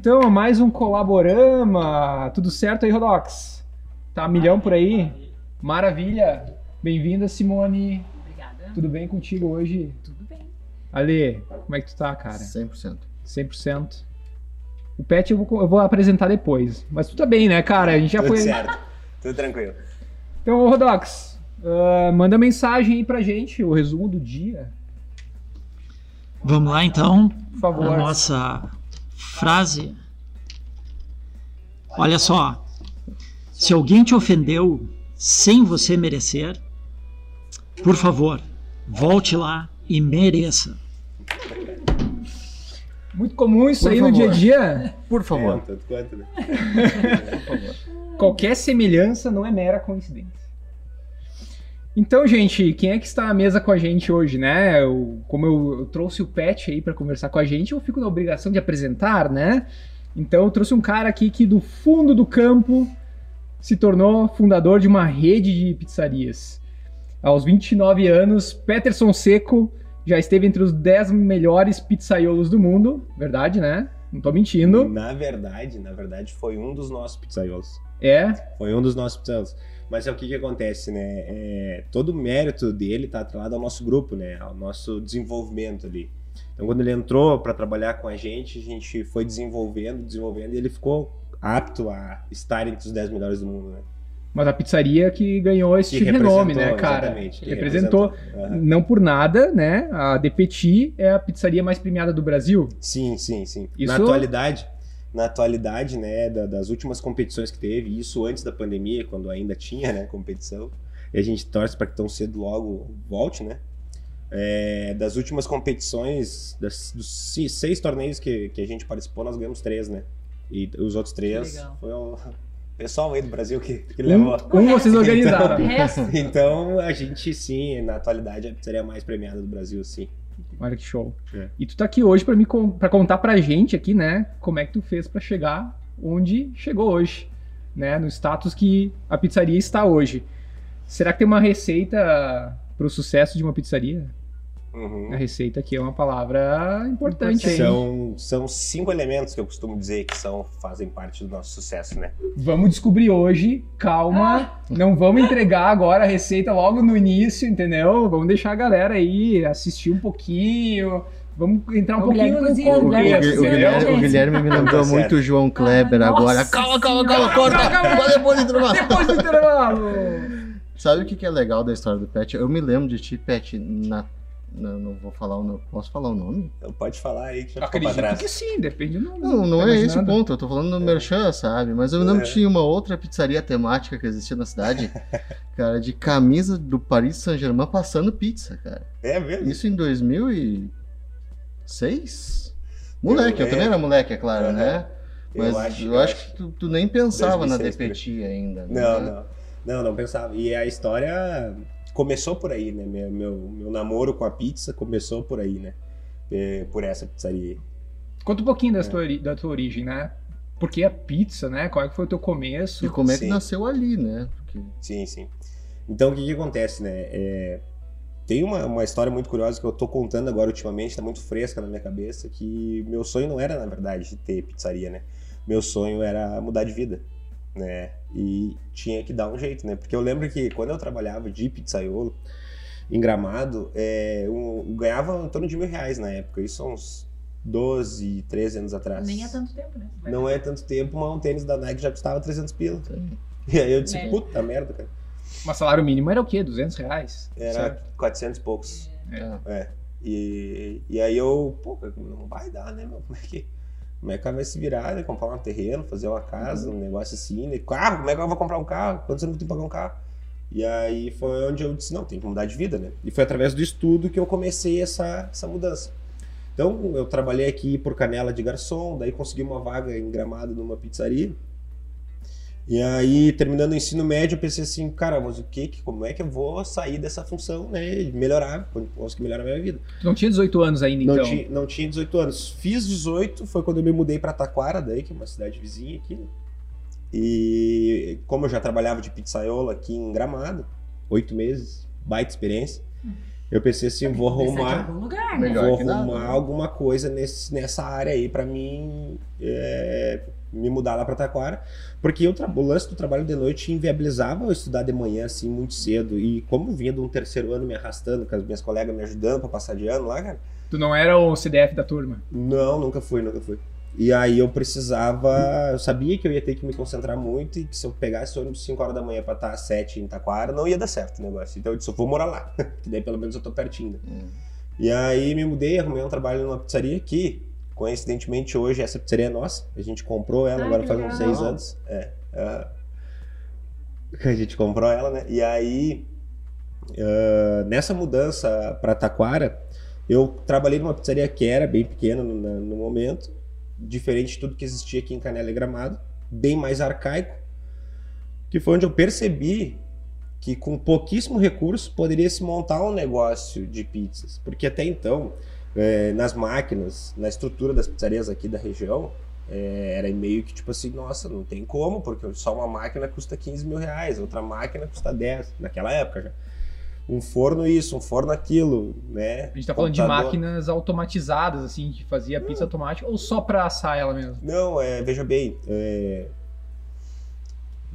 então a mais um Colaborama. Tudo certo aí, Rodox? Tá milhão por aí? Maravilha. Bem-vinda, Simone. Obrigada. Tudo bem contigo hoje? Tudo bem. Ale, como é que tu tá, cara? 100%. 100%. O Pet eu vou, eu vou apresentar depois. Mas tu tá bem, né, cara? A gente já Tudo foi. certo. Tudo tranquilo. Então, Rodox, ah, manda mensagem aí pra gente, o resumo do dia, Vamos lá então, por favor. a nossa frase. Olha só, se alguém te ofendeu sem você merecer, por favor, volte lá e mereça. Muito comum isso Por aí no dia a favor. dia. Por favor. É, tanto quanto, né? Qualquer semelhança não é mera coincidência. Então, gente, quem é que está à mesa com a gente hoje, né? Eu- como eu, eu trouxe o Pet aí para conversar com a gente, eu fico na obrigação de apresentar, né? Então, eu trouxe um cara aqui que do fundo do campo se tornou fundador de uma rede de pizzarias. Aos 29 anos, Peterson Seco já esteve entre os 10 melhores pizzaiolos do mundo, verdade, né? Não tô mentindo. Na verdade, na verdade, foi um dos nossos pizzaiolos. É, Foi um dos nossos pizzaiolos. Mas é o que que acontece, né? É, todo o mérito dele tá atrelado ao nosso grupo, né? Ao nosso desenvolvimento ali. Então, quando ele entrou para trabalhar com a gente, a gente foi desenvolvendo, desenvolvendo, e ele ficou apto a estar entre os 10 melhores do mundo, né? Mas a pizzaria que ganhou esse Que renome, né, cara? exatamente, que representou. representou. Aham. Não por nada, né? A De Petit é a pizzaria mais premiada do Brasil. Sim, sim, sim. Isso- Na atualidade, na atualidade, né, da- das últimas competições que teve, isso antes da pandemia, quando ainda tinha, né, competição, e a gente torce para que tão cedo logo volte, né? É, das últimas competições, das- dos se- seis torneios que, que a gente participou, nós ganhamos três, né? E os outros três foi o pessoal aí do Brasil que, que Um, levou. um vocês organizaram. resto, Então, a gente sim, na atualidade, é a mais premiada do Brasil, sim. Olha que show. É. E tu tá aqui hoje pra me pra contar pra gente aqui, né? Como é que tu fez pra chegar onde chegou hoje, né? No status que a pizzaria está hoje. Será que tem uma receita pro sucesso de uma pizzaria? Uhum. A receita aqui é uma palavra importante? São, são cinco elementos que eu costumo dizer que são, fazem parte do nosso sucesso, né? Vamos descobrir hoje, calma. Não vamos entregar agora a receita logo no início, entendeu? Vamos deixar a galera aí assistir um pouquinho. Vamos entrar um O pouquinho Guilherme no cozinha, o O, Guilherme o Guilherme-? Guilherme, o Guilherme me lembrou Tá certo. muito o João Kleber Ah, agora. nossa Calma, calma, calma, corta. Depois do intervalo. Depois do intervalo. Sabe o que que é legal da história do Pet? Eu me lembro de ti, Pet, na... na- não vou falar o nome. Posso falar o nome? Pode falar aí que já Acredito que sim, depende do nome. Não, não Tá é esse o ponto. Eu tô falando no Merchan, sabe? Mas eu lembro É. tinha uma outra pizzaria temática que existia na cidade, cara, de camisa do Paris Saint-Germain passando pizza, cara. É mesmo? Isso em 2006? Moleque, eu, Eu também era moleque, é claro, Aham. né? Eu Mas acho- eu eu acho que tu, tu nem pensava 2006 na. Depeti ainda. né? Não, não. Não, não pensava. E a história começou por aí, né? Meu, meu, meu namoro com a pizza começou por aí, né? É, por essa pizzaria. aí. Conta um pouquinho É. da, tua, ori- da tua origem, né? Por que a pizza, né? Qual é que foi o teu começo? E como é que Sim. nasceu ali, né? Porque Sim, sim. Então, o que que acontece, né? É, tem uma, uma história muito curiosa que eu tô contando agora ultimamente, tá muito fresca na minha cabeça, que meu sonho não era, na verdade, ter pizzaria, né? Meu sonho era mudar de vida, né? E tinha que dar um jeito, né? Porque eu lembro que quando eu trabalhava de pizzaiolo, em Gramado, é, eu, eu ganhava em torno de mil reais na época. Isso há uns 12, 13 anos atrás. nem é tanto tempo, né? Vai Não é tanto tempo, mas um tênis da Nike já custava 300 pila. Sim. E aí eu disse, É. puta merda, cara. Mas salário mínimo era o quê? 200 reais? Era Certo. 400 e poucos. é. É. E, e aí eu, pô, não vai dar, né, meu? Como é que, como é que ela vai se virar, né? Comprar um terreno, fazer uma casa, um negócio assim, né? Carro, como é que eu vou comprar um carro? Quanto você não tem que pagar um carro? E aí foi onde eu disse, não, tem que mudar de vida, né? E foi através do estudo que eu comecei essa, essa mudança. Então, eu trabalhei aqui por Canela de garçom, daí consegui uma vaga em Gramado numa pizzaria. E aí, terminando o ensino médio, eu pensei assim, cara, mas o que, que- como é que eu vou sair dessa função, né? e Melhorar, conseguir melhorar a minha vida. Tu não tinha 18 anos ainda, Não, então? tinha, não tinha 18 anos. Fiz 18, foi quando eu me mudei pra Taquara, daí, que é uma cidade vizinha aqui, né? E como eu já trabalhava de pizzaiolo aqui em Gramado, oito meses, baita experiência. Eu pensei assim, vou Começar de arrumar, algum lugar, né? Vou que arrumar né? alguma coisa nesse, nessa área aí pra mim é, me mudar lá pra Taquara. Porque eu, o lance do trabalho de noite inviabilizava eu estudar de manhã assim muito cedo. E como vinha de um terceiro ano me arrastando, com as minhas colegas me ajudando pra passar de ano lá, cara. Tu não era o CDF da turma. Não, nunca fui, nunca fui. E aí eu precisava, eu sabia que eu ia ter que me concentrar muito e que se eu pegasse ônibus 5 horas da manhã pra estar às 7 em Taquara, não ia dar certo o negócio. Então eu disse, eu vou morar lá, que daí pelo menos eu tô pertinho. né? Hum. E aí me mudei, arrumei um trabalho numa pizzaria que, coincidentemente, hoje essa pizzaria é nossa. A gente comprou ela Ai, agora faz uns seis anos. É. ah, a gente comprou ela, né? E aí, ah, nessa mudança pra Taquara, eu trabalhei numa pizzaria que era bem pequena no, no momento, diferente de tudo que existia aqui em Canela e Gramado, bem mais arcaico, que foi onde eu percebi que com pouquíssimo recurso poderia se montar um negócio de pizzas. Porque até então, eh, nas máquinas, na estrutura das pizzarias aqui da região, eh, era meio que tipo assim, nossa, não tem como, porque só uma máquina custa 15 mil reais, outra máquina custa 10, naquela época já. Um forno isso, um forno aquilo, né? A gente tá falando de máquinas automatizadas, assim, que fazia pizza automática, ou só pra assar ela mesmo? Não, é, veja bem, é,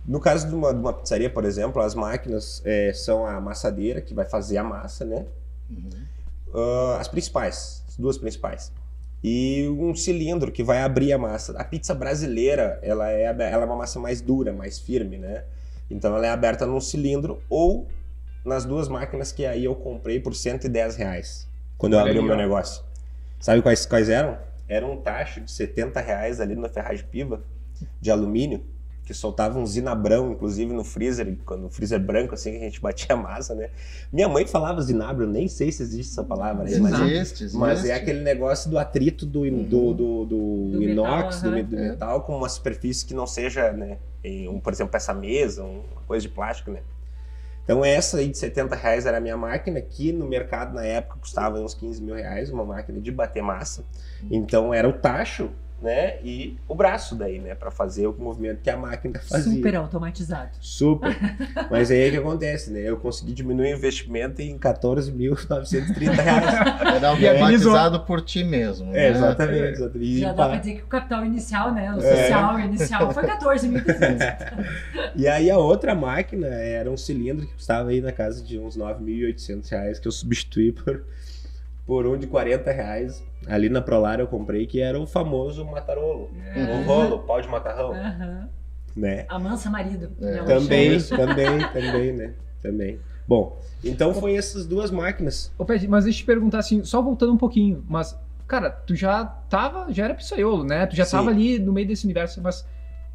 no caso de uma, de uma pizzaria, por exemplo, as máquinas é, são a amassadeira, que vai fazer a massa, né? Uhum. Ah, as principais, as duas principais. E um cilindro que vai abrir a massa. A pizza brasileira, ela é, ela é uma massa mais dura, mais firme, né? Então ela é aberta num cilindro ou nas duas máquinas que aí eu comprei por 110 reais. Quando eu Olha abri o meu ó. negócio. Sabe quais, quais eram? Era um tacho de 70 reais ali na Ferragem Piva, de alumínio, que soltava um zinabrão, inclusive no freezer, quando o freezer branco, assim, que a gente batia a massa, né? Minha mãe falava zinabrão, nem sei se existe essa palavra aí, mas, Zinabrão. Existe, existe. mas é aquele negócio do atrito do, Uhum. do, do, do Do inox, metal, do, aham. do É. metal, com uma superfície que não seja, né, em um, por exemplo, essa mesa, um- uma coisa de plástico, né? Então essa aí de 70 reais era a minha máquina, que no mercado na época custava uns 15 mil reais, uma máquina de bater massa. Então era o tacho, né, e o braço daí, né, para fazer o movimento que a máquina fazia. Super automatizado. Super. Mas aí o que acontece, né? Eu consegui diminuir o investimento em 14.930 reais. Era Viabilizou. automatizado por ti mesmo. É, né? exatamente. exatamente. E, Já dá pra dizer que o capital inicial, né? O É. social inicial foi 14.300. e aí a outra máquina era um cilindro que custava aí na casa de uns 9.800 reais, que eu substituí por, por um de 40 reais. Ali na Prolar eu comprei, que era o famoso matarolo. O rolo, pau de macarrão, Aham. né? A mansa marido. É. Também, também, também, né? Também. Bom, então foi essas duas máquinas. Ô, Pet, mas deixa eu te perguntar assim, só voltando um pouquinho, mas, cara, tu já tava, já era pizzaiolo, né? Tu já Sim. tava ali no meio desse universo, mas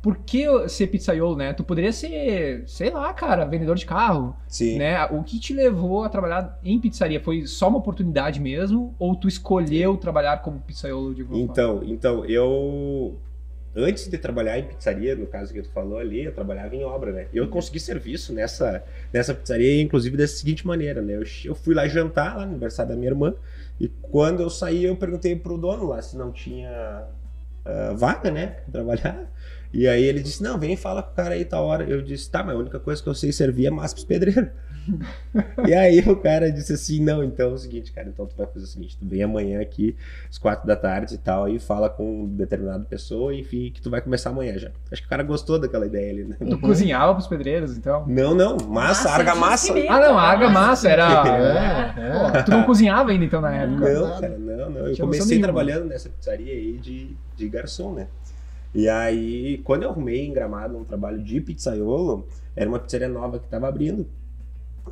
por que ser pizzaiolo, né? Tu poderia ser, sei lá, cara, vendedor de carro, Sim. né? O que te levou a trabalhar em pizzaria? Foi só uma oportunidade mesmo? Ou tu escolheu trabalhar como pizzaiolo de alguma forma? Então, então, eu. Antes de trabalhar em pizzaria, no caso que tu falou ali, eu trabalhava em obra, né? Eu consegui serviço nessa, nessa pizzaria, inclusive da seguinte maneira, né? Eu, eu fui lá jantar, lá no aniversário da minha irmã, e quando eu saí, eu perguntei pro dono lá se não tinha ah, vaga, né? Pra trabalhar. E aí ele disse: Não, vem e fala com o cara aí, tal hora. Eu disse: Tá, mas a única coisa que eu sei servir é massa pros pedreiros. e aí o cara disse assim: Não, então é o seguinte, cara, então tu vai fazer o seguinte: tu vem amanhã aqui, às quatro da tarde e tal, e fala com determinada pessoa, enfim, que tu vai começar amanhã já. Acho que o cara gostou daquela ideia ali, né? Tu cozinhava pros pedreiros, então? Não, não, massa, argamassa. de cimento, Ah, não, a argamassa era... É, é. Pô, tu não cozinhava ainda então na época? Não, cara, não, não. Eu comecei nenhuma. trabalhando nessa pizzaria aí de, de garçom, né? E aí, quando eu arrumei em Gramado um trabalho de pizzaiolo, era uma pizzaria nova que tava abrindo.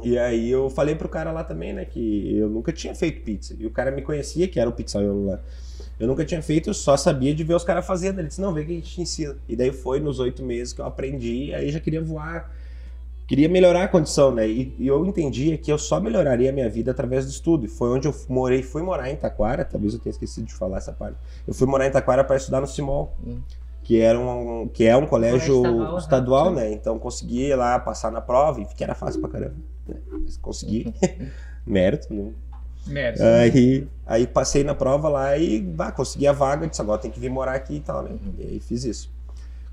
E aí eu falei pro cara lá também, né, que eu nunca tinha feito pizza. E o cara me conhecia, que era o pizzaiolo lá. Eu nunca tinha feito, eu só sabia de ver os caras fazendo. Ele disse, não, vem que a gente te ensina. E daí foi nos oito meses que eu aprendi, aí já queria voar. Queria melhorar a condição, né? E, e eu entendia que eu só melhoraria a minha vida através do estudo. E foi onde eu morei, fui morar em Taquara, talvez eu tenha esquecido de falar essa parte. Eu fui morar em Taquara para estudar no Simol, Hum. Que, era um, que é um colégio Colégio estadual, aham. né? Então consegui lá passar na prova, e que era fácil pra caramba. Né? Mas consegui. Mérito, né? Mérito. Aí, aí passei na prova lá e bah, consegui a vaga, disse agora tem que vir morar aqui e tal, né? E aí fiz isso.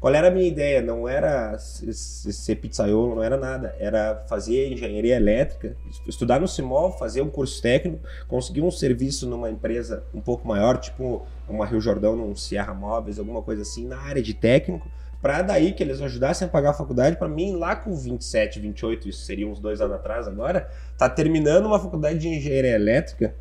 Qual era a minha ideia? Não era ser pizzaiolo, não era nada. Era fazer engenharia elétrica, estudar no CIMOL, fazer um curso técnico, conseguir um serviço numa empresa um pouco maior, tipo uma Rio Jordão, num Sierra Móveis, alguma coisa assim, na área de técnico, para daí que eles ajudassem a pagar a faculdade, para mim lá com 27, 28, isso seria uns dois anos atrás agora, tá terminando uma faculdade de engenharia elétrica,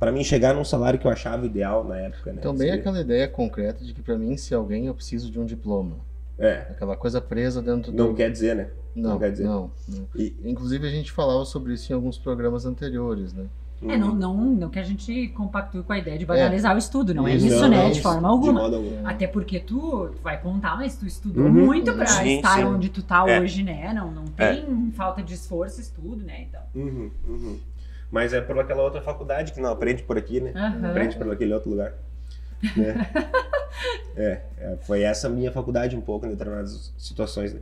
para mim chegar num salário que eu achava ideal na época, né? Também Seria- aquela ideia concreta de que pra mim, se alguém, eu preciso de um diploma. É, Aquela coisa presa dentro não do... quer dizer, né? Não, não quer dizer. não, não. E- Inclusive a gente falava sobre isso em alguns programas anteriores, né? É, não, não, não que a gente compactue com a ideia de banalizar o estudo, não é Isso, não, né? não, de forma De alguma. modo algum. Até porque tu, tu vai contar, mas tu estudou Uhum. muito pra Sim, estar sim. onde tu tá É. hoje, né? Não, não tem falta de esforço, estudo, né? Então. Uhum, uhum. Mas é por aquela outra faculdade que não aprende por aqui, né? Aprende por aquele outro lugar. Né? é, é, foi essa minha faculdade um pouco em determinadas situações. Né?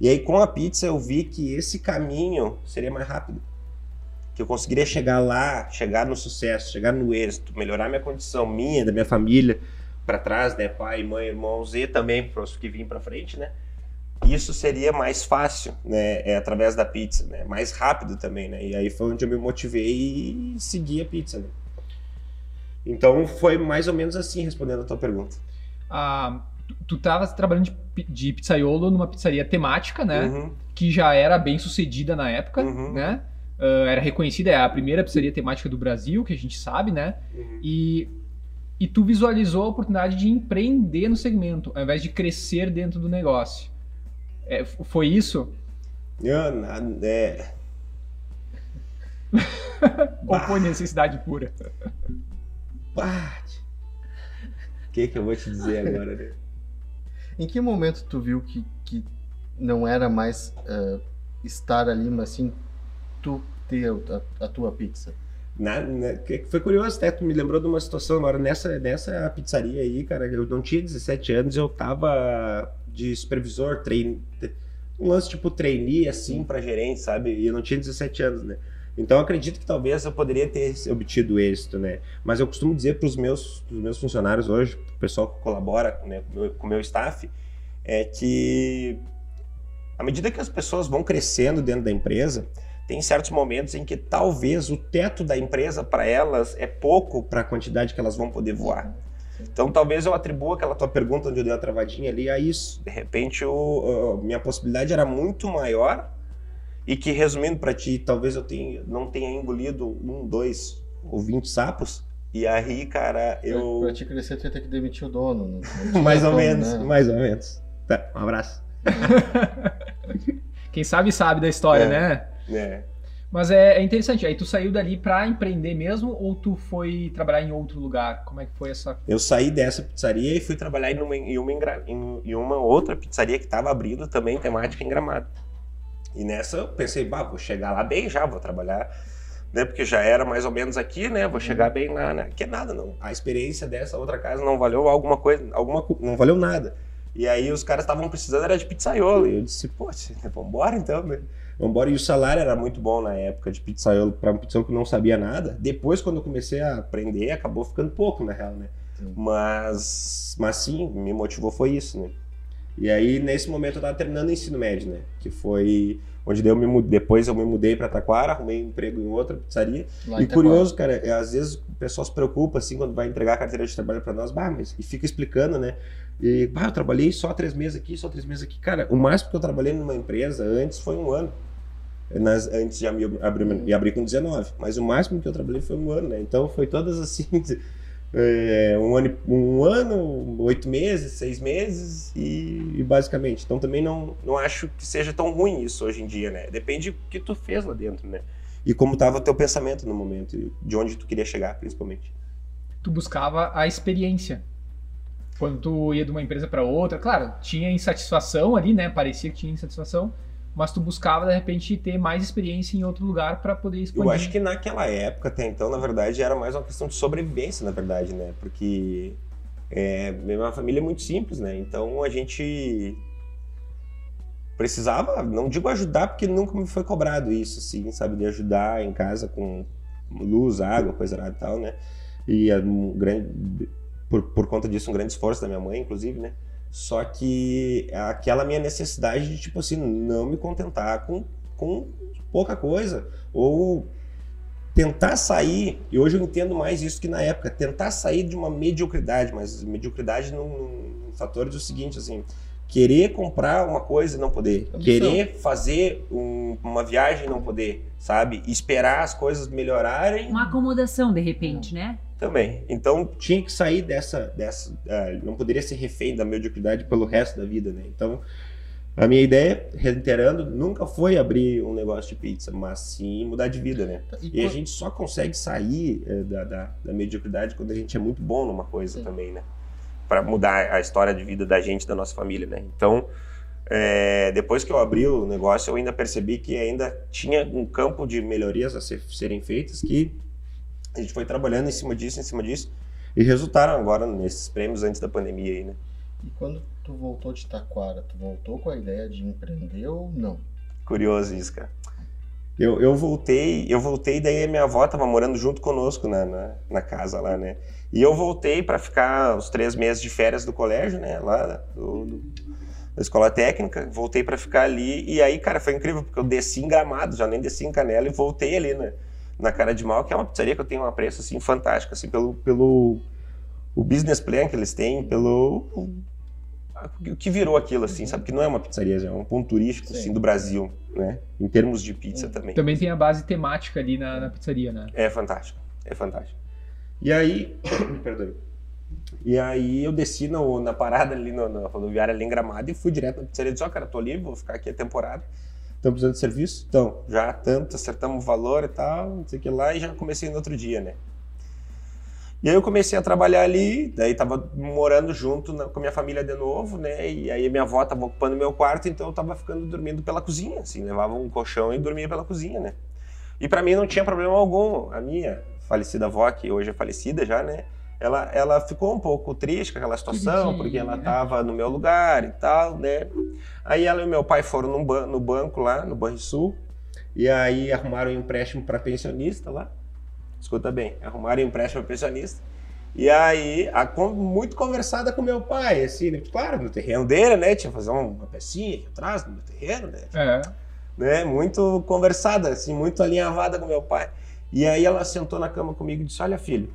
E aí com a pizza eu vi que esse caminho seria mais rápido. Que eu conseguiria chegar lá, chegar no sucesso, chegar no êxito, melhorar minha condição minha, da minha família, para trás, né? Pai, mãe, irmãos e também para os que vêm para frente, né? Isso seria mais fácil, né? É, através da pizza, né? Mais rápido também, né? E aí foi onde eu me motivei e segui a pizza, né? Então foi mais ou menos assim respondendo a tua pergunta. Ah, tu- estavas trabalhando de, de pizzaiolo numa pizzaria temática, né? Uhum, Que já era bem sucedida na época, Uhum. né? Ah, era reconhecida, é a primeira pizzaria temática do Brasil, que a gente sabe, né? uhum. E, e tu visualizou a oportunidade de empreender no segmento, ao invés de crescer dentro do negócio. É, foi isso? Eu, na- é, Ou foi necessidade pura? pá, O que, que eu vou te dizer agora, né? Em que momento tu viu que, que não era mais eh, estar ali, mas sim tu ter a, a tua pizza? Na, na- foi curioso, até tu me lembrou de uma situação agora nessa, nessa pizzaria aí, cara. Eu não tinha 17 anos, eu tava de supervisor, trein, um lance tipo trainee, assim, pra gerente, sabe? E eu não tinha 17 anos, né? Então acredito que talvez eu poderia ter obtido êxito, né? Mas eu costumo dizer para os meus, meus funcionários hoje, pro pessoal que colabora né, com o meu- o staff, é que à medida que as pessoas vão crescendo dentro da empresa, tem certos momentos em que talvez o teto da empresa para elas é pouco para a quantidade que elas vão poder voar. Então talvez eu atribua aquela tua pergunta onde eu dei uma travadinha ali a isso. De repente eu, a minha possibilidade era muito maior e que resumindo para ti, talvez eu tenha, não tenha engolido um, dois ou vinte sapos. E aí, cara, eu Pra te crescer, tu ia ter que demitir o dono. tinha mais ou menos, né? mais ou menos. Tá, um abraço. Quem sabe sabe da história, É. né? É. Mas é, é interessante. Aí tu saiu dali pra empreender mesmo ou tu foi trabalhar em outro lugar? Como é que foi essa? Eu saí dessa pizzaria e fui trabalhar em uma, em uma, em uma outra pizzaria que estava abrindo também temática em Gramado. E nessa eu pensei, bah, vou chegar lá bem já, vou trabalhar, né? Porque já era mais ou menos aqui, né? Vou chegar bem lá, né? Que é nada, não. A experiência dessa outra casa não valeu alguma coisa, alguma, não valeu nada. E aí os caras estavam precisando era de pizzaiolo. E eu disse, pô, vambora então, né? Vambora. E o salário era muito bom na época de pizzaiolo, para uma pizzaiolo que não sabia nada. Depois, quando eu comecei a aprender, acabou ficando pouco, na real, né? Sim. Mas, mas sim, me motivou foi isso, né? E aí, nesse momento, eu tava terminando o ensino médio, né? Que foi onde eu me mudei, depois eu me mudei para Taquara, arrumei um emprego em outra pizzaria. Lá E curioso, cara, às vezes o pessoal se preocupa, assim, quando vai entregar a carteira de trabalho para nós, bah, mas... E fica explicando, né? E, bah, eu trabalhei só três meses aqui, só três meses aqui. Cara, o máximo que eu trabalhei numa empresa antes foi um ano. Nas, antes de me abrir, me abrir com 19. Mas o máximo que eu trabalhei foi um ano, né? Então foi todas assim... é, um, ano, um ano, oito meses, seis meses e, e basicamente. Então também não, não acho que seja tão ruim isso hoje em dia, né? Depende do que tu fez lá dentro, né? E como estava o teu pensamento no momento, de onde tu queria chegar, principalmente. Tu buscava a experiência. Quando tu ia de uma empresa pra outra, claro, tinha insatisfação ali, né? Parecia que tinha insatisfação, mas tu buscava de repente ter mais experiência em outro lugar pra poder expandir. Eu acho que naquela época, até então, na verdade, era mais uma questão de sobrevivência, na verdade, né? Porque é, minha família é muito simples, né? Então a gente precisava, não digo ajudar, porque nunca me foi cobrado isso, assim, sabe? De ajudar em casa com luz, água, coisa lá e tal, né? E é um grande, por, por conta disso, um grande esforço da minha mãe, inclusive, né? Só que aquela minha necessidade de, tipo assim, não me contentar com, com pouca coisa. Ou tentar sair, e hoje eu entendo mais isso que na época, tentar sair de uma mediocridade, mas mediocridade num, num fator do seguinte, assim, querer comprar uma coisa e não poder, Ambição. querer fazer um- uma viagem e não poder, sabe? Esperar as coisas melhorarem Uma acomodação, de repente, né? Também. Então tinha que sair dessa, dessa, ah, não poderia ser refém da mediocridade pelo resto da vida, né? Então a minha ideia, reiterando, nunca foi abrir um negócio de pizza, mas sim mudar de vida, né? E a quan- gente só consegue sair eh, da, da, da mediocridade quando a gente é muito bom numa coisa Sim. também, né? Para mudar a história de vida da gente, da nossa família, né? Então, eh, depois que eu abri o negócio, eu ainda percebi que ainda tinha um campo de melhorias a ser- serem feitas que a gente foi trabalhando em cima disso, em cima disso, e resultaram agora nesses prêmios antes da pandemia aí, né? E quando tu voltou de Taquara, tu voltou com a ideia de empreender ou não? Curioso isso, cara. Eu, eu voltei, eu voltei, daí minha avó tava morando junto conosco na, na, na casa lá, né? E eu voltei para ficar os três meses de férias do colégio, né? Lá do, do- da escola técnica, voltei para ficar ali. E aí, cara, foi incrível, porque eu desci em Gramado, já nem desci em Canela e voltei ali na, na Cara de Mal, que é uma pizzaria que eu tenho um apreço, assim, fantástico, assim, pelo, pelo o business plan que eles têm, pelo o que virou aquilo, assim, sabe? Que não é uma pizzaria, é um ponto turístico, Sim. assim, do Brasil, né? Em termos de pizza Hum. também. Também tem a base temática ali na, na pizzaria, né? É fantástico, é fantástico. E aí, me perdoe. E aí eu desci no- na parada ali na rodoviária ali em Gramado e fui direto na pizzaria e disse, ó, cara, tô livre, vou ficar aqui a temporada. Estamos precisando de serviço? Então, já tanto, acertamos o valor e tal, não sei o que lá, e já comecei no outro dia, né? E aí eu comecei a trabalhar ali, daí tava morando junto na- com a minha família de novo, né? E aí minha avó tava ocupando meu quarto, então eu tava ficando dormindo pela cozinha, assim, levava um colchão e dormia pela cozinha, né? E pra mim não tinha problema algum. A minha falecida avó, que hoje é falecida já, né? Ela, ela ficou um pouco triste com aquela situação, porque ela tava no meu lugar e tal, né? Aí ela e meu pai foram num ban- no banco lá, no Banrisul, e aí arrumaram um empréstimo para pensionista lá. Escuta bem, arrumaram um empréstimo para pensionista. E aí, a, muito conversada com meu pai, assim, né? Claro, no terreno dele, né? Tinha que fazer uma pecinha aqui atrás, no meu terreno, né? É. né? Muito conversada, assim, muito alinhavada com meu pai. E aí ela sentou na cama comigo e disse: Olha, filho,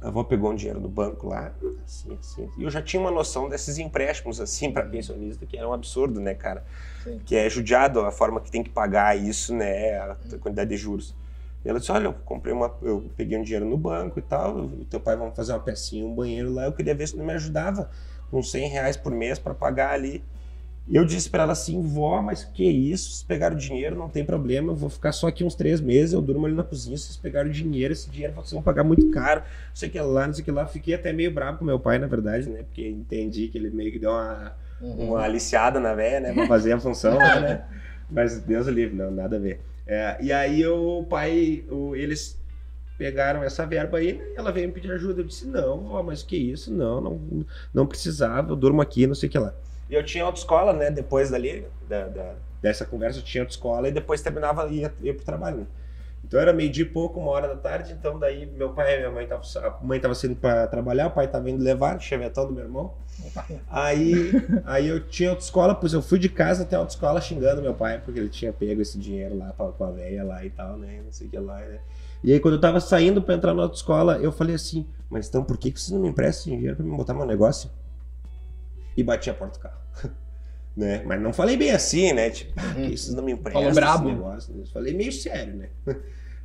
a avó pegou um dinheiro do banco lá, assim, assim. E eu já tinha uma noção desses empréstimos, assim, para pensionista, que era um absurdo, né, cara? Sim. Que é judiado a forma que tem que pagar isso, né? A quantidade de juros. E ela disse: Olha, eu comprei uma. Eu peguei um dinheiro no banco e tal. O teu pai vai fazer uma pecinha, um banheiro lá. Eu queria ver se não me ajudava com 100 reais por mês para pagar ali. Eu disse para ela assim: Vó, mas que isso? Vocês pegaram o dinheiro, não tem problema. Eu vou ficar só aqui uns três meses. Eu durmo ali na cozinha. Vocês pegaram o dinheiro, esse dinheiro vocês vão pagar muito caro. Não sei o que lá, não sei o que lá. Fiquei até meio bravo com meu pai, na verdade, né? Porque entendi que ele meio que deu uma Uhum. uma aliciada na véia, né? Pra fazer a função né? Mas Deus o livre, não, nada a ver. É, e aí o pai, o- eles pegaram essa verba aí, né? ela veio me pedir ajuda. Eu disse, não, vó, mas que isso? Não, não, não precisava, eu durmo aqui, não sei o que lá. E eu tinha autoescola, né? Depois dali, da, da- dessa conversa, eu tinha autoescola e depois terminava e ia, ia pro trabalho, né? Então era meio dia e pouco, uma hora da tarde, então daí meu pai e minha mãe estavam, a mãe tava saindo para trabalhar, o pai tava indo levar, o chevetão do meu irmão. Aí, aí eu tinha autoescola, pois eu fui de casa até a autoescola xingando meu pai, porque ele tinha pego esse dinheiro lá pra, com a véia lá e tal, né? Não sei o que lá, né? E aí quando eu tava saindo pra entrar na autoescola, eu falei assim, mas então por que, que você não me empresta dinheiro pra me botar meu negócio? E bati a porta do carro. né? Mas não falei bem assim, né? Tipo, por que vocês não me emprestam Falou brabo. esse negócio? Eu falei meio sério, né?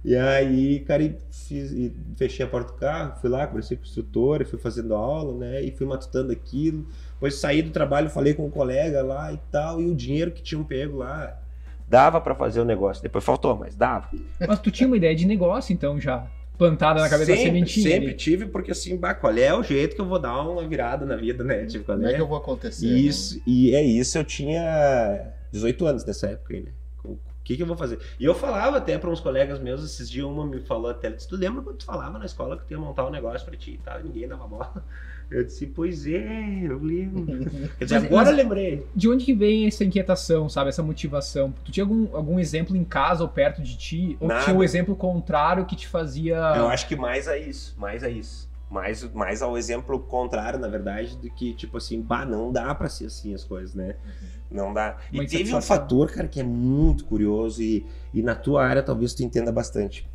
E aí, cara, e fiz, e fechei a porta do carro, fui lá, conversei com o instrutor, fui fazendo aula, né? E fui matutando aquilo. Depois saí do trabalho, falei com um colega lá e tal, e o dinheiro que tinham pego lá. Dava pra fazer o negócio. Depois faltou, mas dava. Mas tu tinha uma ideia de negócio, então, já plantada na cabeça da sempre, sementinha. sempre ali. tive, porque assim, bah, qual é o jeito que eu vou dar uma virada na vida, né? Tipo, qual Como é é? que eu vou acontecer? Isso, e é isso, eu tinha 18 anos nessa época aí, né? O que, que eu vou fazer? E eu falava até para uns colegas meus, esses dias uma me falou até, tu lembra quando tu falava na escola que tu ia montar um negócio pra ti e tal, e ninguém dava bola? Eu disse, pois é, eu lembro. Quer dizer, Mas- agora mas- eu lembrei. De onde que vem essa inquietação, sabe? Essa motivação? Tu tinha algum, algum exemplo em casa ou perto de ti? Ou Nada. tinha um exemplo contrário que te fazia. Eu acho que mais é isso, mais é isso. Mais, mais ao exemplo contrário, na verdade, do que, tipo assim, bah, não dá pra ser assim as coisas, né? Não dá. E Uma teve um fator, cara, que é muito curioso e, e na tua área talvez tu entenda bastante.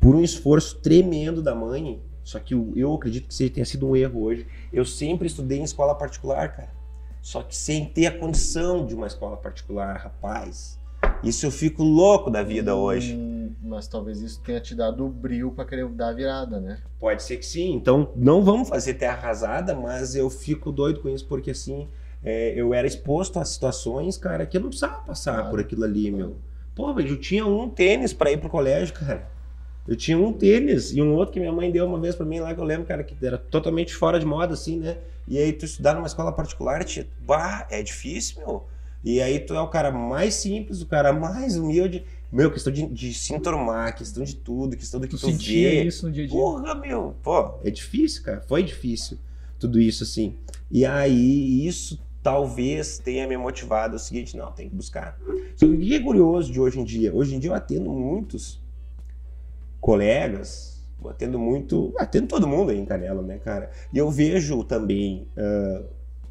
Por um esforço tremendo da mãe, só que eu, acredito que seja- tenha sido um erro hoje, eu sempre estudei em escola particular, cara. Só que sem ter a condição de uma escola particular, rapaz. Isso eu fico louco da vida hoje. Hum, Mas talvez isso tenha te dado o brilho pra querer dar a virada, né? Pode ser que sim. Então, não vamos fazer terra arrasada, mas eu fico doido com isso, porque assim, é, eu era exposto a situações, cara, que eu não precisava passar Claro. por aquilo ali, meu. Pô, velho, eu tinha um tênis pra ir pro colégio, cara. Eu tinha um tênis e um outro que minha mãe deu uma vez pra mim lá, que eu lembro, cara, que era totalmente fora de moda, assim, né? E aí tu estudar numa escola particular, tia, bah, é difícil, meu. E aí tu é o cara mais simples, o cara mais humilde. Meu, questão de, de se enturmar, questão de tudo, questão do que Tu tu, vê. isso no dia a dia? Porra, meu, pô, é difícil, cara. Foi difícil tudo isso assim. E aí, isso talvez tenha me motivado. É o seguinte, não, tem que buscar. Só que o que é curioso de hoje em dia? Hoje em dia eu atendo muitos colegas, atendo muito, atendo todo mundo aí em Canela, né, cara? E eu vejo também ah,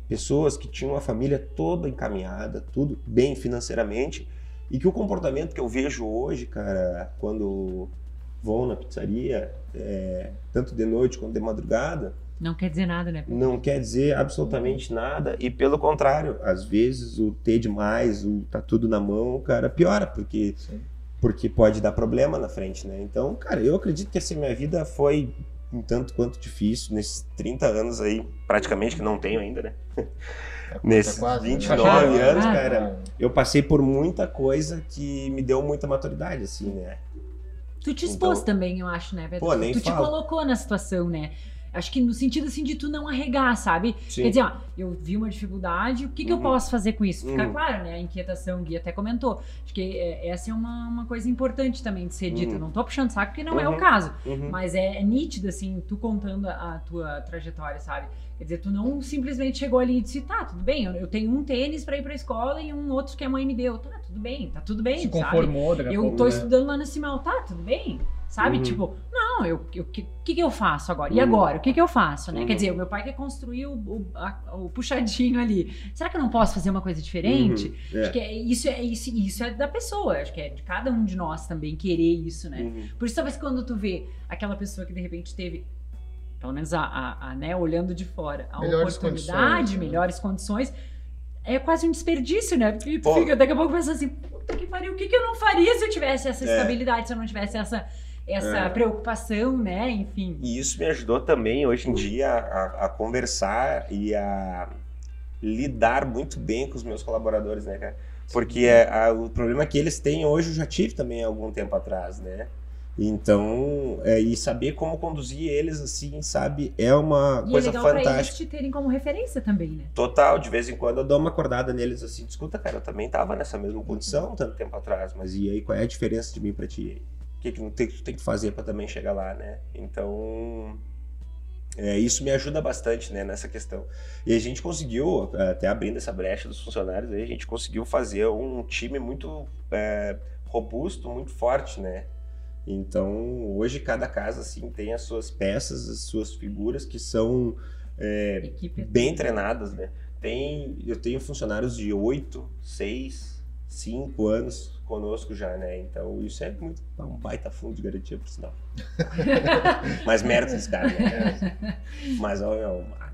pessoas que tinham a família toda encaminhada, tudo bem financeiramente, e que o comportamento que eu vejo hoje, cara, quando vão na pizzaria, é, tanto de noite quanto de madrugada, Não quer dizer nada, né? não quer dizer absolutamente nada e pelo contrário, às vezes o ter demais, o tá tudo na mão, cara, piora, porque Sim. Porque pode dar problema na frente, né? Então, cara, eu acredito que assim minha vida foi um tanto quanto difícil nesses 30 anos aí, praticamente que não tenho ainda, né? Tá- Nesses tá quase, né? 29 anos, Ah. cara, eu passei por muita coisa que me deu muita maturidade, assim, né? Tu te expôs Então- também, eu acho, né? Pô, nem tu te falo. colocou na situação, né? Acho que no sentido assim de tu não arregar, sabe? Sim. Quer dizer, ó, eu vi uma dificuldade, o que, que eu Uhum. posso fazer com isso? Ficar Uhum. claro, né? A inquietação, o Gui até comentou. Acho que é, essa é uma, uma coisa importante também de ser dita. Uhum. Eu Não tô puxando saco porque não é Uhum. o caso. Uhum. Mas é, é nítido, assim, tu contando a, a tua trajetória, sabe? Quer dizer, tu não simplesmente chegou ali e disse, tá, tudo bem, eu, eu tenho um tênis pra ir pra escola e um outro que a mãe me deu. Tá, tudo bem, tá tudo bem, Se conformou Eu pouco, tô né? estudando lá no Cimal, tá, tudo bem? Sabe? Uhum. Tipo, não, eu, eu, que, que que eu faço agora? E Uhum. agora? O que que eu faço, né? Uhum. Quer dizer, o meu pai quer construir o, o, a- o puxadinho ali. Será que eu não posso fazer uma coisa diferente? Uhum. É. Acho que é, isso, é, isso, isso é da pessoa. Acho que é de cada um de nós também querer isso, né? Uhum. Por isso, talvez quando tu vê aquela pessoa que de repente teve, pelo menos a, a- a, né, olhando de fora, a Melhores oportunidade, condições, né? melhores condições, é quase um desperdício, né? Porque tu fica daqui a pouco pensando assim, puta que pariu, o que, que eu não faria se eu tivesse essa É. estabilidade, se eu não tivesse essa, essa É. preocupação, né? Enfim. E isso me ajudou também hoje em dia a, a conversar e a lidar muito bem com os meus colaboradores, né, cara? Porque é, a- o problema que eles têm hoje eu já tive também há algum tempo atrás, né? Então, é, e saber como conduzir eles assim, sabe, é uma E coisa é legal pra eles fantástica. te terem como referência também, né? Total, de vez em quando eu dou uma acordada neles assim, escuta, cara, eu também tava nessa mesma condição tanto tempo atrás, mas e aí qual é a diferença de mim pra ti? O que, tu tem, tu tem que fazer pra também chegar lá, né? Então, é, isso me ajuda bastante, né, nessa questão. E a gente conseguiu, até abrindo essa brecha dos funcionários, aí, a gente conseguiu fazer um time muito é, robusto, muito forte, né? Então, hoje cada casa assim tem as suas peças, as suas figuras que são é, Equipe. bem treinadas, né? Tem, eu tenho funcionários de 8, 6, 5 anos conosco já, né? Então isso é muito é um baita fundo de garantia, por sinal. Mas mérito desse cara, né? Mas ó,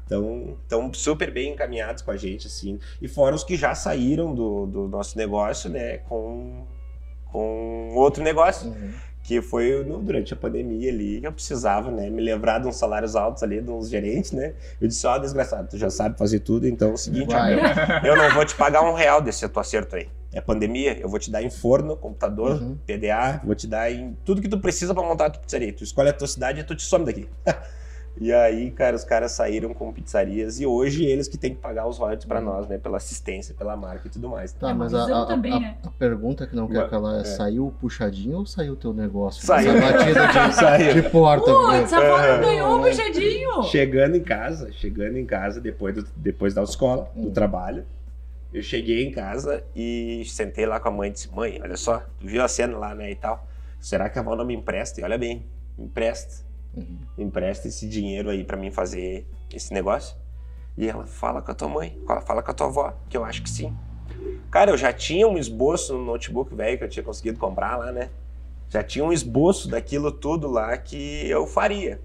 estão tão super bem encaminhados com a gente, assim. E fora os que já saíram do, do nosso negócio, né? Com, com outro negócio Uhum. Que foi no- durante a pandemia ali, que eu precisava, né, me livrar de uns salários altos ali, de uns gerentes, né? Eu disse, ó, desgraçado, tu já sabe fazer tudo, então é o seguinte, eu não vou te pagar um real desse teu acerto aí. É pandemia, eu vou te dar em forno, computador, Uhum. PDA, vou te dar em tudo que tu precisa pra montar a tua pizzaria. Tu escolhe a tua cidade e tu te some daqui. E aí, cara, os caras saíram com pizzarias e hoje eles que têm que pagar os royalties pra nós, né? Pela assistência, pela marca e tudo mais. Tá, É mas a, a- também, a- né? a pergunta que não quer Mas- calar é, é. saiu o puxadinho ou saiu o teu negócio? Saiu. Essa batida de, Saiu. de porta. Putz, a Fórmula Aham. ganhou o puxadinho! Chegando em casa, chegando em casa depois, do, depois da escola, do Hum. trabalho, eu cheguei em casa e sentei lá com a mãe e disse: Mãe, olha só, tu viu a cena lá, né? E tal. Será que a avó não me empresta? E olha bem, me empresta. Empresta esse dinheiro aí pra mim fazer esse negócio. E ela fala com a tua mãe, fala- fala com a tua avó, que eu acho que sim. Cara, eu já tinha um esboço no notebook velho que eu tinha conseguido comprar lá, né? Já tinha um esboço daquilo tudo lá que eu faria.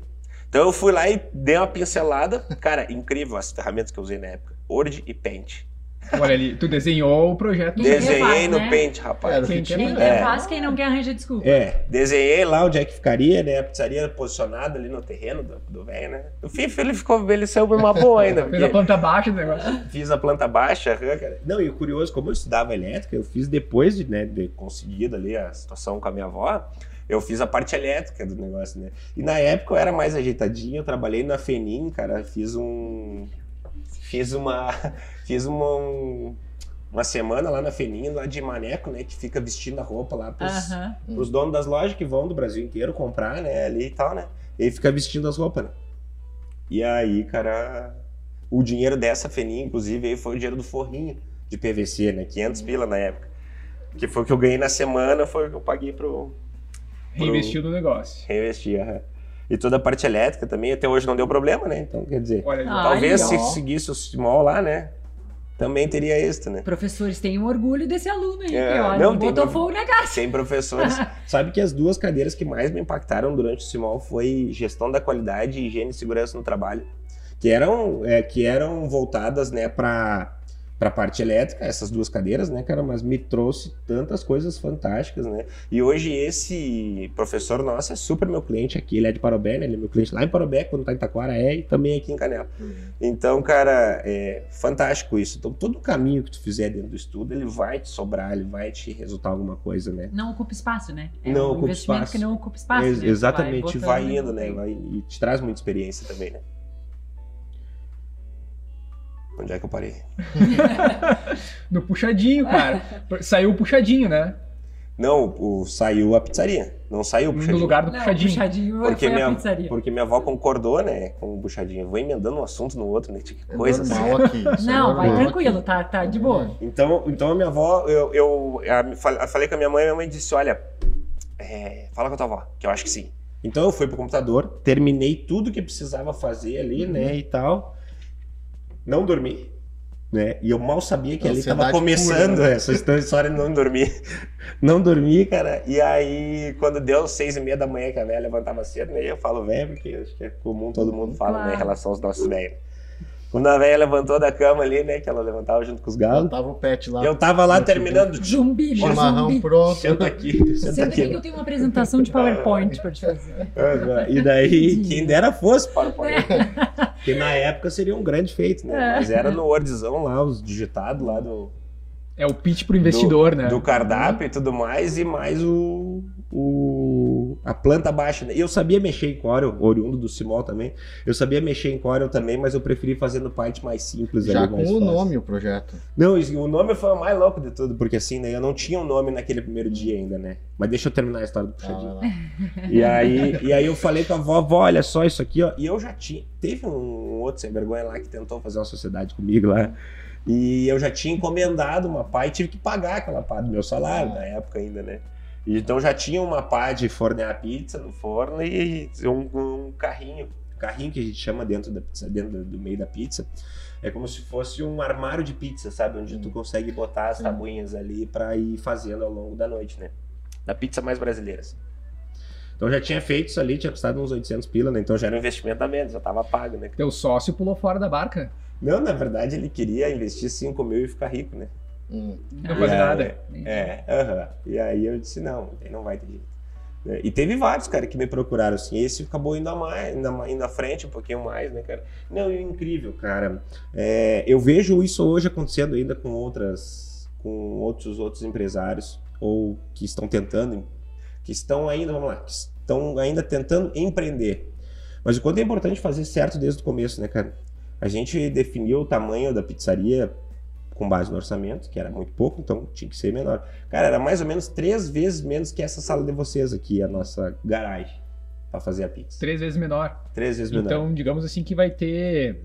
Então eu fui lá e dei uma pincelada. Cara, incrível as ferramentas que eu usei na época. Word e Paint. Olha ali, tu desenhou o projeto. Quer Desenhei faz, no né? Paint, rapaz. Era o Quem que quer tinha. Quem É. faz, quem não quer arranja desculpa. É, desenhei lá onde é que ficaria, né? A pizzaria posicionada ali no terreno do- do velho, né? O Fifi, ele ficou, ele saiu uma boa ainda. Fez a porque- planta baixa do negócio. fiz a planta baixa, cara. Não, e o curioso, como eu estudava elétrica, eu fiz depois de, né, de conseguido ali a situação com a minha avó, eu fiz a parte elétrica do negócio, né? E na época eu era mais ajeitadinho, eu trabalhei na Fenim, cara, fiz um... Fiz uma... Fiz uma... um- uma semana lá na Fenim, lá de Maneco, né, que fica vestindo a roupa lá pros, Aham. os donos das lojas que vão do Brasil inteiro comprar, né, ali e tal, né? E fica vestindo as roupas, né? E aí, cara, o dinheiro dessa feninha, inclusive, aí foi o dinheiro do forrinho de PVC, né? 500 pila na época. Que foi o que eu ganhei na semana, foi o que eu paguei pro Reinvestiu no negócio. reinvestir. aham. E toda a parte elétrica também, até hoje não deu problema, né? Então, quer dizer, Olha. Ah, talvez se ó. seguisse o Simol lá, né? Também teria êxito, né? Professores tenham orgulho desse aluno aí, É, que olha, não, botou fogo na casa. Sem professores. Sabe que as duas cadeiras que mais me impactaram durante o Simol foi gestão da qualidade e higiene e segurança no trabalho, que eram, é, que eram voltadas, né, para para parte elétrica, essas duas cadeiras, né, cara, mas me trouxe tantas coisas fantásticas, né? E hoje esse professor nosso é super meu cliente aqui, ele é de Parobé, né? Ele é meu cliente lá em Parobé, quando tá em Taquara é, e também aqui em Canela. Então, cara, é fantástico isso. Então, todo o caminho que tu fizer dentro do estudo, ele vai te sobrar, ele vai te resultar alguma coisa, né? Não ocupa espaço, né? É Não um ocupa investimento espaço. que não ocupa espaço. Ex- né? Exatamente, botando vai, e indo, né? Vai, e te traz muita experiência também, né? Onde é que eu parei? No puxadinho, cara. Saiu o puxadinho, né? Não, o, saiu a pizzaria. Não saiu o No puxadinho. lugar do Não, puxadinho. puxadinho Porque foi minha, a pizzaria. porque minha avó concordou, né, com o buchadinho. Eu vou emendando um assunto no outro, né? Que É coisa assim. aqui. é Não, vai tranquilo, tá, tá de boa. Então, então a minha avó, eu, eu, fal- falei com a minha mãe, minha mãe disse, olha, é, fala com a tua avó, que eu acho que sim. Então eu fui pro computador, terminei tudo que precisava fazer ali, né, e tal. Não dormi, né? E eu mal sabia que ali tava Ansiedade começando pura, né? essa história de não dormir. Não dormi, cara. E aí, quando deu seis e meia da manhã, que a velha levantava cedo, né? Eu falo velho, porque acho que é comum, todo mundo fala, né, em Claro. relação aos nossos velhos. Quando a velha levantou da cama ali, né, que ela levantava junto com os galos, Tava o pet lá. eu tava lá terminando. Zumbi, né? Chimarrão Zumbi. pronto. Senta aqui, senta Senta aqui que eu tenho uma apresentação de PowerPoint pra te fazer. E daí, quem dera fosse PowerPoint. Porque na época seria um grande feito, né? É. Mas era no Wordzão lá, os digitados lá do, É o pitch pro investidor, né? do cardápio e tudo mais, e mais o, o a planta baixa. Né? E eu sabia mexer em Corel, oriundo do Simol também. Eu sabia mexer em Corel também, mas eu preferi fazer no Python mais simples. Já ali, com o fácil. nome o projeto. Não, o nome foi o mais louco de tudo, porque assim, né, eu não tinha um nome naquele primeiro dia ainda, né? Mas deixa eu terminar a história do Ah, puxadinho. lá. E aí, e aí eu falei com a avó, vó, olha só isso aqui, ó. E eu já tinha. Teve um outro sem vergonha lá que tentou fazer uma sociedade comigo lá. E eu já tinha encomendado uma pá e tive que pagar aquela pá do meu salário na época ainda, né? Então já tinha uma pá de fornear pizza no forno e um, um carrinho. Carrinho que a gente chama dentro, da pizza, dentro do- meio da pizza. É como se fosse um armário de pizza, sabe? Onde tu consegue botar as tabuinhas ali pra ir fazendo ao longo da noite, né? Da pizza mais brasileira, assim. Então já tinha feito isso ali, tinha custado uns 800 pila, né? Então já era um investimento a menos, já tava pago, né? Teu sócio pulou fora da barca. Não, na verdade ele queria investir 5 mil e ficar rico, né? Hum. Não fazer É, nada. É, aham. E aí eu disse, não, não vai ter jeito. né? E teve vários, cara, que me procuraram assim. Esse acabou indo a mais, indo, a- indo à frente um pouquinho mais, né, cara? Não, incrível, cara. É, eu vejo isso hoje acontecendo ainda com outras, com outros outros empresários ou que estão tentando, que estão ainda, vamos lá, que estão ainda tentando empreender. Mas o quanto é importante fazer certo desde o começo, né, cara? A gente definiu o tamanho da pizzaria com base no orçamento, que era muito pouco, então tinha que ser menor. Cara, era mais ou menos três vezes menos que essa sala de vocês aqui, a nossa garagem, para fazer a pizza. Três vezes menor. Três vezes menor. Então, digamos assim que vai ter.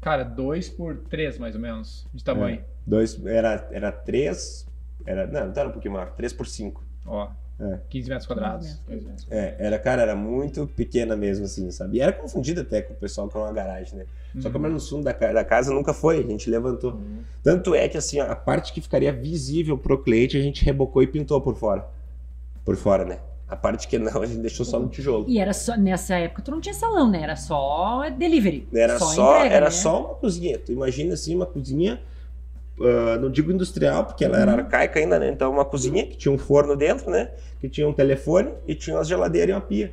Cara, dois por três, mais ou menos, de tamanho. Dois, era, era três, era, não, não era um pouquinho maior, três por cinco. Ó. É. 15 metros quadrados. 15 15 metros. É, era, cara, era muito pequena mesmo, assim, sabe? E era confundida até com o pessoal que é uma garagem, né? Só que Uhum. como era no fundo da, da casa nunca foi, a gente levantou. Tanto é que, assim, a parte que ficaria visível pro cliente, a gente rebocou e pintou por fora. Por fora, né? A parte que não, a gente deixou só no tijolo. E era só, nessa época tu não tinha salão, né? Era só delivery. Era só, entrega, era né? só uma cozinha. Tu imagina assim, uma cozinha, ah, não digo industrial, porque ela era Uhum. arcaica ainda, né? Então uma cozinha que tinha um forno dentro, né? Que tinha um telefone e tinha uma geladeira e uma pia.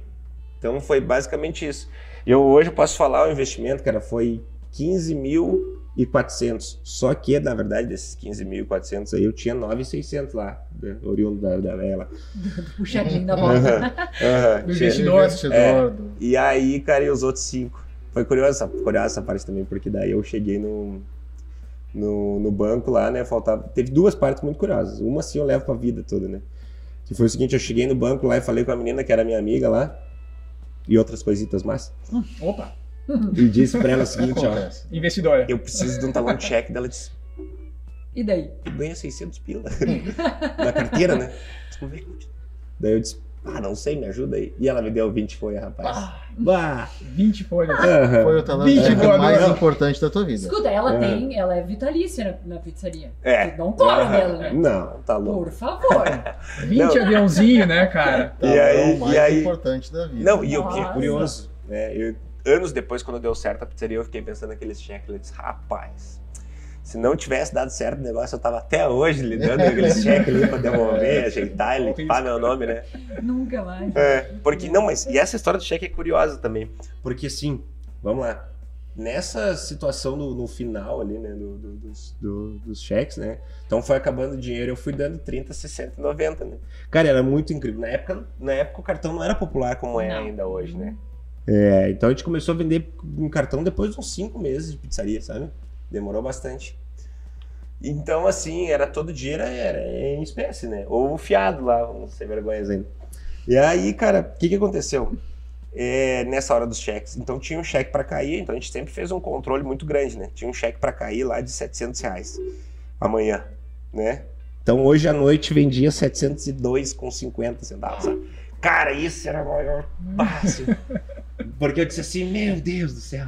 Então foi basicamente isso. Eu hoje posso falar o investimento, cara, foi 15.400. Só que, na verdade, desses 15.400 aí, eu tinha 9.600 lá, né, oriundo da, da vela. Puxadinho da bola. Aham, Do tinha- investidor. Investidor. É. do- E aí, cara, e os outros cinco? Foi curioso essa, curiosa essa parte também, porque daí eu cheguei no, no, no banco lá, né? Faltava. Teve duas partes muito curiosas. Uma sim eu levo pra vida toda, né? Que foi o seguinte, eu cheguei no banco lá e falei com a menina que era minha amiga lá, e outras coisitas mais. Opa, E disse pra ela o seguinte, ó. Investidora. Eu preciso de um talão de cheque dela disse, E daí? tu ganha 600 pila na carteira, né? Daí eu disse, ah, não sei, me ajuda aí. E ela me deu 20 folha, rapaz. Ah, Bah! 20 folhas. Aham. Foi o voador. mais importante da tua vida. Escuta, ela É. tem, ela é vitalícia na, na pizzaria. É. Tu não cobra Aham. dela, né? Não, tá louco. Por favor. 20 aviãozinho, né, cara? Talão E aí- mais e aí- importante da vida. Não, e o que é curioso, né? Eu, anos depois, quando deu certo a pizzaria, eu fiquei pensando naqueles disse, rapaz, se não tivesse dado certo o negócio, eu tava até hoje lidando com aqueles cheques ali pra devolver, ajeitar e limpar meu nome, né? Nunca mais. É, porque, não, mas, e essa história do cheque é curiosa também. Porque, assim, vamos lá. Nessa situação no, no final ali, né, do- do- dos, do- dos cheques, né? Então foi acabando o dinheiro, eu fui dando 30, 60, 90, né? Cara, era muito incrível. Na época, na época o cartão não era popular como é Não. ainda hoje, né? É, então a gente começou a vender um cartão depois de uns 5 meses de pizzaria, sabe? Demorou bastante. Então, assim, era todo dia era, era em espécie, né? Ou fiado lá, vamos ser vergonhas ainda. E aí, cara, o que, que aconteceu? É, nessa hora dos cheques. Então tinha um cheque para cair, então a gente sempre fez um controle muito grande, né? Tinha um cheque para cair lá de 700 reais amanhã, né? Então hoje à noite vendia 702,50 centavos. sabe? Cara, isso era o maior passo. Porque eu disse assim, meu Deus do céu.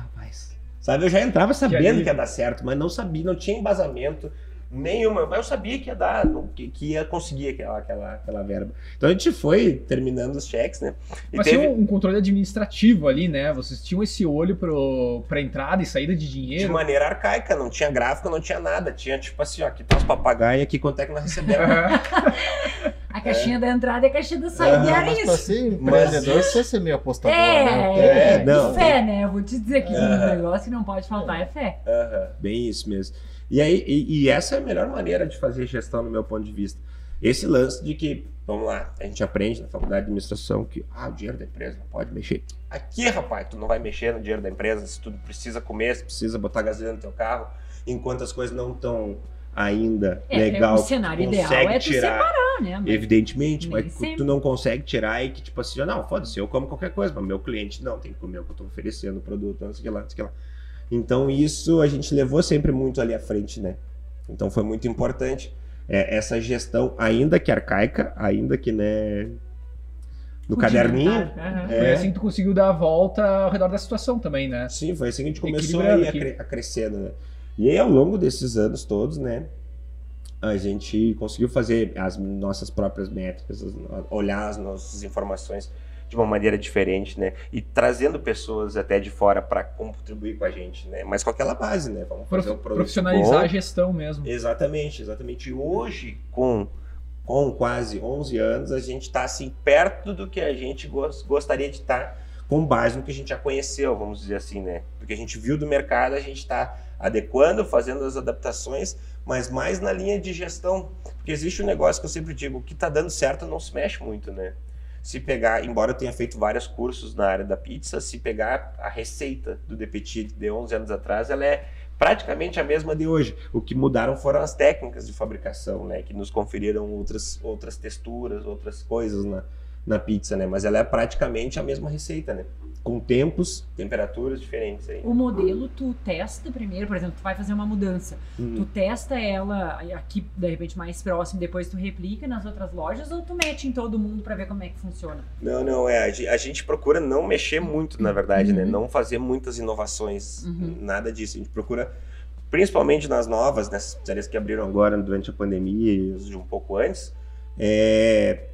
Sabe, eu já entrava sabendo alívio. que ia dar certo, mas não sabia, não tinha embasamento nenhuma. Mas eu sabia que ia dar, que, que ia conseguir aquela, aquela, aquela verba. Então a gente foi terminando os cheques, né? E Mas teve- tinha um, controle administrativo ali, né? Vocês tinham esse olho pro, pra entrada e saída de de dinheiro. maneira arcaica, não tinha gráfico, não tinha nada. Tinha tipo assim, ó, aqui tá os papagaios e aqui quanto é que nós recebemos. A caixinha da entrada e a caixinha da saída. E era Mas isso. ser empreendedor, Mas- você ser meio apostador, É, né? é, É, não. fé, né? Eu vou te dizer que Aham. um negócio que não pode faltar é fé. Aham, bem isso mesmo. E, aí, e, e essa é a melhor maneira de fazer gestão, no meu ponto de vista. Esse lance de que, vamos lá, a gente aprende na faculdade de administração que ah, o dinheiro da empresa não pode mexer. Aqui, rapaz, tu não vai mexer no dinheiro da empresa se tu precisa comer, se precisa botar gasolina no teu carro, enquanto as coisas não estão ainda É, legal. o que tu cenário ideal consegue é tu separar, né? Mas- Evidentemente, mas sempre. tu não consegue tirar e que, tipo assim, não, foda-se, eu como qualquer coisa, mas meu cliente não, tem que comer o que eu tô oferecendo, o produto, não sei o que lá, não sei o que lá. Então, isso a gente levou sempre muito ali à frente, né? Então, foi muito importante é, essa gestão, ainda que arcaica, ainda que, né, no caderninho. Foi É. assim que tu conseguiu dar a volta ao redor da situação também, né? Sim, foi assim que a gente começou a, cre- a crescendo, né? E aí, ao longo desses anos todos, né, a gente conseguiu fazer as nossas próprias métricas, as- olhar as nossas informações de uma maneira diferente, né? E trazendo pessoas até de fora para contribuir com a gente, né? Mas com aquela base, né? Vamos fazer um produto profissionalizar bom. a gestão mesmo. Exatamente, exatamente. E hoje, com, com quase 11 anos, a gente está assim, perto do que a gente gos- gostaria de estar, com base no que a gente já conheceu, vamos dizer assim, né? Do que a gente viu do mercado, a gente está adequando, fazendo as adaptações, mas mais na linha de gestão. Porque existe um negócio que eu sempre digo, que está dando certo não se mexe muito, né? Se pegar, embora eu tenha feito vários cursos na área da pizza, se pegar a receita do The Petit de 11 anos atrás, ela é praticamente a mesma de hoje. O que mudaram foram as técnicas de fabricação, né? Que nos conferiram outras, outras texturas, outras coisas na, na pizza, né? Mas ela é praticamente a mesma receita, né? Com tempos, temperaturas diferentes aí. O modelo tu testa primeiro, por exemplo, tu vai fazer uma mudança. Uhum. Tu testa ela aqui, de repente, mais próximo, depois tu replica nas outras lojas ou tu mete em todo mundo pra ver como é que funciona? Não, não, é. a ge- A gente procura não mexer muito, na verdade, né? Uhum. Não fazer muitas inovações, Uhum. nada disso. A gente procura, principalmente nas novas, nessas pizzarias que abriram agora durante a pandemia e um pouco antes, é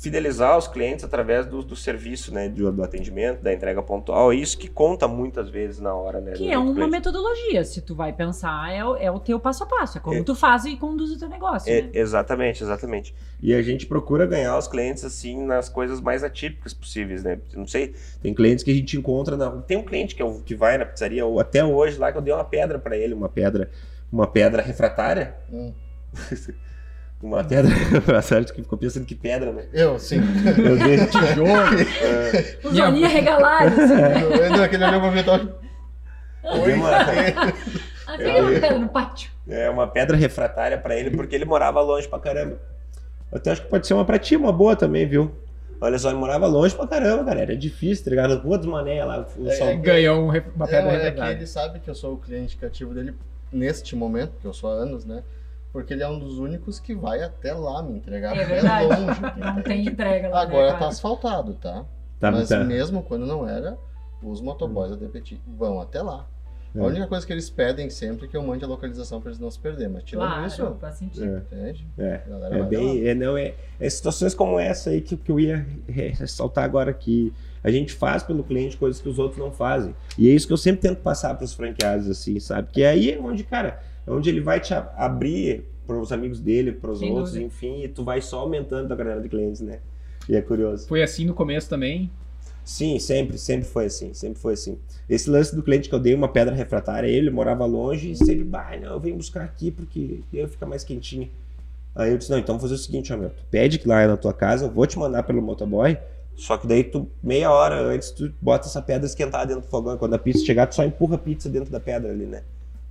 fidelizar os clientes através do, do serviço, né? Do, do atendimento, da entrega pontual. É isso que conta muitas vezes na hora, né? Que é uma cliente. metodologia, se tu vai pensar, é o, é o teu passo a passo, é como É. tu faz e conduz o teu negócio, É, né? exatamente, exatamente. E a gente procura ganhar os clientes assim nas coisas mais atípicas possíveis, né? Não sei, tem clientes que a gente encontra na Tem um cliente que, eu, que vai na pizzaria ou até hoje lá que eu dei uma pedra para ele, uma pedra, uma pedra refratária, Hum. uma pedra refratária que ficou pensando que pedra, né? Eu, sim. Eu dei Tijolo. Os olhinhos regalados. Eu, não, aquele olhou pra mim e tava- eu dei uma, pedra no pátio. é, uma pedra refratária para ele porque ele morava longe pra caramba. Eu até acho que pode ser uma pra ti, uma boa também, viu? Olha só, ele morava longe pra caramba, cara. Era difícil, tá ligado? Rua dos Mané lá. O É, sol- é, Ganhou um uma pedra É, é que ele sabe que eu sou o cliente cativo dele neste momento, porque eu sou há anos, né? Porque ele é um dos únicos que vai até lá me entregar. É porque verdade. longe. Não tem entrega lá. Agora né, tá asfaltado, tá? Tá, Mas tá. mesmo quando não era, os motoboys da DPT vão até lá. É. A única coisa que eles pedem sempre é que eu mande a localização pra eles não se perderem. Mas tirando Claro, isso, faz sentido. É. entende? É. É bem, é, não, é, é situações como essa aí que, que eu ia re- ressaltar agora que a gente faz pelo cliente coisas que os outros não fazem. E é isso que eu sempre tento passar para os franqueados, assim, sabe? Que aí é onde, cara, é onde ele vai te abrir para os amigos dele, para os outros, dúvida. enfim, e tu vai só aumentando a granada de clientes, né? E é curioso. Foi assim no começo também. Sim, sempre, sempre foi assim, sempre foi assim. Esse lance do cliente que eu dei uma pedra refratária, ele morava longe e sempre, bah, não, eu venho buscar aqui porque aí fica mais quentinho. Aí eu disse, não, então vou fazer o seguinte, ó, meu, tu pede que lá é na tua casa, eu vou te mandar pelo motoboy, só que daí tu, meia hora antes, tu bota essa pedra esquentar dentro do fogão, e quando a pizza chegar, tu só empurra a pizza dentro da pedra ali, né?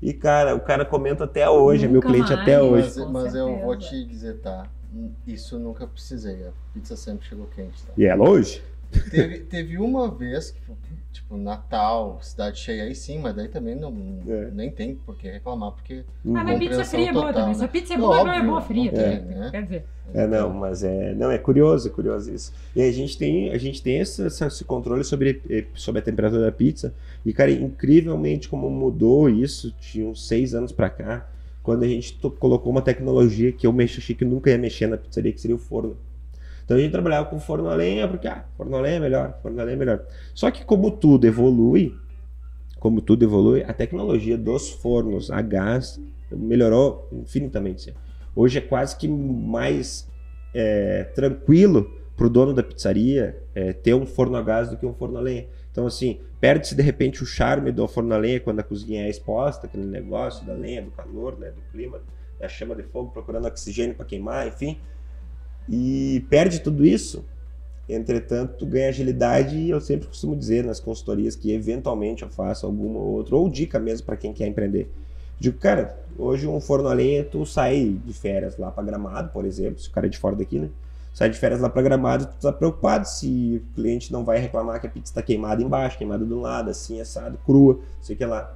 E, cara, o cara comenta até hoje, é meu Nunca cliente mais. até hoje. Mas, mas eu vou te dizer, tá? Isso eu nunca precisei. A pizza sempre chegou quente, tá? E é longe? teve, teve uma vez que, tipo, Natal, cidade cheia, aí sim, mas daí também não, É. nem tem por que reclamar, porque Ah, mas pizza fria é boa total, também. né? Se a pizza é Não, boa, não é óbvio, boa fria. não tem, né? Quer dizer, É, não, mas é, não, é curioso, é curioso isso. E a gente tem, a gente tem esse, esse- controle sobre, sobre a temperatura da pizza. E, cara, incrivelmente como mudou isso, tinha uns seis anos pra cá, quando a gente colocou uma tecnologia que eu mexi, achei que nunca ia mexer na pizzaria, que seria o forno. Então a gente trabalhava com forno a lenha, porque, ah, forno a lenha é melhor, forno a lenha é melhor. Só que como tudo evolui, como tudo evolui, a tecnologia dos fornos a gás melhorou infinitamente. Hoje é quase que mais é, tranquilo para o dono da pizzaria é, ter um forno a gás do que um forno a lenha. Então, assim, perde-se de repente o charme do forno a lenha quando a cozinha é exposta, aquele negócio da lenha, do calor, né, do clima, da chama de fogo procurando oxigênio para queimar, enfim. E perde tudo isso. Entretanto, tu ganha agilidade e eu sempre costumo dizer nas consultorias que eventualmente eu faço alguma ou outra, ou dica mesmo para quem quer empreender. Digo, cara, hoje um forno a lenha, tu sai de férias lá para Gramado, por exemplo, se o cara é de fora daqui, né? Sai de férias lá para Gramado, tu tá preocupado se o cliente não vai reclamar que a pizza está queimada embaixo, queimada um lado, assim, assado, crua, sei que lá.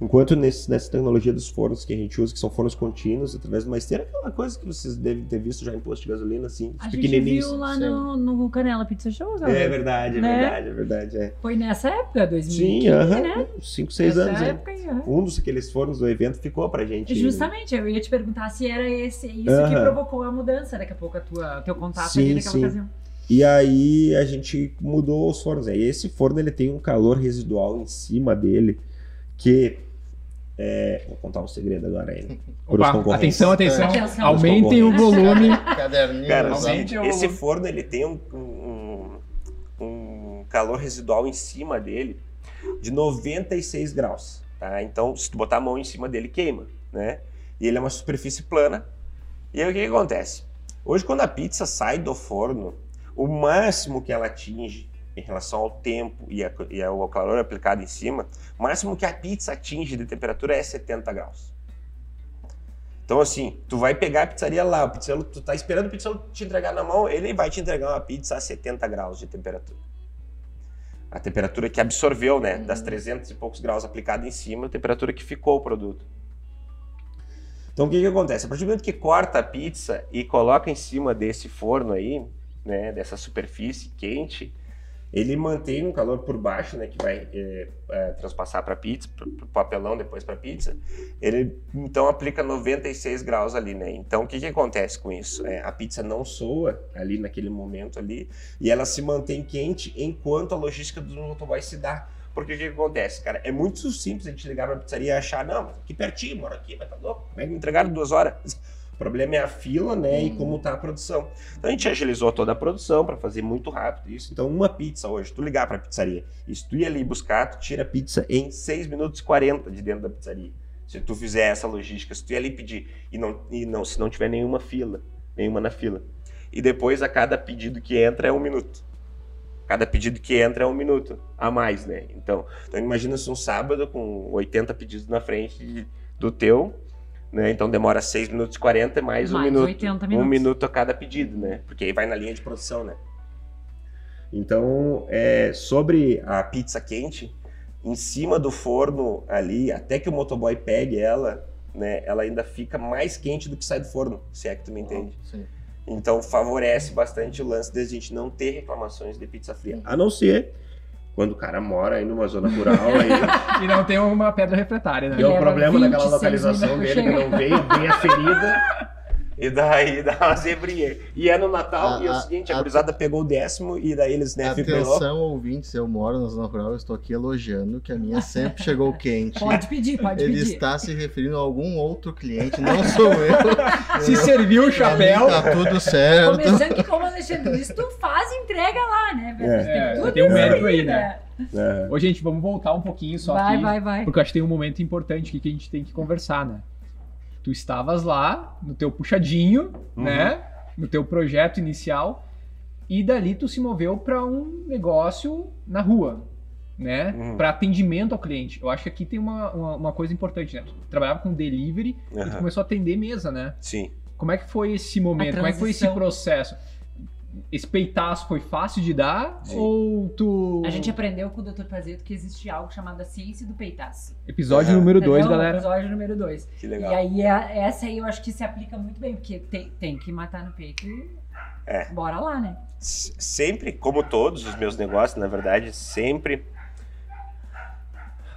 Enquanto nesse, nessa tecnologia dos fornos que a gente usa, que são fornos contínuos, através de uma esteira, aquela coisa que vocês devem ter visto já em posto de gasolina, assim, a os gente pequenininhos. viu lá no, no Canela Pizza Show, É né? verdade, é Né? verdade, é verdade. É. Foi nessa época, 2015, Sim, aham. né? 5, 6 Nessa anos. é. época, aí, aham. Um dos aqueles fornos do evento ficou pra gente. Justamente, eu ia te perguntar se era esse, isso que Aham. provocou a mudança, daqui a pouco a tua, o teu contato Sim, ali naquela sim. ocasião. E aí a gente mudou os fornos. E esse forno ele tem um calor residual em cima dele que é, vou contar um segredo agora aí. né? Opa, atenção, atenção. Atenção. Aumentem o volume. caderninho. Cara, usado. Aumente o- esse forno ele tem um, um- um calor residual em cima dele de 96 graus, tá? Então, se tu botar a mão em cima dele, queima, né? E ele é uma superfície plana. E aí o que, que acontece? Hoje, quando a pizza sai do forno, o máximo que ela atinge em relação ao tempo e, a- e ao calor aplicado em cima, o máximo que a pizza atinge de temperatura é 70 graus. Então, assim, tu vai pegar a pizzaria lá, o pizzaiolo, tu tá esperando o pizzaiolo te entregar na mão, ele vai te entregar uma pizza a 70 graus de temperatura. A temperatura que absorveu, né? Das 300 e poucos graus aplicado em cima, a temperatura que ficou o produto. Então, o que que acontece? A partir do momento que corta a pizza e coloca em cima desse forno aí, né? Dessa superfície quente, ele mantém um calor por baixo, né, que vai é, é, transpassar para pizza, para o papelão depois para pizza. Ele então aplica 96 graus ali, né? Então o que que acontece com isso? É, a pizza não soa ali naquele momento ali e ela se mantém quente enquanto a logística do motoboy se dá. Porque o que que acontece, cara? É muito simples a gente ligar para a pizzaria e achar, não, aqui pertinho, moro aqui, mas tá louco? Como é que me entregaram duas horas? O problema é a fila, né? E como tá a produção. Então a gente agilizou toda a produção para fazer muito rápido isso. Então, uma pizza hoje, tu ligar para a pizzaria e se tu ir ali buscar, tu tira a pizza em 6 minutos e 40 de dentro da pizzaria. Se tu fizer essa logística, se tu ir ali pedir e não, e não se não tiver nenhuma fila, nenhuma na fila. E depois a cada pedido que entra é um minuto. Cada pedido que entra é um minuto a mais, né? Então, então imagina se um sábado com 80 pedidos na frente do teu, né? Então demora 6 minutos e 40 mais, um Mais minuto. 80 Um minutos. minuto a cada pedido, né? Porque aí vai na linha de produção, né? Então, é, sobre a pizza quente, em cima do forno ali, até que o motoboy pegue ela, né? Ela ainda fica mais quente do que sai do forno, se é que tu me entende. Sim. Então favorece bastante o lance de a gente não ter reclamações de pizza fria. A não ser quando o cara mora aí numa zona rural aí. E não tem uma pedra refratária, né? Deu um Leva problema naquela 26 localização dele que não veio bem a ferida. E daí dá uma zebrinha. E é no Natal, A- e é o a- seguinte, a, a- gurizada pegou o décimo e daí eles, né, Atenção, ouvintes, eu moro na zona rural, eu estou aqui elogiando que a minha sempre chegou quente. Pode pedir, pode Ele pedir. está se referindo a algum outro cliente, não sou eu. Se serviu o chapéu. Tá tudo certo. Começando que como Alexandre disse, tu faz entrega lá, né? velho? É, tudo tem um mérito aí, né? É. Ô, gente, vamos voltar um pouquinho só Vai, aqui. vai, vai. Porque eu acho que tem um momento importante aqui que a gente tem que conversar, né? Tu estavas lá, no teu puxadinho, Uhum. né? No teu projeto inicial. E dali tu se moveu para um negócio na rua, né? Uhum. Para atendimento ao cliente. Eu acho que aqui tem uma, uma, uma coisa importante, né? Tu trabalhava com delivery e tu começou a atender mesa, né? Sim. Como é que foi esse momento? Como é que foi esse processo? Esse peitaço foi fácil de dar? Sim. Ou tu. A gente aprendeu com o Dr. Pazeto que existe algo chamado a ciência do peitaço. Episódio É. número 2, Entendeu? galera. Episódio número 2. Que E legal. aí, a- essa aí eu acho que se aplica muito bem, porque tem, tem que matar no peito e É. bora lá, né? S- Sempre, como todos os meus negócios, na verdade, sempre.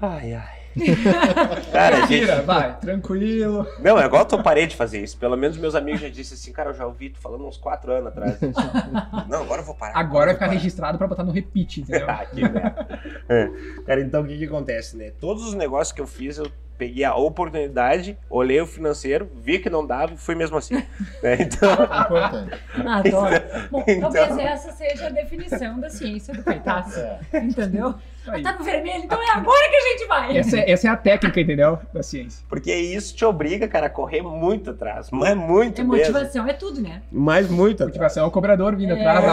Ai, ai. Cara, a gente, vai, tranquilo. Não, é igual eu parei de fazer isso. Pelo menos meus amigos já disseram assim, cara, eu já ouvi tu falando uns quatro anos atrás. Não, agora eu vou parar. Agora vai ficar parar. registrado pra botar no repeat, entendeu? Ah, que merda. É. Cara, então o que que acontece, né? Todos os negócios que eu fiz, eu peguei a oportunidade, olhei o financeiro, vi que não dava e fui mesmo assim. né? Então, Importante. Ah, Adoro. Bom, Então- talvez essa seja a definição da ciência do peitaço. Entendeu? Aí. Tá no vermelho, então é agora que a gente vai. Essa, é- essa é a técnica, entendeu? Da ciência. porque isso te obriga, cara, a correr muito atrás. Mas muito É mesmo. motivação, é tudo, né? Mas muito atrás. Motivação é o cobrador vindo É. atrás.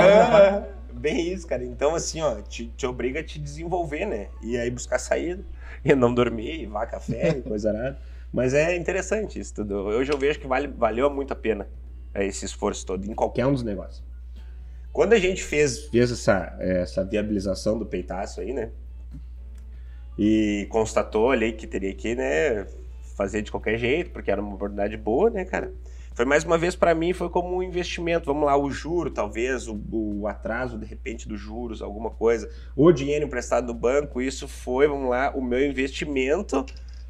É, bem isso, cara. Então, assim, ó, te, te obriga a te desenvolver, né? E aí buscar saída, e não dormir, e vá café, e coisa nada. Mas é interessante isso tudo. Hoje eu vejo que vale, valeu muito a pena é, esse esforço todo, em qualquer um dos negócios. Quando a gente fez, fez essa, essa viabilização do peitaço aí, né? E constatou ali que teria que, né, fazer de qualquer jeito, porque era uma oportunidade boa, né, cara? Foi mais uma vez para mim, foi como um investimento. Vamos lá, o juro, talvez, o, o atraso de repente dos juros, alguma coisa, o dinheiro emprestado do banco, isso foi, vamos lá, o meu investimento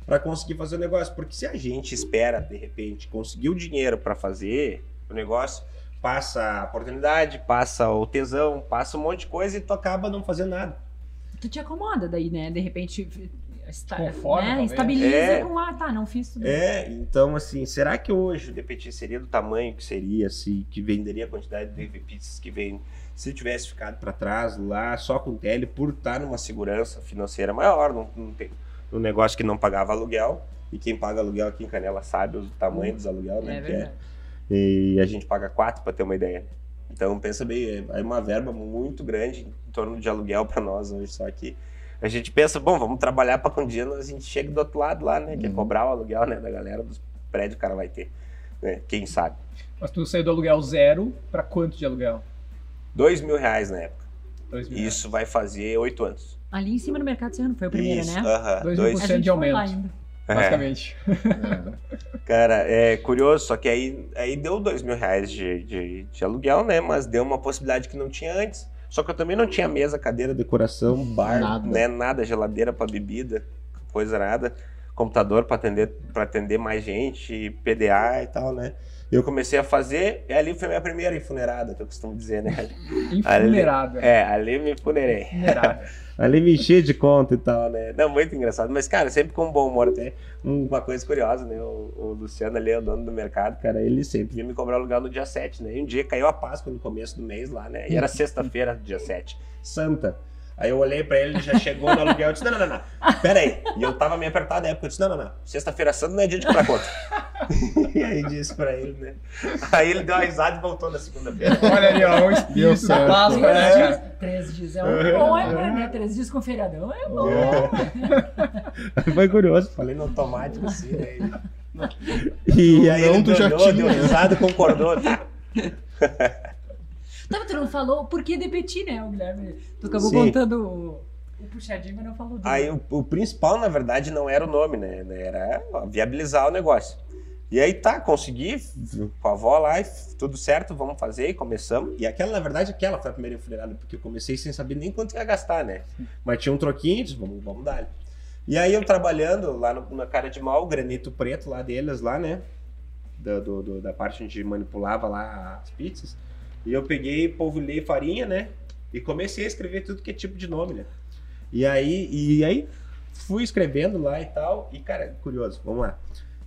para conseguir fazer o negócio. Porque se a gente espera, de repente, conseguir o dinheiro para fazer o negócio, passa a oportunidade, passa o tesão, passa um monte de coisa e tu acaba não fazendo nada. Tu te acomoda daí, né? De repente esta, Conforme, né? estabiliza É. com, ah, tá, não fiz tudo. É, então assim, será que hoje o DPT seria do tamanho que seria, se que venderia a quantidade de pizzas que vende, se tivesse ficado para trás lá só com tele, por estar numa segurança financeira maior, num, num, te- num negócio que não pagava aluguel, e quem paga aluguel aqui em Canela sabe o tamanho dos aluguel, né? É que verdade. E a gente paga quatro para ter uma ideia. Então pensa bem, é uma verba muito grande em torno de aluguel para nós hoje, só que a gente pensa, bom, vamos trabalhar para que um dia a gente chegue do outro lado lá, né? Que é Uhum. cobrar o aluguel né, da galera dos prédio o cara vai ter. Né? Quem sabe? Mas tu saiu do aluguel zero pra quanto de aluguel? Dois mil reais na época. Dois mil Isso vai fazer oito anos. Ali em cima do Mercado Serrano foi o primeiro, Isso, né? aham, Dois dois- mil A cento gente de foi lá aumento. É. Basicamente. Cara, é curioso, só que aí, aí deu dois mil reais de, de, de aluguel, né? Mas deu uma possibilidade que não tinha antes. Só que eu também não tinha mesa, cadeira, decoração, bar, Nada. né? Nada, geladeira pra bebida, coisa nada. Computador pra atender, pra atender mais gente, PDA e tal, né? Eu comecei a fazer, e ali foi minha primeira enfuneirada, que eu costumo dizer, né? Infunerada. É, ali me funerei. Infunerada. Ali me enchi de conta e tal, né? Não, muito engraçado. Mas, cara, sempre com bom humor. Até uma coisa curiosa, né? O, o Luciano ali, é o dono do mercado, cara, ele sempre vinha me cobrar aluguel no dia 7, né? E um dia caiu a Páscoa no começo do mês lá, né? E era sexta-feira, dia 7. Santa. Aí eu olhei pra ele, ele já chegou no aluguel. Eu disse: não, não, não, não. Pera aí. E eu tava meio apertado na época. Eu disse: não, não, não. Sexta-feira santa não é dia de cobrar conta. e aí disse pra ele, né? Aí ele deu uma risada e voltou na segunda-feira. Olha ali, ó, Deu espírito da. Páscoa, Três né, dias, três dias é um bom, é, né? Três dias com feriadão é bom. Foi curioso, falei no automático assim, né? E aí não, ele tu já tinha, deu risada, concordou. Tá. Mas tu não falou por que de Petit, né, o Guilherme? Tu acabou Sim. contando o, o puxadinho, mas não falou do Aí o, o principal, na verdade, não era o nome, né? Era viabilizar o negócio. E aí tá, consegui, com a avó lá, tudo certo, vamos fazer, começamos. E aquela, na verdade, aquela foi a primeira enfileirada, porque eu comecei sem saber nem quanto ia gastar, né? Mas tinha um troquinho, disse, vamos, vamos dar. E aí eu trabalhando lá no- na cara de mal, o granito preto lá deles, lá, né? Da, do- do- da parte onde manipulava lá as pizzas. E eu peguei, polvilhei farinha, né? E comecei a escrever tudo que é tipo de nome, né? E aí, e aí fui escrevendo lá e tal. E, cara, curioso, vamos lá.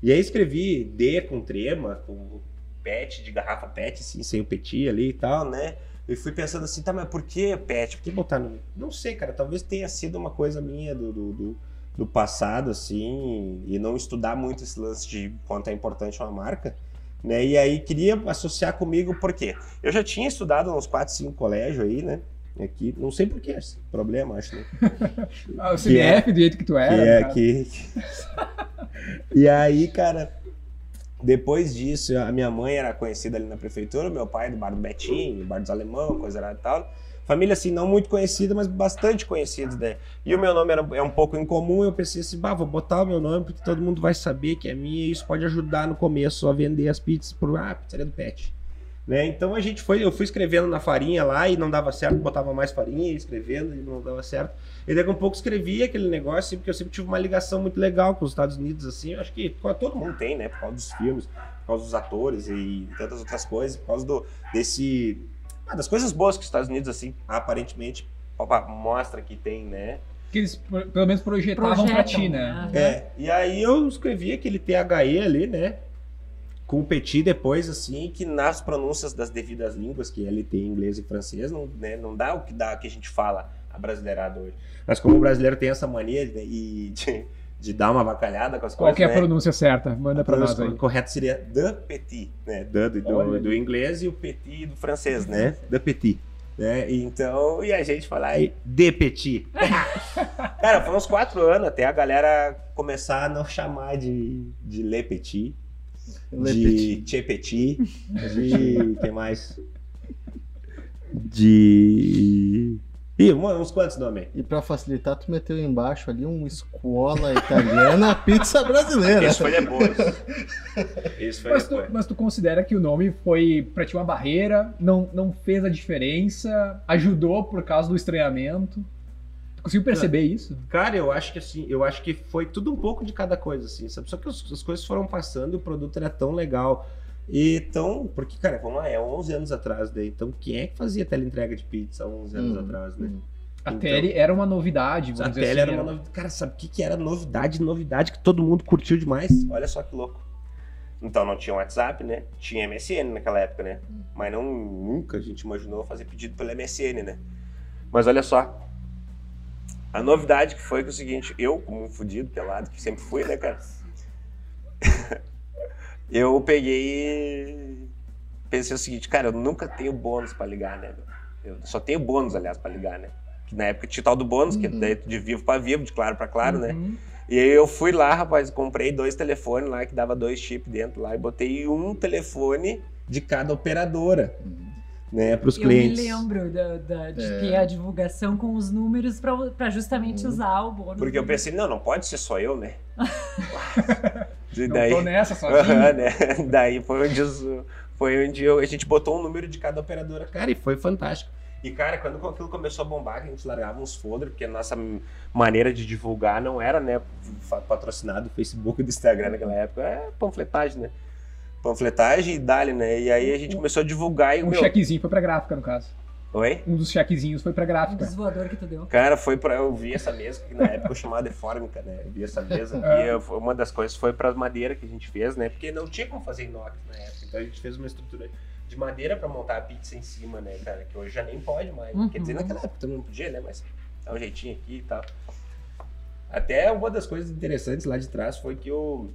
E aí escrevi D com trema, com pet, de garrafa pet, assim, sem o petit ali e tal, né? E fui pensando assim, tá, mas por que pet? Por que botar no. Não sei, cara, talvez tenha sido uma coisa minha do, do, do, do passado, assim, e não estudar muito esse lance de quanto é importante uma marca. Né? E aí queria associar comigo, por quê? Eu já tinha estudado uns 4, 5 colégios aí, né? Aqui, não sei por que esse problema, acho, né? Ah, O CBF, do jeito que tu Que era. é cara. que. e aí, cara, depois disso, a minha mãe era conhecida ali na prefeitura, meu pai do bar do Betinho, bar dos Alemão, coisa lá e tal. Família, assim, não muito conhecida, mas bastante conhecida, né? E o meu nome era, é um pouco incomum, eu pensei assim, bah, vou botar o meu nome porque todo mundo vai saber que é minha e isso pode ajudar no começo a vender as pizzas por, ah, pizzaria do Pet. Né? Então a gente foi, eu fui escrevendo na farinha lá e não dava certo, botava mais farinha, ia escrevendo e não dava certo. E daqui a um pouco escrevi aquele negócio, assim, porque eu sempre tive uma ligação muito legal com os Estados Unidos, assim, eu acho que todo mundo tem, né? Por causa dos filmes, por causa dos atores e tantas outras coisas, por causa do, desse. ah, das coisas boas que os Estados Unidos, assim, aparentemente opa, mostra que tem, né? Que eles pelo menos projetavam pra ti, né? É, e aí eu escrevi aquele THE ali, né? Com o petit depois, assim, que nas pronúncias das devidas línguas, que ele tem inglês e francês, não, né, não dá o que dá que a gente fala a brasileirada hoje. Mas como o brasileiro tem essa mania de, e de, de dar uma vacalhada com as Qual coisas, que é a né? pronúncia certa? Manda A pra nós aí. correta seria de petit, né? De, do, do, do inglês e o petit do francês, né? De petit. Né? E Então, e a gente fala aí, de petit. Cara, foi uns quatro anos até a galera começar a não chamar de, de le petit, de Petit. che petit, de. que mais? De. Ih, uns quantos nomes? E pra facilitar, tu meteu embaixo ali um escola italiana pizza brasileira. Esse foi depois. Esse foi Mas tu, depois. mas tu considera que o nome foi pra ti uma barreira, não, não fez a diferença, ajudou por causa do estranhamento? Conseguiu perceber isso? Cara, eu acho que assim, eu acho que foi tudo um pouco de cada coisa, assim, sabe? Só que as, as coisas foram passando e o produto era tão legal. E tão. Porque, cara, vamos lá, é 11 anos atrás, daí. Então, quem é que fazia teleentrega de pizza há 11 anos Hum, atrás, né? hum. A Então- tele era uma novidade, A vamos dizer tele assim. era uma novidade. Cara, sabe o que, que era novidade? Novidade que todo mundo curtiu demais. Olha só que louco. Então não tinha WhatsApp, né? Tinha MSN naquela época, né? Mas não, nunca a gente imaginou fazer pedido pelo MSN, né? Mas olha só. A novidade que foi que é o seguinte, eu, como um fudido, pelado, que sempre fui, né, cara? eu peguei pensei o seguinte, cara, eu nunca tenho bônus pra ligar, né? Eu só tenho bônus, aliás, pra ligar, né? Que na época tinha tal do bônus, que Uhum. daí de vivo pra vivo, de claro pra claro, né? Uhum. E aí eu fui lá, rapaz, comprei dois telefones lá que dava dois chips dentro lá e botei um telefone de cada operadora, né, para os Eu clientes. me lembro da- da- de É. ter a divulgação com os números pra justamente Uhum. usar o bônus. Porque eu pensei, não, não pode ser só eu, né? e Não daí, tô nessa sozinho. né? Daí foi onde, os- foi onde eu- a gente botou um número de cada operadora, cara, e foi fantástico. E, cara, quando aquilo começou a bombar, que a gente largava uns folders, porque a nossa maneira de divulgar não era, né, patrocinado do Facebook e do Instagram naquela época, é panfletagem, né? Panfletagem e dali, né? E aí a gente começou a divulgar e Um meu... chequezinho foi pra gráfica, no caso. Oi? Um dos chequezinhos foi pra Um gráfica. dos voadores que tu deu. Cara, foi pra. Eu vi essa mesa, que na época eu chamava de fórmica, né? Eu vi essa mesa aqui. eu- foi- uma das coisas foi para madeira que a gente fez, né? Porque não tinha como fazer inox na época. Então a gente fez uma estrutura de madeira pra montar a pizza em cima, né, cara? Que hoje já nem pode mais. Uhum. Quer dizer, naquela época também não podia, né? Mas dá um jeitinho aqui e tal. Até uma das coisas interessantes lá de trás foi que eu.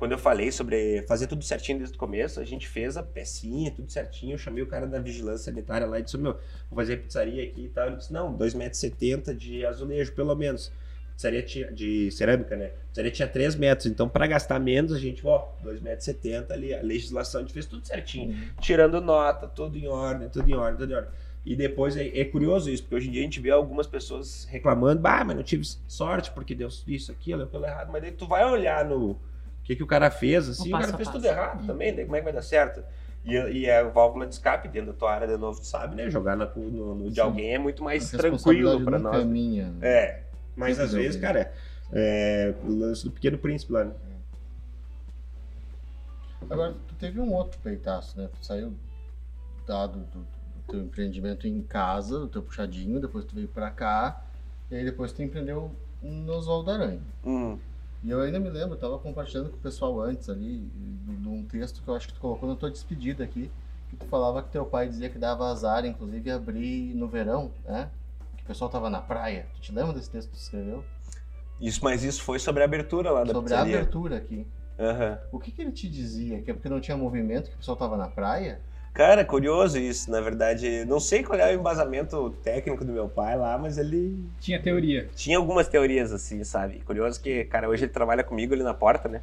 Quando eu falei sobre fazer tudo certinho desde o começo, a gente fez a pecinha, tudo certinho. Eu chamei o cara da vigilância sanitária lá e disse: Meu, vou fazer pizzaria aqui e tal. Ele disse: Não, 2,70 metros de azulejo, pelo menos. Pizzaria tinha, de cerâmica, né? Pizzaria tinha 3 metros. Então, para gastar menos, a gente, ó, 2,70 metros ali. A legislação, a gente fez tudo certinho. Tirando nota, tudo em ordem, tudo em ordem, tudo em ordem. E depois é, é curioso isso, porque hoje em dia a gente vê algumas pessoas reclamando, bah, mas não tive sorte porque deu isso, aquilo, aquilo errado. Mas daí tu vai olhar no que, que o cara fez, assim, O o, cara fez tudo errado também, daí como é que vai dar certo? E, e a válvula de escape dentro da tua área de novo, tu sabe, né? Jogar na- no, no de Sim. alguém é muito mais tranquilo para nós. É minha. né? É, mas às vezes, cara, é, o lance do Pequeno Príncipe lá, né? Agora, tu teve um outro peitaço, né? Tu saiu dado do, do teu empreendimento em casa, do teu puxadinho, depois tu veio pra cá, e aí depois tu empreendeu no Oswaldo Aranha. Hum, E eu ainda me lembro, eu tava compartilhando com o pessoal antes ali, de um texto que eu acho que tu colocou na tua despedida aqui, que tu falava que teu pai dizia que dava azar, inclusive, abrir no verão, né? Que o pessoal tava na praia. Tu te lembra desse texto que tu escreveu? isso, mas isso foi sobre a abertura lá da Sobre a abertura aqui. Aham. O que que ele te dizia? Que é porque não tinha movimento, que o pessoal tava na praia? Cara, curioso isso, na verdade. Não sei qual é o embasamento técnico do meu pai lá, mas ele Tinha teoria. tinha algumas teorias assim, sabe? Curioso que, cara, hoje ele trabalha comigo ali na porta, né?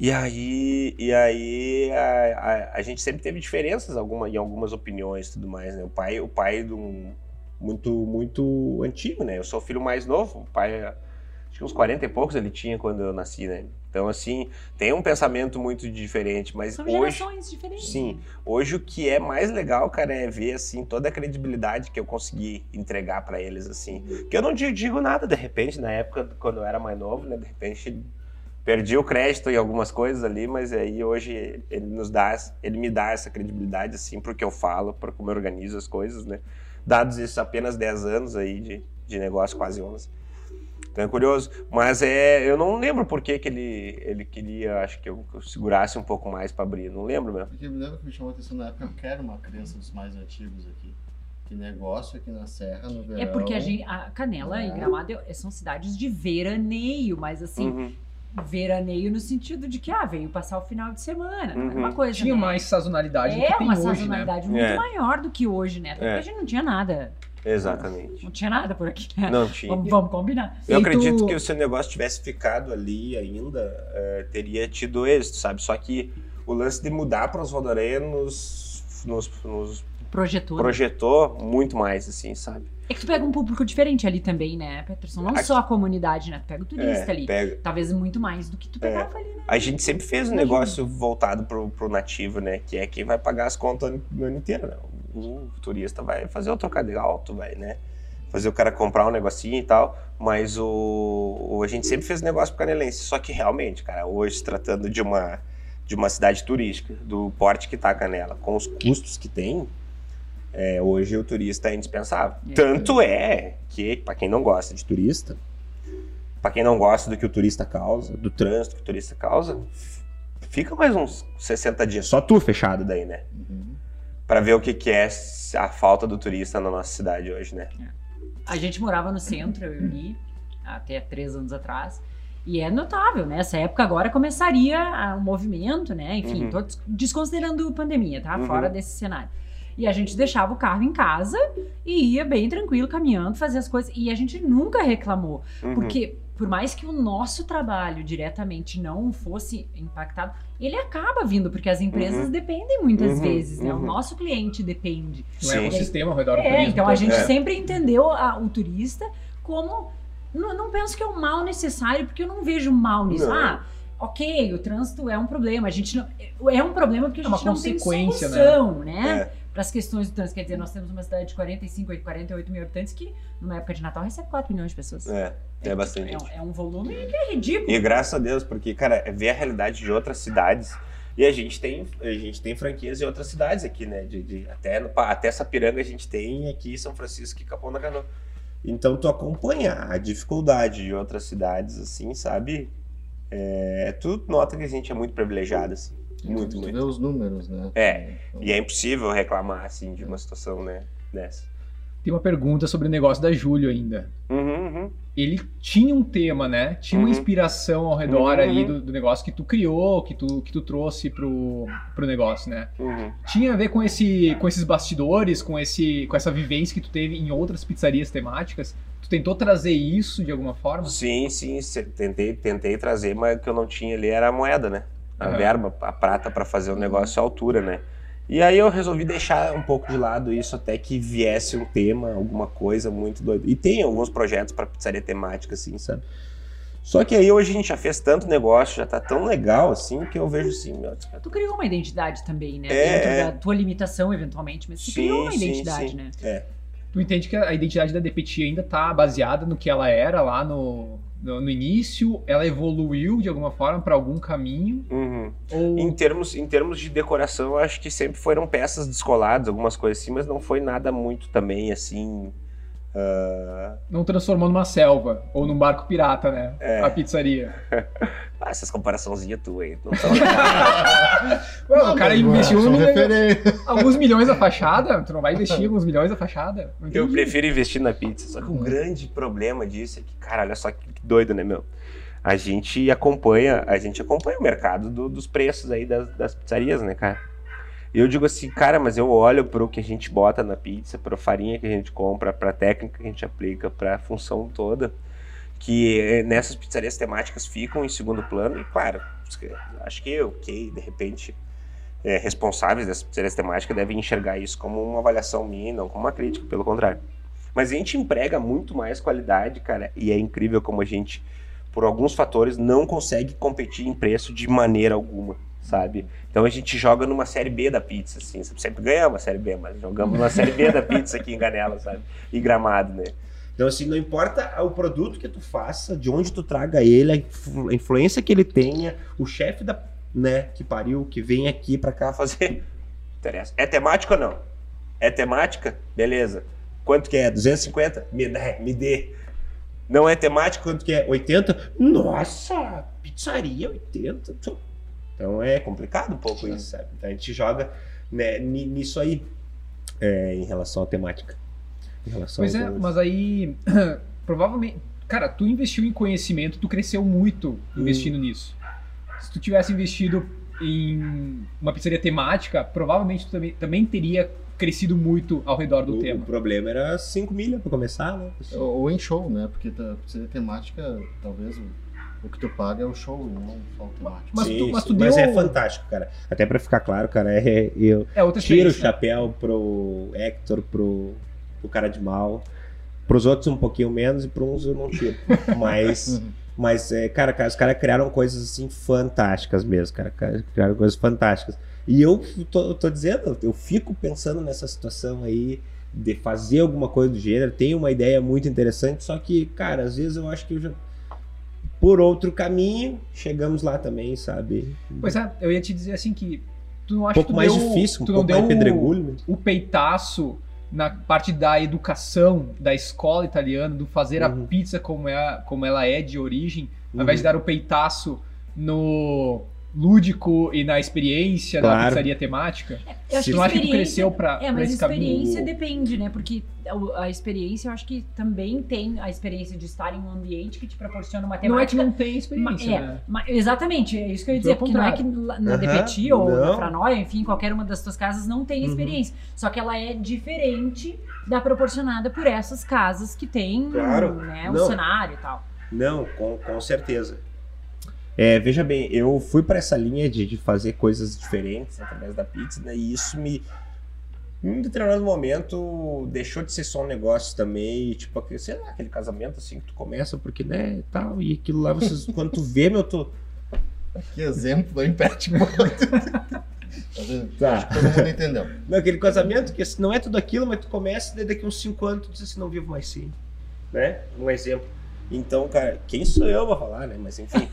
E aí, e aí a, a, a gente sempre teve diferenças alguma, em algumas opiniões e tudo mais, né? O pai, o pai de um muito, muito antigo, né? Eu sou o filho mais novo, o pai, acho que uns 40 e poucos ele tinha quando eu nasci, né? Então, assim, tem um pensamento muito diferente, mas São hoje... gerações diferentes. Sim, hoje o que é mais legal, cara, é ver assim toda a credibilidade que eu consegui entregar pra eles assim. Que eu não di- digo nada de repente na época quando eu era mais novo, né? De repente perdi o crédito em algumas coisas ali, mas aí hoje ele nos dá, ele me dá essa credibilidade assim porque eu falo, por como eu organizo as coisas, né? Dados esses apenas 10 anos aí de, de negócio, quase 11. Então é curioso, mas é, eu não lembro por que, que ele, ele queria, acho que eu, que eu segurasse um pouco mais pra abrir, não lembro mesmo. Porque me lembra que me chamou a atenção na época, eu quero uma crença dos mais antigos aqui. Que negócio aqui na Serra, no verão. É porque a, gente, a Canela e É. Gramado é- são cidades de veraneio, mas assim, Uhum. veraneio no sentido de que, ah, veio passar o final de semana. não é Uhum. uma coisa. Tinha né? mais sazonalidade do É que tem uma hoje, né? sazonalidade muito É. maior do que hoje, né? Até É. porque a gente não tinha nada. Exatamente. Não tinha nada por aqui, né? Não tinha. Vamos, vamos combinar. Eu E tu- acredito que se o negócio tivesse ficado ali ainda, eh, teria tido êxito, sabe? Só que o lance de mudar para os Rodoreia nos, nos, nos Projetou. né? projetou muito mais, assim, sabe? É que tu pega um público diferente ali também, né, Peterson? Não Aqui- só a comunidade, né? Tu pega o turista É, ali. pega- Talvez muito mais do que tu pegava ali, né? A gente sempre fez um Imagina. negócio voltado pro, pro nativo, né? Que é quem vai pagar as contas no ano inteiro, né? O turista vai fazer o trocadilho alto, vai, né? Fazer o cara comprar um negocinho e tal. Mas o, o- a gente sempre fez negócio pro canelense. Só que realmente, cara, hoje tratando de uma, de uma cidade turística, do porte que tá a Canela, com os custos que tem, é, hoje o turista é indispensável. É. Tanto é que, para quem não gosta de turista, para quem não gosta do que o turista causa, do trânsito que o turista causa, fica mais uns 60 dias, só tu fechado daí, né? Pra ver o que, que é a falta do turista na nossa cidade hoje, né? A gente morava no centro, eu e o Gui, até três anos atrás. E é notável, né? Essa época agora começaria ah, um movimento, né? Enfim, Uhum. tô des- desconsiderando pandemia, tá? Uhum. Fora desse cenário. E a gente deixava o carro em casa e ia bem tranquilo, caminhando, fazia as coisas. E a gente nunca reclamou. Uhum. Porque, por mais que o nosso trabalho diretamente não fosse impactado, ele acaba vindo, porque as empresas Uhum. dependem muitas Uhum, vezes, né? O uhum. nosso cliente depende. No Sim. ecossistema ao redor do É, turismo. então a gente É. sempre entendeu a- o turista como. Não, não penso que é um mal necessário, porque eu não vejo mal nisso. Não. Ah, ok, o trânsito é um problema. A gente não. É um problema porque a É uma gente não tem consequência, né? solução, né? É. Para as questões do trânsito. Quer dizer, nós temos uma cidade de 45, 48 mil habitantes que, numa época de Natal, recebe 4 milhões de pessoas. É, é bastante É, gente. um- é um volume que é ridículo. E graças a Deus, porque, cara, é ver a realidade de outras cidades. E a gente tem, a gente tem franquias em outras cidades aqui, né? De, de- até, até Sapiranga a gente tem aqui São Francisco e Capão da Canoa. Então tu acompanha a dificuldade de outras cidades, assim, sabe? É, tu nota que a gente é muito privilegiado, assim. Muito, muito. vê os números, né? É, E é impossível reclamar, assim, de uma situação, né? Dessa. Tem uma pergunta sobre o negócio da Júlio ainda. Uhum, uhum. Ele tinha um tema, né? Tinha uma Uhum. inspiração ao redor Uhum. ali do, do negócio que tu criou, que tu, que tu trouxe pro, pro negócio, né? Uhum. Tinha a ver com, esse, com esses bastidores, com, esse, com essa vivência que tu teve em outras pizzarias temáticas. Tu tentou trazer isso de alguma forma? Sim, sim, tentei, tentei trazer, mas o que eu não tinha ali era a moeda, né? A Aham. verba, a prata para fazer o negócio à altura, né? E aí eu resolvi deixar um pouco de lado isso até que viesse um tema, alguma coisa muito doida. E tem alguns projetos para pizzaria temática, assim, sabe? Só que aí hoje a gente já fez tanto negócio, já tá tão legal assim, que eu vejo assim, meu, Tu criou uma identidade também, né? É, Dentro é. da tua limitação, eventualmente, mas tu Sim, criou uma sim, identidade, sim. né? é. Tu entende que a identidade da DPT ainda tá baseada no que ela era lá no, no, no início? Ela evoluiu de alguma forma para algum caminho? Uhum. Ou Em termos, em termos de decoração, eu acho que sempre foram peças descoladas, algumas coisas assim, mas não foi nada muito também assim. Não transformou numa selva? Ou num barco pirata, né? É. A pizzaria. Ah, essas comparaçãozinhas tuas aí. Não Ué, Não, o cara investiu no- alguns milhões na fachada? Tu não vai investir alguns milhões na fachada? Eu prefiro investir na pizza. Só que o grande problema disso é que, cara, olha só que doido, né, meu? A gente acompanha, a gente acompanha o mercado do- dos preços aí das, das pizzarias, né, cara? E eu digo assim, cara, mas eu olho pro que a gente bota na pizza, pra farinha que a gente compra, pra técnica que a gente aplica, pra função toda, que eh, nessas pizzarias temáticas ficam em segundo plano. E, claro, acho que, ok, de repente, eh, responsáveis dessas pizzarias temáticas devem enxergar isso como uma avaliação minha, não como uma crítica, pelo contrário. Mas a gente emprega muito mais qualidade, cara, e é incrível como a gente, por alguns fatores, não consegue competir em preço de maneira alguma, sabe? Então a gente joga numa série B da pizza, assim, sempre ganhamos a série B, mas jogamos numa série B da pizza aqui em Ganela, sabe? E Gramado, né? Então, assim, não importa o produto que tu faça, de onde tu traga ele, a influ- a influência que ele tenha, o chefe da, né, que pariu, que vem aqui pra cá fazer. Interessa. É temática ou não? É temática? Beleza. Quanto que é? 250? Me dê, me dê. Não é temática? Quanto que é? 80? Nossa, pizzaria 80. Então é complicado um pouco isso, sabe? Então a gente joga né, ni- nisso aí é, em relação à temática. Em relação Pois é, valores. mas aí, provavelmente. Cara, tu investiu em conhecimento, tu cresceu muito investindo nisso. Se tu tivesse investido em uma pizzaria temática, provavelmente tu também, também teria crescido muito ao redor do o, tema. o problema era 5 milha pra começar, né? Ou ou em show, né? Porque tá, seria temática, talvez o, que tu paga é o show, não só o temático. Mas Sim, tu- mas sim. tu mas deu- é fantástico, cara. Até pra ficar claro, cara, é, eu É outra tiro o experiência. chapéu pro Hector, pro, pro cara de mal. Pros outros um pouquinho menos e para uns eu não tiro. Mas, mas é, cara, cara, os caras criaram coisas assim fantásticas mesmo, cara. Criaram coisas fantásticas. E eu tô, tô dizendo, eu fico pensando nessa situação aí de fazer alguma coisa do gênero. Tenho uma ideia muito interessante, só que, cara, às vezes eu acho que eu já. Por outro caminho, chegamos lá também, sabe? Pois é, eu ia te dizer assim que tu não um acha pouco que tu mais deu, difícil, um tu não pouco mais deu pedregulho. né? o peitaço na parte da educação da escola italiana, do fazer a Uhum. pizza como, é, como ela é de origem, ao invés de dar o peitaço no, lúdico e na experiência da Claro. pizzaria temática? Eu acho que não acha que cresceu pra, É, pra mas caminho? experiência depende, né? Porque a, experiência, eu acho que também tem a experiência de estar em um ambiente que te proporciona uma Não é que temática. não tem experiência, é, né? exatamente, é isso que eu ia dizer, porque não é que na Aham, Depeti ou não. na Franóia, enfim, qualquer uma das tuas casas não tem Uhum. experiência. Só que ela é diferente da proporcionada por essas casas que tem Claro, né, um não. cenário e tal. Não, com, com certeza. É, veja bem, eu fui para essa linha de, de fazer coisas diferentes através da pizza, né? E isso me. Em um determinado momento deixou de ser só um negócio também, tipo, sei lá, aquele casamento assim que tu começa, porque, né, tal, e aquilo lá, vocês, quando tu vê, meu, tu. Que exemplo, impede muito. Tá? Tá. Todo mundo entendeu. Não, aquele casamento que assim, não é tudo aquilo, mas tu começa, daí daqui uns 5 anos tu diz assim, não vivo mais sim. Né? Um exemplo. Então, cara, quem sou eu pra falar, né? Mas enfim.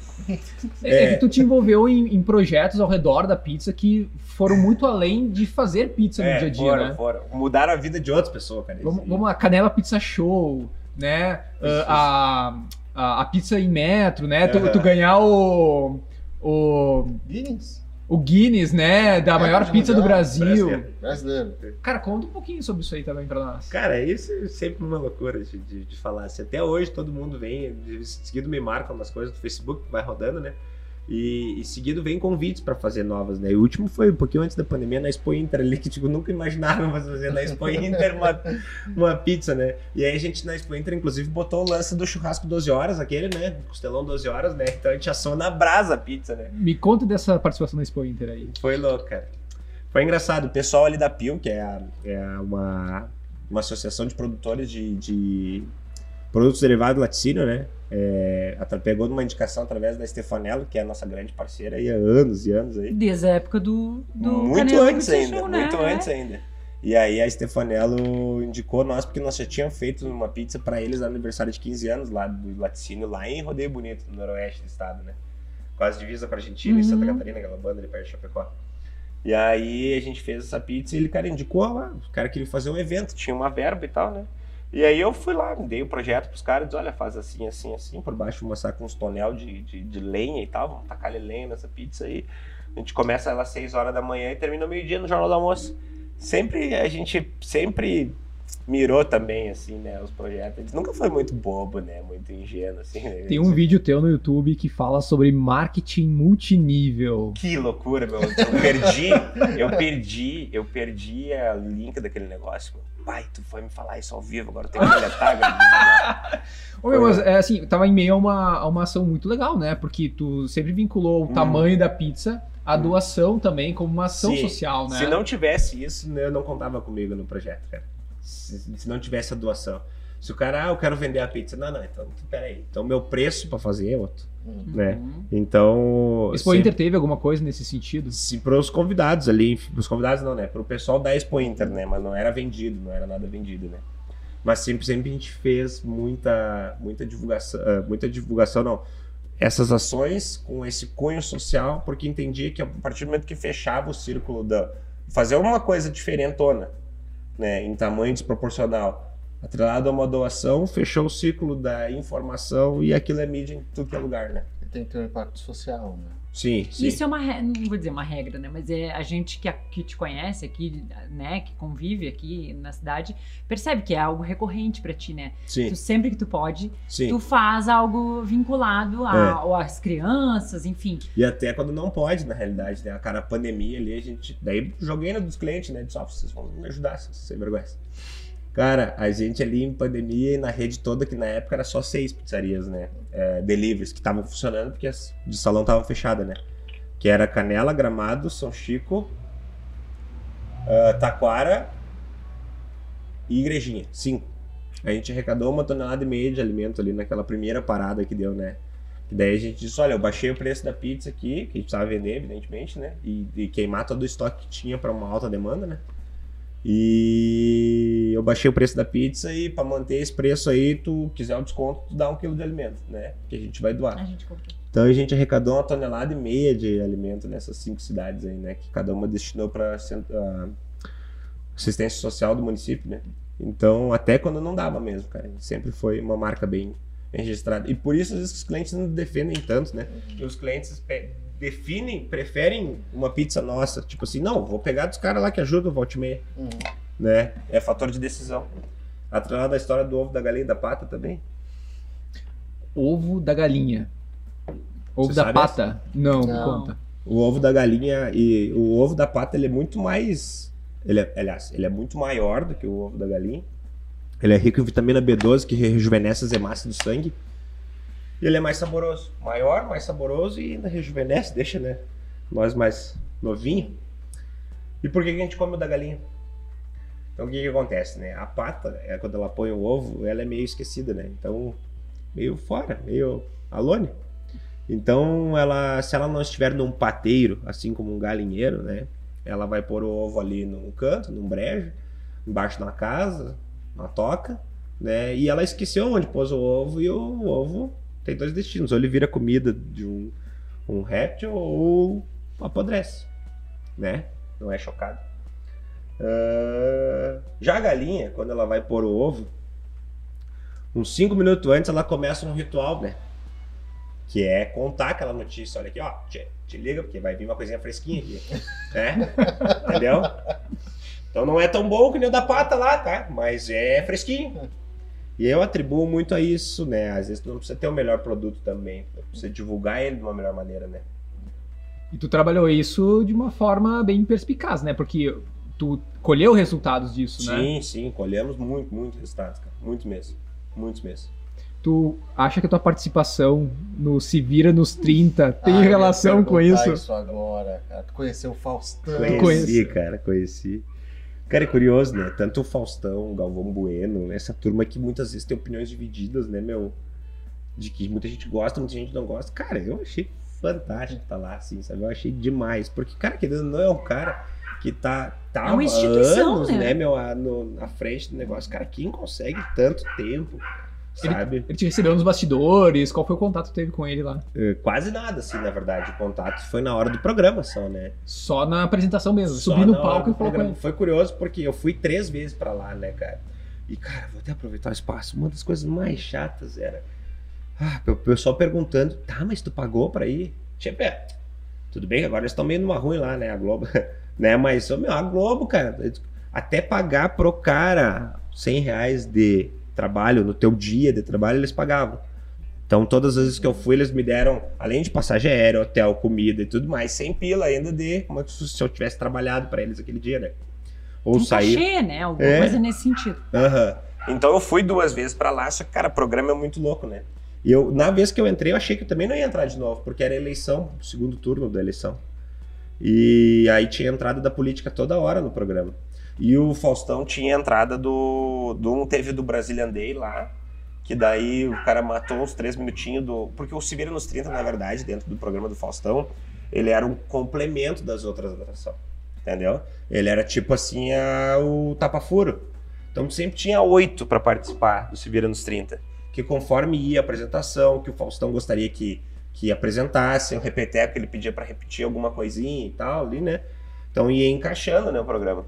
É, É. tu te envolveu em, em projetos ao redor da pizza que foram muito além de fazer pizza no é, dia a dia, fora, né? fora. Mudaram a vida de outras pessoas, cara. Vamos, vamos lá, Canela Pizza Show, né? Ah, a, a, a pizza em metro, né? Tu, Aham. tu ganhar o, o, Guinness. O Guinness, né? Da maior Recorde pizza do mundial, Brasil. Brasil. Brasileiro. Cara, conta um pouquinho sobre isso aí também pra nós. Cara, isso é sempre uma loucura de, de, de falar. assim. Até hoje todo mundo vem, de seguido me marca umas coisas do Facebook, vai rodando, né? E, e seguido vem convites pra fazer novas, né? E o último foi um pouquinho antes da pandemia na Expo Inter ali, que tipo, nunca imaginaram fazer na Expo Inter uma, uma pizza, né? E aí a gente na Expo Inter, inclusive, botou o lance do churrasco 12 horas, aquele, né? Costelão 12 horas, né? Então a gente assou na brasa a pizza, né? Me conta dessa participação na Expo Inter aí. Foi louco, cara. Foi engraçado. O pessoal ali da PIL, que é, a- é uma, uma associação de produtores de, de produtos derivados do laticínio, né? É, pegou uma indicação através da Stefanello, que é a nossa grande parceira aí há anos e anos aí. Desde a época do, do muito antes ainda, Show, né? muito É. antes ainda. E aí a Stefanello indicou nós, porque nós já tínhamos feito uma pizza para eles no aniversário de 15 anos lá do laticínio, lá em Rodeio Bonito, no noroeste do estado, né? Quase divisa com a Argentina e Santa Uhum. Catarina, aquela banda ali perto de Chapecó. E aí a gente fez essa pizza e ele, cara, indicou lá, o cara queria fazer um evento, tinha uma verba e tal, né? E aí eu fui lá, dei o projeto pros caras, disse, olha, faz assim, assim, assim, por baixo mostrar com uns tonel de, de, de lenha e tal, vamos tacar lenha nessa pizza aí. A gente começa ela às 6 horas da manhã e termina meio-dia no Jornal do Almoço. Sempre, a gente sempre mirou também, assim, né, os projetos. A gente nunca foi muito bobo, né, muito ingênuo, assim. né? Tem um vídeo teu no YouTube que fala sobre marketing multinível. Que loucura, meu. Eu perdi, eu perdi, eu perdi o link daquele negócio, meu. Pai, tu foi me falar isso ao vivo, agora eu tenho que deletar. Ô, meu, mas é assim, tava em meio a uma, a uma ação muito legal, né? Porque tu sempre vinculou o Hum. tamanho da pizza Hum. doação também como uma ação Sim. social, né? Se não tivesse isso, né, eu não contava comigo no projeto, cara. Se, se não tivesse a doação. Se o cara, ah, eu quero vender a pizza. Não, não, então, peraí. Então, meu preço pra fazer é outro, Hum. né? Uhum. Então... Expo sempre- Inter teve alguma coisa nesse sentido? Se para os convidados ali, os convidados não, né? Para o pessoal da Expo Inter, né? Mas não era vendido, não era nada vendido, né? Mas sempre, sempre a gente fez muita, muita divulgação, ah, muita divulgação, não. Essas ações com esse cunho social, porque entendia que a partir do momento que fechava o círculo da fazer uma coisa diferentona, né? Em tamanho desproporcional, atrelado a uma doação, fechou o ciclo da informação e aquilo é mídia em tudo que é lugar, né? Tem que ter um impacto social, né? Sim, sim. Isso é uma, re- não vou dizer uma regra, né? Mas é a gente que, que te conhece aqui, né? Que convive aqui na cidade, percebe que é algo recorrente pra ti, né? sim, Tu, sempre que tu pode, sim. tu faz algo vinculado a, É. às crianças, enfim. E até quando não pode, na realidade, né? A cara, a pandemia ali, a gente. Daí joguei na dos clientes, né? Disse, ó, vocês vão me ajudar, sem vergonha. Cara, a gente ali em pandemia, na rede toda, que na época era só seis pizzarias, né? É, deliveries, que estavam funcionando porque as de salão estavam fechadas, né? Que era Canela, Gramado, São Chico, ah, Taquara e Igrejinha. Cinco. A gente arrecadou uma tonelada e meia de alimento ali naquela primeira parada que deu, né? E daí a gente disse, olha, eu baixei o preço da pizza aqui, que a gente precisava vender, evidentemente, né? E, e queimar todo o estoque que tinha para uma alta demanda, né? E eu baixei o preço da pizza e para manter esse preço aí, tu quiser o desconto, tu dá um quilo de alimento, né? Que a gente vai doar. A gente. Então a gente arrecadou uma tonelada e meia de alimento nessas cinco cidades aí, né? Que cada uma destinou para assistência social do município, né? Então, até quando não dava mesmo, cara. Sempre foi uma marca bem. registrado. E por isso, às vezes, os clientes não defendem tanto, né? E os clientes definem, preferem uma pizza nossa. Tipo assim, não, vou pegar dos caras lá que ajudam o Volte Meia, Uhum. né? É fator de decisão. Atrelado da história do ovo da galinha e da pata também. Ovo da galinha. Ovo Você da pata? Não, me Não. conta. O ovo da galinha e o ovo da pata, ele é muito mais... Ele é, aliás, ele é muito maior do que o ovo da galinha. Ele é rico em vitamina B12, que rejuvenesce as hemácias do sangue. Ele é mais saboroso. Maior, mais saboroso e ainda rejuvenesce, deixa, né? Nós mais novinho. E por que que a gente come o da galinha? Então o que que acontece, né? A pata, é, quando ela põe o ovo, ela é meio esquecida, né? Então, meio fora, meio alone. Então, ela, se ela não estiver num pateiro, assim como um galinheiro, né? Ela vai pôr o ovo ali num canto, num brejo, embaixo da casa, na toca, né? E ela esqueceu onde pôs o ovo e o ovo tem dois destinos. Ou ele vira comida de um, um réptil ou apodrece, né? Não é chocado. Ah, já a galinha, quando ela vai pôr o ovo, uns cinco minutos antes ela começa um ritual, né? Que é contar aquela notícia. Olha aqui, ó, te, te liga, porque vai vir uma coisinha fresquinha aqui. né? Entendeu? Então não é tão bom que nem o da pata lá, tá? Mas é fresquinho. E eu atribuo muito a isso, né? Às vezes tu não precisa ter o melhor produto também. Tu Precisa divulgar ele de uma melhor maneira, né? E tu trabalhou isso de uma forma bem perspicaz, né? Porque tu colheu resultados disso, né? Sim, sim, colhemos muito, muito resultados, cara. Muitos meses. Muitos meses. Tu acha que a tua participação no Se Vira nos 30 tem Ah, relação com isso? isso agora, cara. Tu conheceu o Faustão. Conheci, conheço. cara, conheci. Cara, é curioso, né? Tanto o Faustão, o Galvão Bueno, essa turma que muitas vezes tem opiniões divididas, né, meu? De que muita gente gosta, muita gente não gosta. Cara, eu achei fantástico estar lá, assim, sabe? Eu achei demais. Porque, cara, querendo não é um cara que tá, tá É uma instituição, anos, né? né, meu, a- no- na frente do negócio. Cara, quem consegue tanto tempo, sabe? Ele te recebeu nos bastidores? Qual foi o contato que teve com ele lá? Eh, Quase nada, assim, na verdade. O contato foi na hora do programa só, né? Só na apresentação mesmo. Só Subi no palco e falou com ele. Foi curioso porque eu fui três vezes pra lá, né, cara? E, cara, vou até aproveitar o espaço. Uma das coisas mais chatas era. Ah, o pessoal perguntando, tá, mas tu pagou pra ir? Tipo, é. Tudo bem agora eles estão meio numa ruim lá, né? A Globo. né? Mas, meu, a Globo, cara, até pagar pro cara 100 reais de trabalho, no teu dia de trabalho, eles pagavam. Então, todas as vezes que eu fui, eles me deram, além de passagem aérea, hotel, comida e tudo mais, 100 pila ainda de como se eu tivesse trabalhado pra eles aquele dia, né? Ou um sair. cachê, né? Alguma É. coisa nesse sentido. Aham. Então eu fui duas vezes pra lá, só que, cara, o programa é muito louco, né? E eu, na vez que eu entrei, eu achei que eu também não ia entrar de novo, porque era eleição, segundo turno da eleição. E aí tinha entrada da política toda hora no programa. E o Faustão tinha entrada do. do teve do Brazilian Day lá, que daí o cara matou uns três minutinhos do. Porque o Se nos 30, na verdade, dentro do programa do Faustão, ele era um complemento das outras atrações. Entendeu? Ele era tipo assim a, o tapa-furo. Então sempre tinha oito para participar do Se nos 30. Que conforme ia a apresentação, que o Faustão gostaria que, que apresentasse, o repeteco ele pedia para repetir alguma coisinha e tal ali, né? Então ia encaixando né, o programa.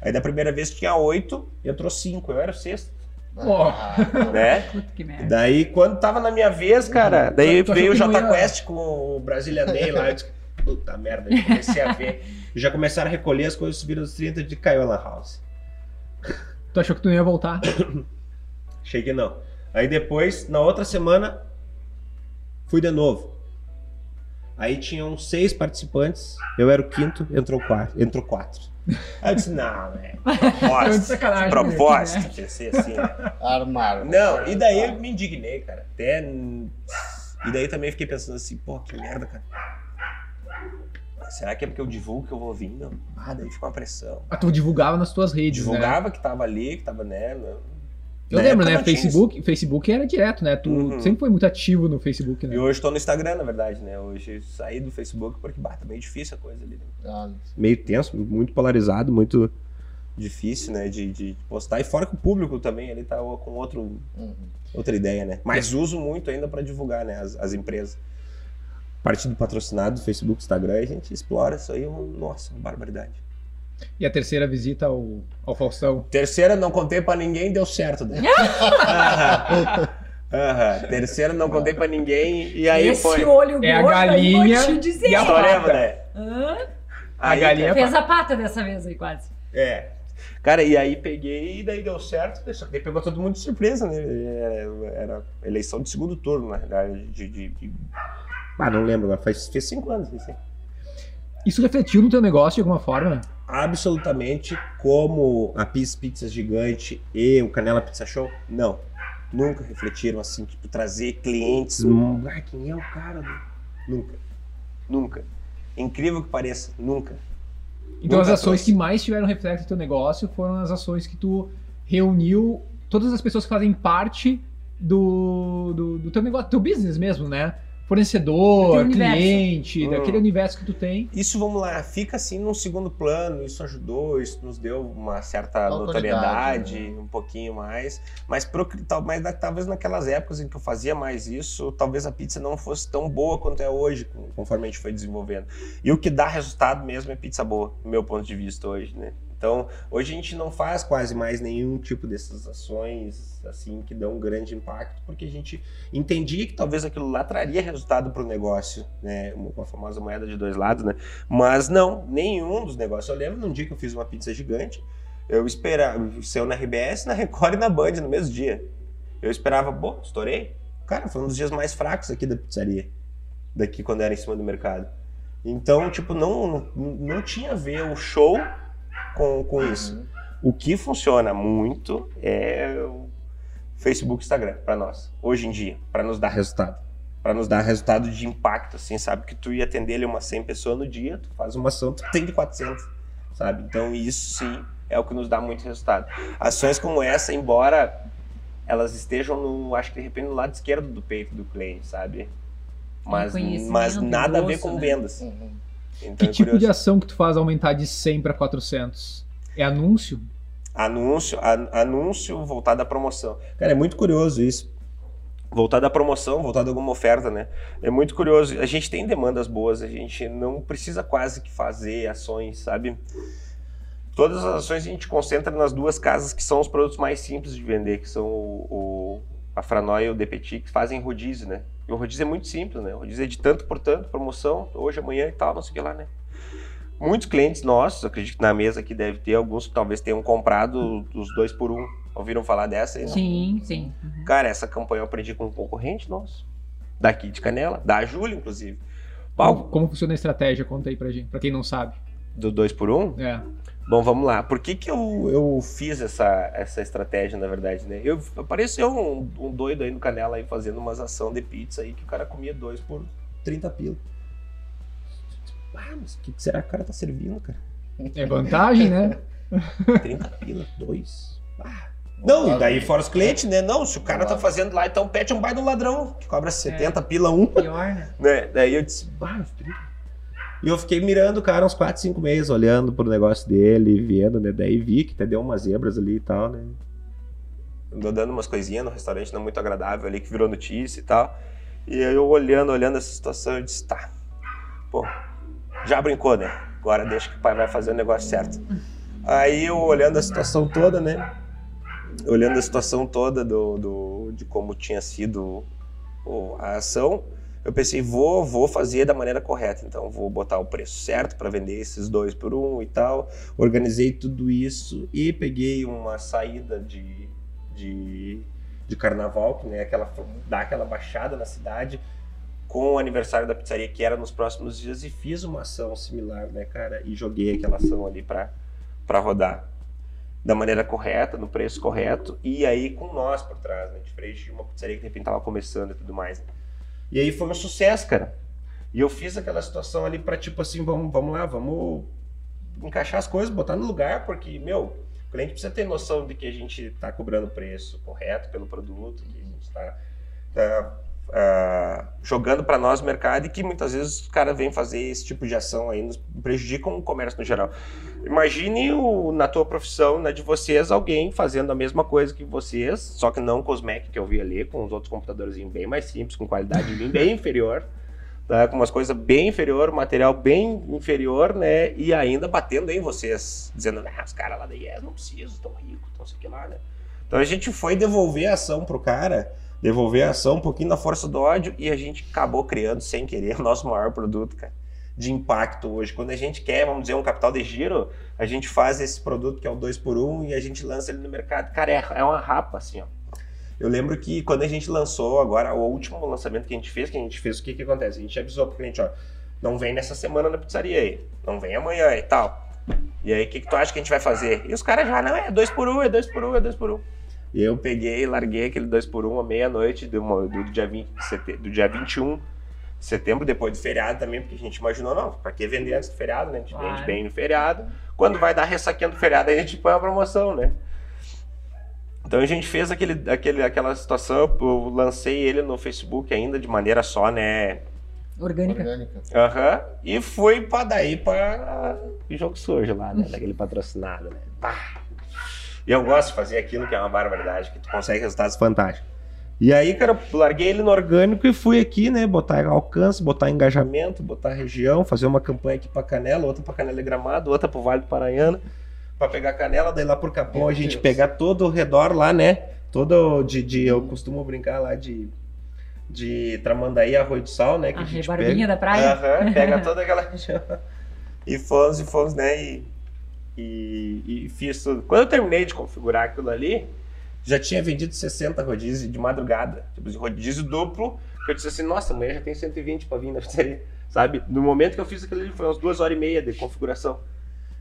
Aí da primeira vez tinha oito, entrou cinco, eu era o sexto. Ah, né? Puta que merda. Daí quando tava na minha vez, cara, daí Tu achou veio o Jota ia- Quest com o Brazilian Day lá, eu disse, puta merda, eu comecei a ver. Já começaram a recolher as coisas, subiram dos 30 de caiu a Lan House. Tu achou que tu não ia voltar? Achei que não. Aí depois, na outra semana, fui de novo. Aí tinham seis participantes, eu era o quinto, entrou quatro. Entrou quatro. Aí eu disse, não, é. De Proposta. sacanagem. Proposta. né? Pensei assim, né? Armaram. Não, e daí eu me indignei, cara. Até. E daí também fiquei pensando assim, pô, que merda, cara. Será que é porque eu divulgo que eu vou vir? Não. Ah, daí fica uma pressão. Ah, tu divulgava nas tuas redes, né? Divulgava que tava ali, que tava, né? não- Eu lembro, né? Facebook, Facebook era direto, né? Tu Uhum. sempre foi muito ativo no Facebook, né? E hoje tô no Instagram, na verdade, né? Hoje saí do Facebook porque, bah, tá meio difícil a coisa ali. Né? Ah, Meio tenso, muito polarizado, muito difícil, né? De, de postar. E fora que o público também ele tá com outro, uhum. outra ideia, né? Mas uso muito ainda para divulgar, né? As, as empresas. Parte do patrocinado do Facebook, Instagram, a gente explora isso aí, uma- nossa, uma barbaridade. E a terceira visita ao, ao Faustão. Terceira, não contei pra ninguém, deu certo. Né? Aham, terceiro não contei pra ninguém e aí Esse foi. olho É a gordo galinha vou te dizer. e a pata. né? Hã? A Aí, galinha Fez a pata dessa vez aí, quase. É. Cara, e aí peguei e daí deu certo, só que daí pegou todo mundo de surpresa, né? Era, eleição de segundo turno, na realidade. De, de, de- Ah, não lembro, agora faz, fez cinco anos isso aí. Isso refletiu no teu negócio de alguma forma? Absolutamente como a Pizza Pizza Gigante e o Canela Pizza Show, não. Nunca refletiram assim, tipo, trazer clientes. hum, Ah, quem é o cara? do-" Nunca. Nunca. Incrível que pareça, nunca. Então Nunca as ações trouxe. que mais tiveram reflexo no teu negócio foram as ações que tu reuniu todas as pessoas que fazem parte do, do, do teu negócio, teu business mesmo, né? Do Fornecedor, cliente, Hum. daquele universo que tu tem. Isso, vamos lá, fica assim num segundo plano, isso ajudou, isso nos deu uma certa notoriedade, né? um pouquinho mais, mas, pro, tal- mas na- talvez naquelas épocas em que eu fazia mais isso, talvez a pizza não fosse tão boa quanto é hoje, conforme a gente foi desenvolvendo. E o que dá resultado mesmo é pizza boa, do meu ponto de vista hoje, né? Então, hoje a gente não faz quase mais nenhum tipo dessas ações assim que dão um grande impacto, porque a gente entendia que talvez aquilo lá traria resultado para o negócio, né? Uma famosa moeda de dois lados, né? Mas não, nenhum dos negócios. Eu lembro num dia que eu fiz uma pizza gigante, eu esperava, saiu na RBS, na Record e na Band no mesmo dia. Eu esperava, pô, estourei. Cara, foi um dos dias mais fracos aqui da pizzaria, daqui quando era em cima do mercado. Então, tipo, não, não tinha a ver o show com, com isso. O que funciona muito é o Facebook e Instagram para nós, hoje em dia, para nos dar resultado. Para nos dar resultado de impacto, assim, sabe? Que tu ia atender ali umas 100 pessoas no dia, tu faz uma ação, tu tem de 400, sabe? Então isso sim é o que nos dá muito resultado. Ações como essa, embora elas estejam no, acho que de repente no lado esquerdo do peito do cliente, sabe? Mas, mas nada a ver com né? vendas. Uhum. Então, Que é tipo de ação que tu faz aumentar de 100 para 400? É anúncio? Anúncio, an- anúncio voltado à promoção. Cara, é muito curioso isso. Voltado à promoção, voltado a alguma oferta, né? É muito curioso. A gente tem demandas boas, a gente não precisa quase que fazer ações, sabe? Todas as ações a gente concentra nas duas casas que são os produtos mais simples de vender, que são o, o- a Franói e o DPT, que fazem rodízio, né? E o rodízio é muito simples, né? O rodízio é de tanto por tanto, promoção, hoje, amanhã e tal, não sei o que lá, né? Muitos clientes nossos, acredito que na mesa aqui deve ter alguns que talvez tenham comprado os dois por um. Ouviram falar dessa? aí, não? Sim, sim. Uhum. Cara, essa campanha eu aprendi com um concorrente nosso. Daqui de Canela, da Júlia, inclusive. Como, Pau, como funciona a estratégia? Conta aí pra gente, pra quem não sabe. do dois por um? É. Bom, vamos lá. Por que, que eu, eu fiz essa, essa estratégia, na verdade, né? Eu, apareceu um, um doido aí no Canela aí fazendo umas ação de pizza aí que o cara comia dois por 30 pila. Ah, mas o que, que será que o cara tá servindo, cara? É vantagem, né? 30 pila, dois. Ah. Não, e daí fora os clientes, né? Não, se o cara tá fazendo lá, então pede um bairro do ladrão, que cobra 70 pila um. Pior, né? né? Daí eu disse, bah, uns 30. E eu fiquei mirando o cara uns 4, 5 meses, olhando pro negócio dele, vendo, né? Daí vi que até deu umas zebras ali e tal, né? Andou dando umas coisinhas no restaurante não muito agradável ali, que virou notícia e tal. E eu olhando, olhando essa situação, eu disse, tá, pô, já brincou, né? Agora deixa que o pai vai fazer o negócio certo. Aí eu olhando a situação toda, né? Olhando a situação toda do, do, de como tinha sido a ação, eu pensei, vou, vou fazer da maneira correta. Então, vou botar o preço certo para vender esses dois por um e tal. Organizei tudo isso e peguei uma saída de, de, de carnaval, que né, aquela, dá aquela baixada na cidade, com o aniversário da pizzaria, que era nos próximos dias, e fiz uma ação similar, né, cara? E joguei aquela ação ali para rodar da maneira correta, no preço correto, e aí com nós por trás, né? Diferente de uma pizzaria que de repente tava começando e tudo mais. né? E aí foi um sucesso, cara. E eu fiz aquela situação ali pra tipo assim, vamos, vamos lá, vamos encaixar as coisas, botar no lugar, porque, meu, o cliente precisa ter noção de que a gente tá cobrando o preço correto pelo produto, que a gente tá, tá, ah, jogando para nós o mercado e que muitas vezes os caras vêm fazer esse tipo de ação aí, nos prejudicam o comércio no geral. Imagine o, na tua profissão, na de vocês, alguém fazendo a mesma coisa que vocês, só que não com os Mac que eu vi ali, com os outros computadores bem mais simples, com qualidade bem, inferior, tá? com umas coisas bem inferior, material bem inferior, né? E ainda batendo em vocês, dizendo, ah, os caras lá da IES não precisam, estão ricos, não sei que lá, né? Então a gente foi devolver a ação pro cara, devolver a ação um pouquinho na força do ódio e a gente acabou criando sem querer o nosso maior produto, cara, de impacto hoje. Quando a gente quer, vamos dizer, um capital de giro, a gente faz esse produto que é o 2 por 1 um, e a gente lança ele no mercado. Cara, é, é uma rapa assim, ó. Eu lembro que quando a gente lançou agora, o último lançamento que a gente fez, que a gente fez, o que que acontece? A gente avisou pro cliente, ó, não vem nessa semana na pizzaria aí, não vem amanhã e tal. E aí, o que, que tu acha que a gente vai fazer? E os caras já, não, é dois por um, é dois por um, é dois por um. E eu peguei e larguei aquele 2 por 1 à meia-noite do, do, dia 20, do dia 21 de setembro, depois do feriado também, porque a gente imaginou, não, pra que vender antes do feriado, né? A gente Claro. vende bem no feriado. Quando vai dar ressaquinha do feriado, aí a gente põe a promoção, né? Então a gente fez aquele, aquele, aquela situação, eu lancei ele no Facebook ainda de maneira só, né? Orgânica. Orgânica. Aham. E foi pra daí pra jogo sujo lá, né? Daquele patrocinado, né? Pá. E eu gosto de fazer aquilo que é uma barbaridade, que tu consegue resultados fantásticos. E aí, cara, eu larguei ele no orgânico e fui aqui, né? Botar alcance, botar engajamento, botar região, fazer uma campanha aqui pra Canela, outra pra Canela e Gramado, outra pro Vale do Paranhana, pra pegar Canela, daí lá pro Capão Meu a gente Deus. pegar todo o redor lá, né? Todo de, de eu costumo brincar lá de de Tramandaí, Arroio do Sal, né? Que A a gente rebarbinha pega. da praia. Aham, pega toda aquela região. E fomos, e fomos, né? E, e, e fiz tudo. Quando eu terminei de configurar aquilo ali, já tinha vendido 60 rodízios de madrugada. Tipo, de rodízio duplo, que eu disse assim, nossa, amanhã já tem 120 pra vir na pizzaria. Sabe? No momento que eu fiz aquilo ali, foi umas duas horas e meia de configuração.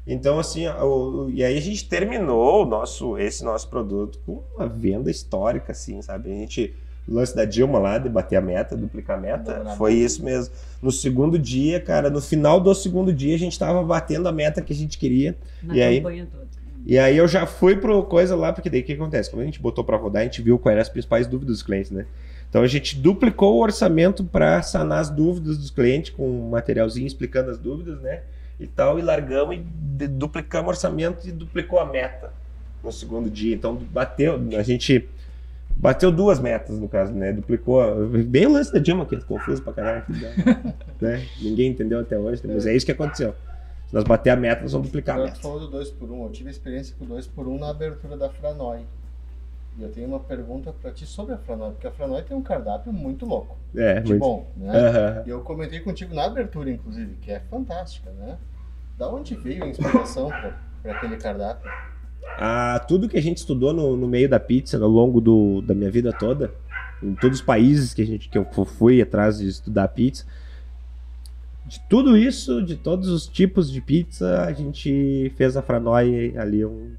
Então, assim, o- o- e aí a gente terminou o nosso, esse nosso produto com uma venda histórica, assim, sabe? A gente, lance da Dilma lá, de bater a meta, duplicar a meta, foi isso mesmo. No segundo dia, cara, no final do segundo dia, a gente tava batendo a meta que a gente queria. Na E aí? toda. E aí eu já fui pro coisa lá, porque daí o que acontece? Quando a gente botou pra rodar, a gente viu quais eram as principais dúvidas dos clientes, né? Então a gente duplicou o orçamento para sanar as dúvidas dos clientes com um materialzinho explicando as dúvidas, né? E tal, e largamos e duplicamos o orçamento e duplicou a meta no segundo dia. Então bateu, a gente bateu duas metas no caso, né? Duplicou, bem o lance da Dilma, que é confuso pra caralho, né? Ninguém entendeu até hoje, né? mas é isso que aconteceu. Se nós bater a meta, nós vamos duplicar a meta. falou do 2x1. Eu tive experiência com o 2x1 na abertura da Franoi. E eu tenho uma pergunta pra ti sobre a Franoi, porque a Franoi tem um cardápio muito louco. É, De muito. bom, né? Aham. E eu comentei contigo na abertura, inclusive, que é fantástica, né? Da onde veio a inspiração pra, pra aquele cardápio? Ah, tudo que a gente estudou no, no meio da pizza ao longo do, da minha vida toda, em todos os países que, a gente, que eu fu- fui atrás de estudar pizza, de tudo isso, de todos os tipos de pizza, a gente fez a Franoi ali um.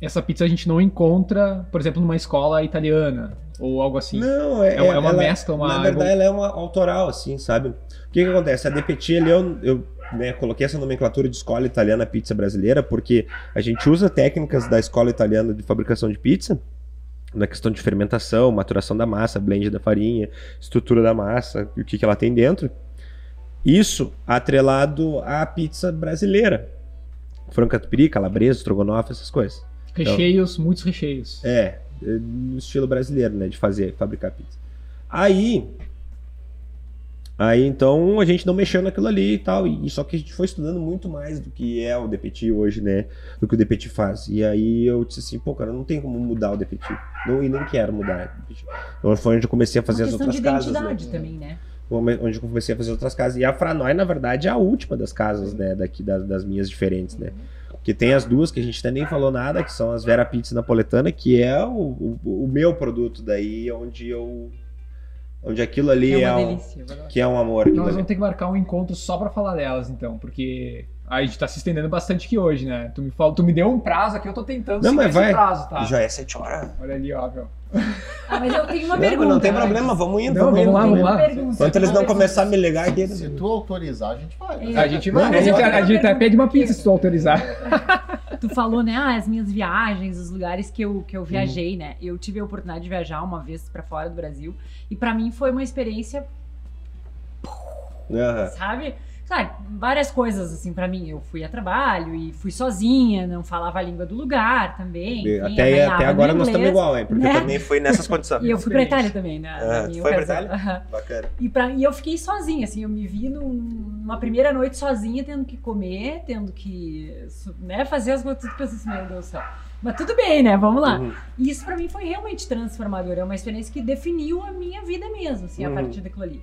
Essa pizza a gente não encontra, por exemplo, numa escola italiana ou algo assim. Não, é, É uma- é uma ela- mescla, uma- Na verdade, ela é uma autoral, assim, sabe? O que, que acontece? A ali, eu, eu né, coloquei essa nomenclatura de escola italiana pizza brasileira, porque a gente usa técnicas da escola italiana de fabricação de pizza, na questão de fermentação, maturação da massa, blend da farinha, estrutura da massa, o que, que ela tem dentro. Isso atrelado à pizza brasileira. Frango catupiry, calabresa, estrogonofe, essas coisas. Recheios, muitos recheios. É, é, no estilo brasileiro, né? De fazer, fabricar pizza. Aí. Aí então a gente não mexeu naquilo ali e tal. E só que a gente foi estudando muito mais do que é o DPT hoje, né? Do que o DPT faz. E aí eu disse assim, pô, cara, não tem como mudar o DPT. Não, e nem quero mudar o DPT. Então foi onde eu comecei a fazer Uma as outras de casas. Né? identidade também, né? onde eu comecei a fazer outras casas. E a Franói, na verdade, é a última das casas, né, daqui das, das minhas diferentes, né? Porque tem as duas que a gente até nem falou nada, que são as Vera Pizza Napoletana, que é o, o, o meu produto daí, onde eu... Onde aquilo ali É é, uma um, delícia. que é um amor. aquilo Nós ali. vamos ter que marcar um encontro só pra falar delas, então, porque a gente tá se estendendo bastante aqui hoje, né? Tu me, falou, tu me deu um prazo aqui, eu tô tentando Não, seguir mas esse vai. prazo, tá? Já é sete horas. Olha ali, ó, meu. Ah, mas eu tenho uma Não, pergunta. não tem né? problema, vamos indo, Não, vamos vamos lá, vamos lá. Enquanto eles não começarem a me ligar aqui, eles... Se tu autorizar, a gente vai. É. A gente vai, Não, a gente, a tenho gente pede uma pizza se tu autorizar. Tu falou, né, ah, as minhas viagens, os lugares que eu, Uhum. que eu viajei, né? Eu tive a oportunidade de viajar uma vez pra fora do Brasil e pra mim foi uma experiência, Aham. sabe? Várias coisas assim pra mim. Eu fui a trabalho e fui sozinha, não falava a língua do lugar também. enfim, Até, até agora nós estamos inglês. igual, hein? Porque né? eu também fui nessas condições. E eu fui pra. Itália também, né? Ah, foi pra. Itália? Aham. Bacana. E, pra, e eu fiquei sozinha, assim, eu me vi num- numa primeira noite sozinha, tendo que comer, tendo que né, fazer as coisas, tudo pensei assim, meu Deus do céu. Mas tudo bem, né? Vamos lá. Uhum. E isso pra mim foi realmente transformador. É uma experiência que definiu a minha vida mesmo, assim, a Uhum. partir daquilo ali.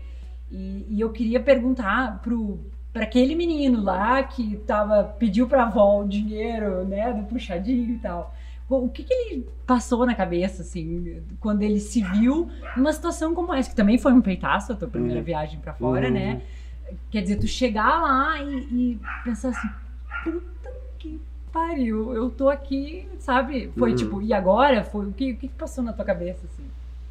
E, e eu queria perguntar pro para aquele menino lá que tava pediu pra avó o dinheiro, né, do puxadinho e tal. O que, que ele passou na cabeça, assim, quando ele se viu numa situação como essa, que também foi um peitaço, a tua primeira Uhum. viagem pra fora, Uhum. né? Quer dizer, tu chegar lá e, e pensar assim, puta que pariu, eu tô aqui, sabe? Foi Uhum. tipo, e agora? Foi o que, o que passou na tua cabeça, assim?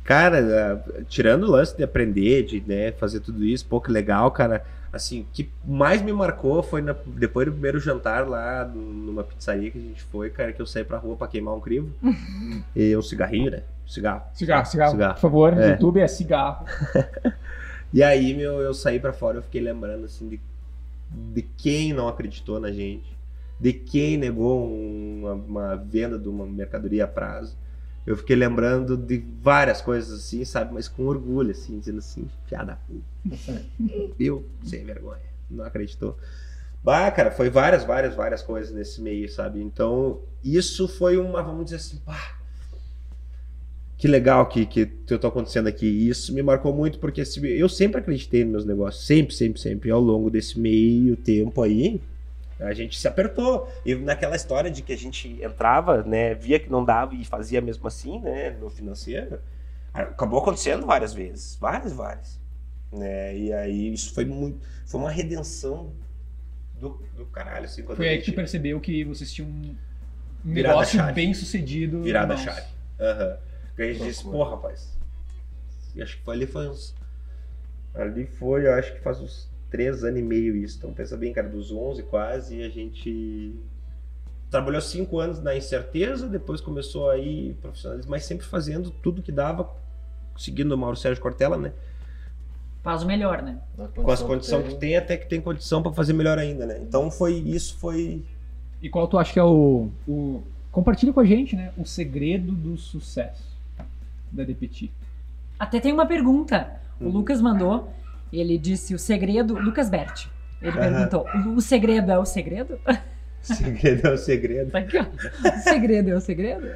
Cara, ah, tirando o lance de aprender, de né, fazer tudo isso, pô, que legal, cara. Assim, o que mais me marcou foi na- depois do primeiro jantar lá numa pizzaria que a gente foi, cara, que eu saí pra rua pra queimar um crivo. e um cigarrinho, né? Cigarro. Cigarro, cigarro, Cigarro. por favor. É. YouTube é cigarro. E aí, meu, eu saí pra fora, eu fiquei lembrando, assim, de, de quem não acreditou na gente, de quem negou uma, uma venda de uma mercadoria a prazo. Eu fiquei lembrando de várias coisas assim, sabe? Mas com orgulho, assim, dizendo assim, piada. Eu, sem vergonha, não acreditou. Bah, cara, foi várias, várias, várias coisas nesse meio, sabe? Então, isso foi uma, vamos dizer assim, pá, que legal que, que que tô acontecendo aqui. E Isso me marcou muito, porque se- eu sempre acreditei nos meus negócios. Sempre, sempre, sempre. Ao longo desse meio tempo aí, a gente se apertou. E naquela história de que a gente entrava, né, via que não dava e fazia mesmo assim, né, no financeiro, acabou acontecendo várias vezes. Várias, várias. Né? E aí isso foi muito. Foi uma redenção do, do caralho, assim, Foi a aí que tu gente percebeu que vocês tinham um Virada negócio chave. bem sucedido. virada a em mãos. chave. Aham. Porque a gente disse, pô, rapaz. E acho que foi ali foi uns. Ali foi, eu acho que faz uns três anos e meio isso. Então pensa bem, cara, dos 11 quase, e a gente trabalhou cinco anos na incerteza, depois começou aí profissionalismo, mas sempre fazendo tudo que dava, seguindo o Mauro Sérgio Cortella, né? Faz o melhor, né? Com as condições que tem. tem, até que tem condição para fazer melhor ainda, né? Então foi isso, foi. E qual tu acha que é o, o. Compartilha com a gente, né? O segredo do sucesso da DPT. Até tem uma pergunta. O Uhum. Lucas mandou. Ele disse o segredo. Lucas Berti. Ele Aham. perguntou: o, segredo é o segredo? Segredo é o segredo. Tá aqui, ó. O segredo é o segredo?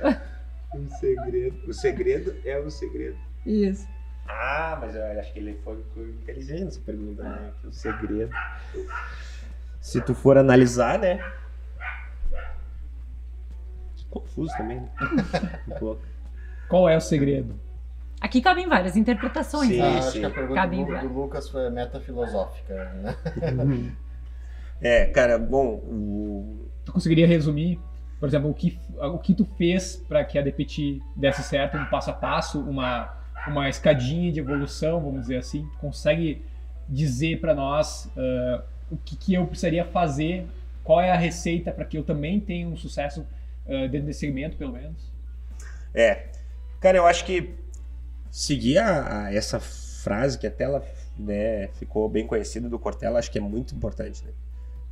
O segredo. O segredo é o segredo. Isso. Ah, mas eu acho que ele foi foi inteligente essa pergunta, né? Que o segredo. Se tu for analisar, né? Confuso também, né? Um pouco. Qual é o segredo? Aqui cabem várias interpretações. Sim. né? Ah, acho que a pergunta Cabe do, do Lucas foi metafilosófica, né? É, cara, bom, o... Tu conseguiria resumir, por exemplo, o que, o que tu fez para que a DPT desse certo, um passo a passo, uma, uma escadinha de evolução, vamos dizer assim? Consegue dizer para nós ah, o que, que eu precisaria fazer? Qual é a receita para que eu também tenha um sucesso ah, dentro desse segmento, pelo menos? É. Cara, eu acho que seguir a, a essa frase que até ela né, ficou bem conhecida do Cortella, acho que é muito importante, né?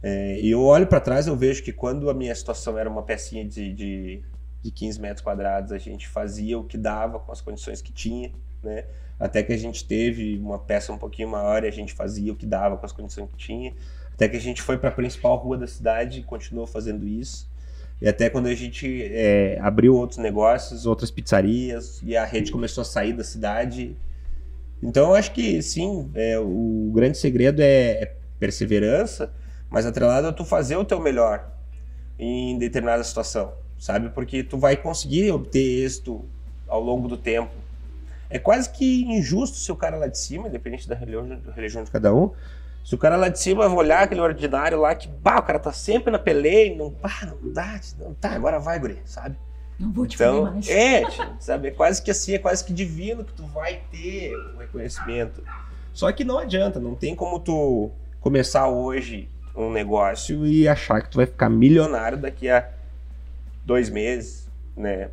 É, e eu olho para trás eu vejo que quando a minha situação era uma pecinha de, de, de 15 metros quadrados, a gente fazia o que dava com as condições que tinha, né? Até que a gente teve uma peça um pouquinho maior e a gente fazia o que dava com as condições que tinha. Até que a gente foi para a principal rua da cidade e continuou fazendo isso. E até quando a gente é, abriu outros negócios, outras pizzarias, e a rede começou a sair da cidade. Então eu acho que sim, é, o grande segredo é, é perseverança, mas atrelado a tu fazer o teu melhor em determinada situação, sabe? Porque tu vai conseguir obter êxito ao longo do tempo. É quase que injusto se o cara lá de cima, independente da religião, religião de cada um, se o cara lá de cima olhar aquele ordinário lá que, bah, o cara tá sempre na peleia, e não, bah, não dá, não, tá, agora vai, guri, sabe? Não vou te Então, mais. é, sabe, é quase que assim, é quase que divino que tu vai ter o reconhecimento. Só que não adianta, não tem como tu começar hoje um negócio e achar que tu vai ficar milionário daqui a dois meses, né?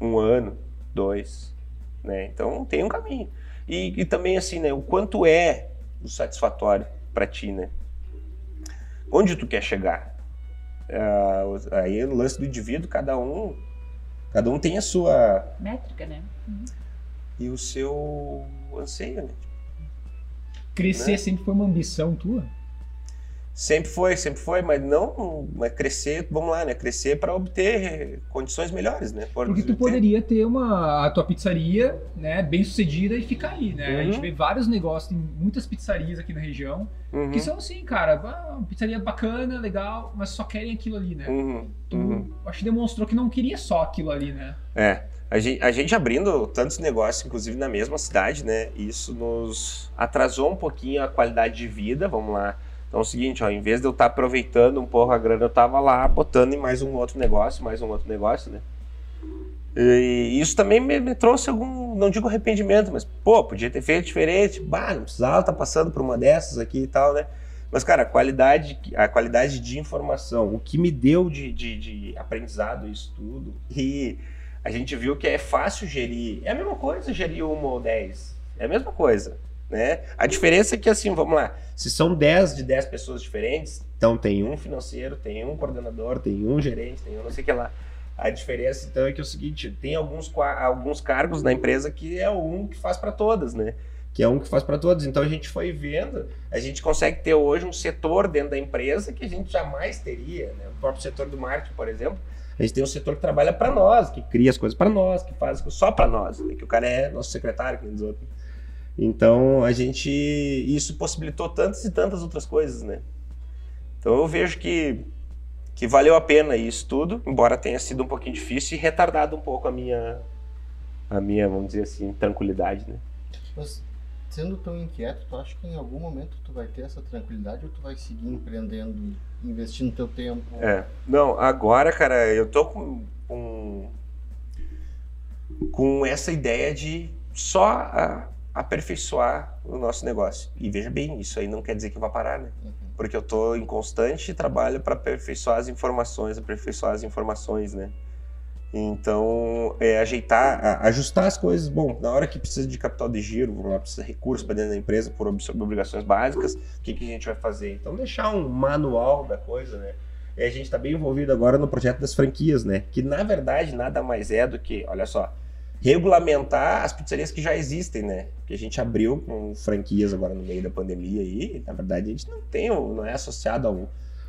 Um ano, dois, né? Então tem um caminho. E, e também assim, né? O quanto é o satisfatório para ti, né? Onde tu quer chegar? Os- aí no lance do indivíduo, cada um, cada um tem a sua Métrica, né? e o seu anseio, né? Crescer Né? sempre foi uma ambição tua? Sempre foi, sempre foi, mas não mas crescer, vamos lá, né? Crescer para obter condições melhores, né? Por- Porque tu ter- poderia ter uma a tua pizzaria, né, bem sucedida e ficar ali, né? A Uhum. gente vê vários negócios, tem muitas pizzarias aqui na região Uhum, que são assim, cara, ah, uma pizzaria bacana, legal, mas só querem aquilo ali, né? uhum, Tu, uhum. acho que demonstrou que não queria só aquilo ali, né? É, a gente, a gente abrindo tantos negócios, inclusive na mesma cidade, né? Isso nos atrasou um pouquinho a qualidade de vida, vamos lá. Então é o seguinte, ó, em vez de eu estar aproveitando um pouco a grana, eu tava lá botando em mais um outro negócio, mais um outro negócio, né? E isso também me, me trouxe algum, não digo arrependimento, mas, pô, podia ter feito diferente, bah, não precisava estar passando por uma dessas aqui e tal, né? Mas, cara, a qualidade, a qualidade de informação, o que me deu de, de, de aprendizado isso tudo, e a gente viu que é fácil gerir. É a mesma coisa gerir uma ou dez. É a mesma coisa. Né? A diferença é que, assim, vamos lá, se são 10 de 10 pessoas diferentes, então tem um financeiro, tem um coordenador, tem um gerente, tem um não sei o que lá. A diferença, então, é que é o seguinte: tem alguns, alguns cargos na empresa que é um que faz para todas, né? Que é um que faz para todos. Então a gente foi vendo, a gente consegue ter hoje um setor dentro da empresa que a gente jamais teria, né? O próprio setor do marketing, por exemplo, a gente tem um setor que trabalha para nós, que cria as coisas para nós, que faz só para nós, né? que o cara é nosso secretário, que diz outro. Então a gente isso possibilitou tantas e tantas outras coisas, né? Então eu vejo que que valeu a pena isso tudo, embora tenha sido um pouquinho difícil e retardado um pouco a minha a minha, vamos dizer assim, tranquilidade, né? Mas sendo tão inquieto, tu acha que em algum momento tu vai ter essa tranquilidade ou tu vai seguir empreendendo, investindo teu tempo? É. Não, agora, cara, eu tô com, com, com essa ideia de só a- aperfeiçoar o nosso negócio. E veja bem, isso aí não quer dizer que vai parar, né? Uhum. Porque eu tô em constante trabalho para aperfeiçoar as informações, aperfeiçoar as informações, né? Então, é ajeitar, ajustar as coisas. Bom, na hora que precisa de capital de giro, vamos lá, precisa de recursos para dentro da empresa por obrigações básicas, o que, que a gente vai fazer? Então, deixar um manual da coisa, né? E a gente está bem envolvido agora no projeto das franquias, né? Que na verdade nada mais é do que, olha só, regulamentar as pizzarias que já existem, né? Que a gente abriu com franquias agora no meio da pandemia aí. Na verdade, a gente não tem, não é associado ao,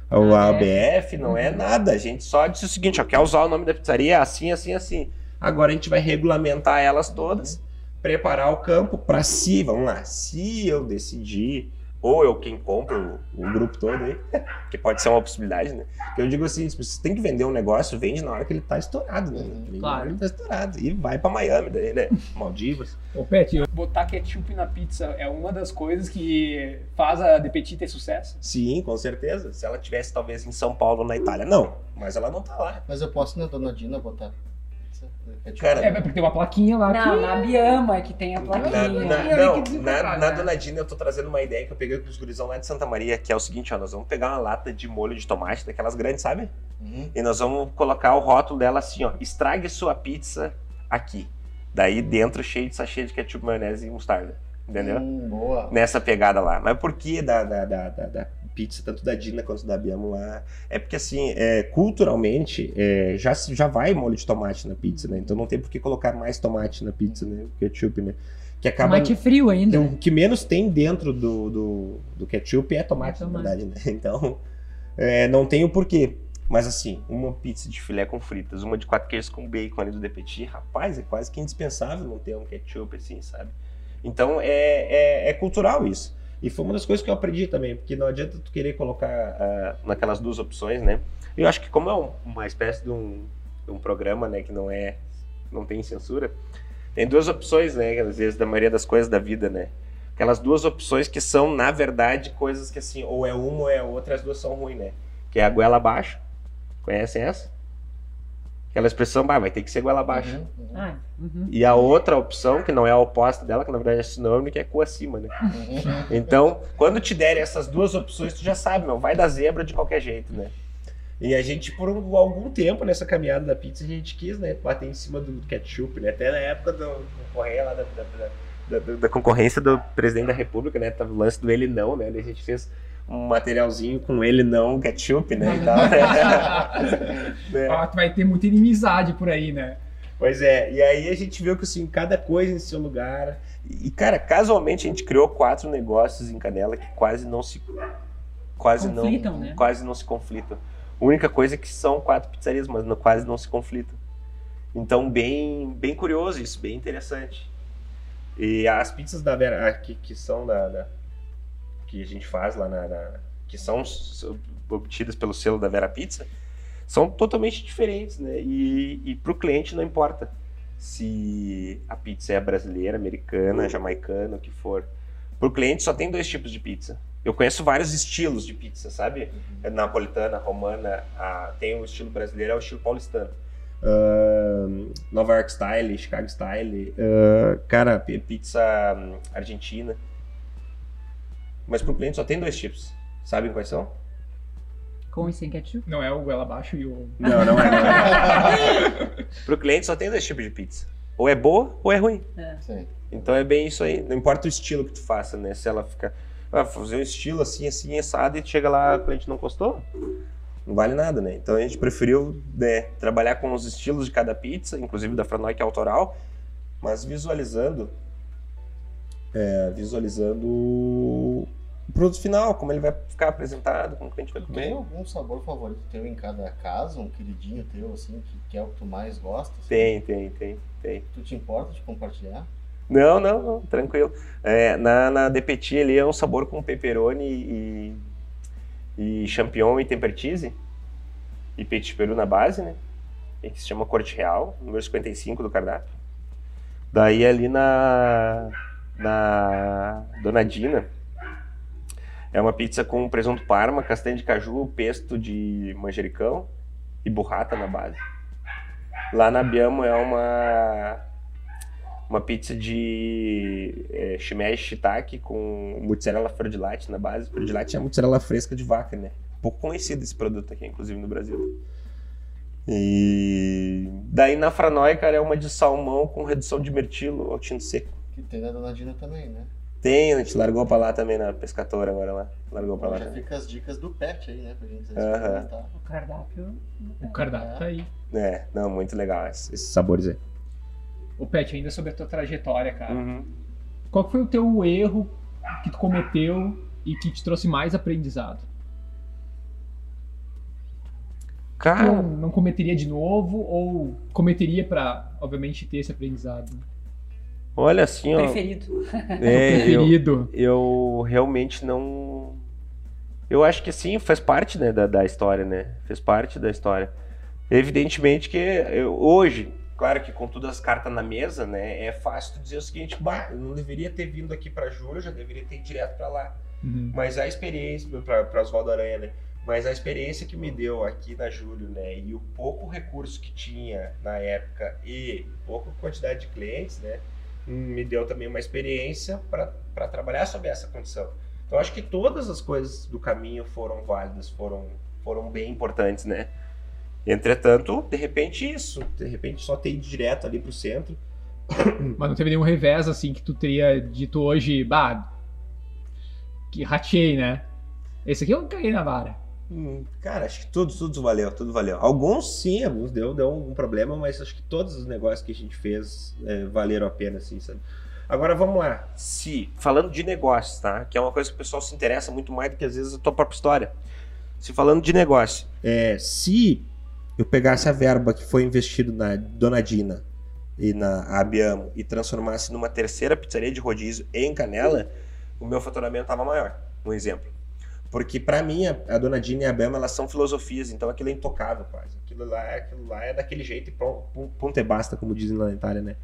ao ABF, não é nada. A gente só disse o seguinte, ó, quer usar o nome da pizzaria assim, assim, assim. Agora a gente vai regulamentar elas todas, preparar o campo para se, vamos lá, se eu decidir ou eu quem compra o, o grupo todo aí, que pode ser uma possibilidade, né? Eu digo assim, se você tem que vender um negócio, vende na hora que ele tá estourado, né? Uhum, Vende na claro. hora que ele tá estourado. E vai pra Miami daí, né? Maldivas. Ô, Pet, botar ketchup na pizza é uma das coisas que faz a De Petit ter sucesso? Sim, com certeza. Se ela tivesse talvez em São Paulo ou na Itália, não. Mas ela não tá lá. Mas eu posso na Dona Dina botar pizza? ketchup? Cara, É, porque tem uma plaquinha lá Não, que... na Biama que tem a Na, plaquinha. na, Tinha não, ali que na, na né? Dona Dina eu tô trazendo uma ideia que eu peguei com os gurizão lá de Santa Maria, que é o seguinte, ó, nós vamos pegar uma lata de molho de tomate, daquelas grandes, sabe? Uhum. E nós vamos colocar o rótulo dela assim, ó, estrague sua pizza aqui. Daí dentro cheio de sachê de ketchup, maionese e mostarda, entendeu? Hum, boa. Nessa pegada lá. Mas por que da, da, da, da- da pizza, tanto da Dina quanto da Biamo lá? É porque assim, é, culturalmente, é, já, já vai molho de tomate na pizza, né? Então não tem por que colocar mais tomate na pizza, né? Ketchup, né? Que acaba... Tomate frio ainda. o que menos tem dentro do, do, do ketchup é tomate, É na tomate. verdade, né? Então, é, não tem o porquê. Mas assim, uma pizza de filé com fritas, uma de quatro queijos com bacon ali do Petit, rapaz, é quase que indispensável não ter um ketchup assim, sabe? Então, é, é, é cultural isso. E foi uma das coisas que eu aprendi também, porque não adianta tu querer colocar ah, naquelas duas opções, né? Eu acho que como é um- uma espécie de um, de um programa, né, que não é, não tem censura, tem duas opções, né, às vezes da maioria das coisas da vida, né? Aquelas duas opções que são, na verdade, coisas que assim, ou é uma ou é outra, as duas são ruins, né? Que é a goela abaixo. Conhecem essa? Aquela expressão, bah, vai ter que ser goela abaixo. Uhum, uhum, Ah, uhum. E a outra opção, que não é a oposta dela, que na verdade é sinônimo, que é cu acima, né? uhum. Então, quando te derem essas duas opções, tu já sabe, meu, vai dar zebra de qualquer jeito, né? E a gente, por um- algum tempo nessa caminhada da pizza, a gente quis, né, bater em cima do ketchup, né? Até na época do concorrer lá da, da, da- da- da concorrência do presidente da república, né? O lance do ele não, né? A gente fez um materialzinho com ele não ketchup, né? E tal? Ah, tu vai ter muita inimizade por aí, né? Pois é, e aí a gente viu que assim, cada coisa em seu lugar. E, cara, casualmente a gente criou quatro negócios em Canela que quase não se quase Conflitam, não, né? quase não se conflitam. A única coisa é que são quatro pizzarias, mas não- quase não se conflitam. Então, bem, bem curioso isso, bem interessante. E as pizzas da Vera, ah, que, que são da, da- que a gente faz lá na, na- que são obtidas pelo selo da Vera Pizza, são totalmente diferentes, né? E, e para o cliente não importa se a pizza é brasileira, americana, jamaicana, o que for. Para o cliente só tem dois tipos de pizza. Eu conheço vários estilos de pizza, sabe? É Napolitana, romana, a- tem o estilo brasileiro, é o estilo paulistano. Ahn, Nova York Style, Chicago Style, ah, cara, pizza hum, argentina. Mas pro cliente só tem dois tipos. Sabem quais são? Com e sem ketchup. Não é o goela abaixo e o. Não, não é. Não é. pro cliente só tem dois tipos de pizza. Ou é boa ou é ruim. Sim. Então é bem isso aí. Não importa o estilo que tu faça, né? Se ela fica. Ah, fazer um estilo assim, assim, assado e chega lá, o cliente não gostou, não vale nada, né? Então a gente preferiu né, trabalhar com os estilos de cada pizza, inclusive da Franoi, que é autoral, mas visualizando. é, visualizando o produto final, como ele vai ficar apresentado, como o cliente vai Tem comer. algum sabor favorito teu em cada casa? Um queridinho teu, assim, que, que é o que tu mais gosta? assim? Tem, tem, tem, tem. Tu te importa de compartilhar? Não, não, não, tranquilo. É, na, na Petit ali é um sabor com pepperoni e, e champignon e temper cheese. E petit peru na base, né? E que se chama Corte Real, número 55 do cardápio. Daí ali na, na Dona Dina é uma pizza com presunto parma, castanha de caju, pesto de manjericão e burrata na base. Lá na Biamo é uma uma pizza de é, shimeji shiitake com mozzarella flor de latte na base. Flor de latte é mozzarella fresca de vaca, né? Pouco conhecido esse produto aqui, inclusive no Brasil. E daí na Franoi, cara, é uma de salmão com redução de mirtilo ao tinto seco. Que tem na Dona Dina também, né? Tem, a gente largou pra lá também na pescatória agora lá. Largou pra lá Já também. fica as dicas do pet aí, né? Pra gente. O cardápio. O cardápio tá aí. É, não, muito legal esses, sabores aí. O Pet, ainda sobre a tua trajetória, cara. Uhum. Qual foi o teu erro que tu cometeu e que te trouxe mais aprendizado? Tu Cara, não, não cometeria de novo ou cometeria pra, obviamente, ter esse aprendizado? né? Olha assim, ó. Preferido. É, eu, Preferido. eu realmente não. Eu acho que sim, faz parte né, da, da história, né? Fez parte da história. Evidentemente que eu- hoje, claro que com todas as cartas na mesa, né, é fácil tu dizer o seguinte: bah, eu não deveria ter vindo aqui para Júlio, já deveria ter ido direto para lá. Uhum. Mas a experiência, para Oswaldo Aranha, né? Mas a experiência que me deu aqui na Júlio, né? E o pouco recurso que tinha na época e pouca quantidade de clientes, né? Me deu também uma experiência para trabalhar sob essa condição. Então acho que todas as coisas do caminho foram válidas, foram, foram bem importantes, né? Entretanto, de repente isso, de repente só ter ido direto ali pro centro. Mas não teve nenhum revés assim que tu teria dito hoje, bah, que ratei, né? Esse aqui eu caguei na vara. Hum, Cara, acho que tudo, tudo valeu, tudo valeu. Alguns sim, alguns deu, deu algum problema, mas acho que todos os negócios que a gente fez é, valeram a pena, assim, sabe? Agora vamos lá. Se, falando de negócios, tá? Que é uma coisa que o pessoal se interessa muito mais do que às vezes a tua própria história. Se falando de negócio, é, se eu pegasse a verba que foi investido na Dona Dina e na Abiamo e transformasse numa terceira pizzaria de rodízio em Canela, o meu faturamento estava maior. Um exemplo. Porque para mim a, a Dona Dina e a Bema elas são filosofias, então aquilo é intocável quase. Aquilo lá, aquilo lá é daquele jeito e ponto e basta, como dizem na Itália, né?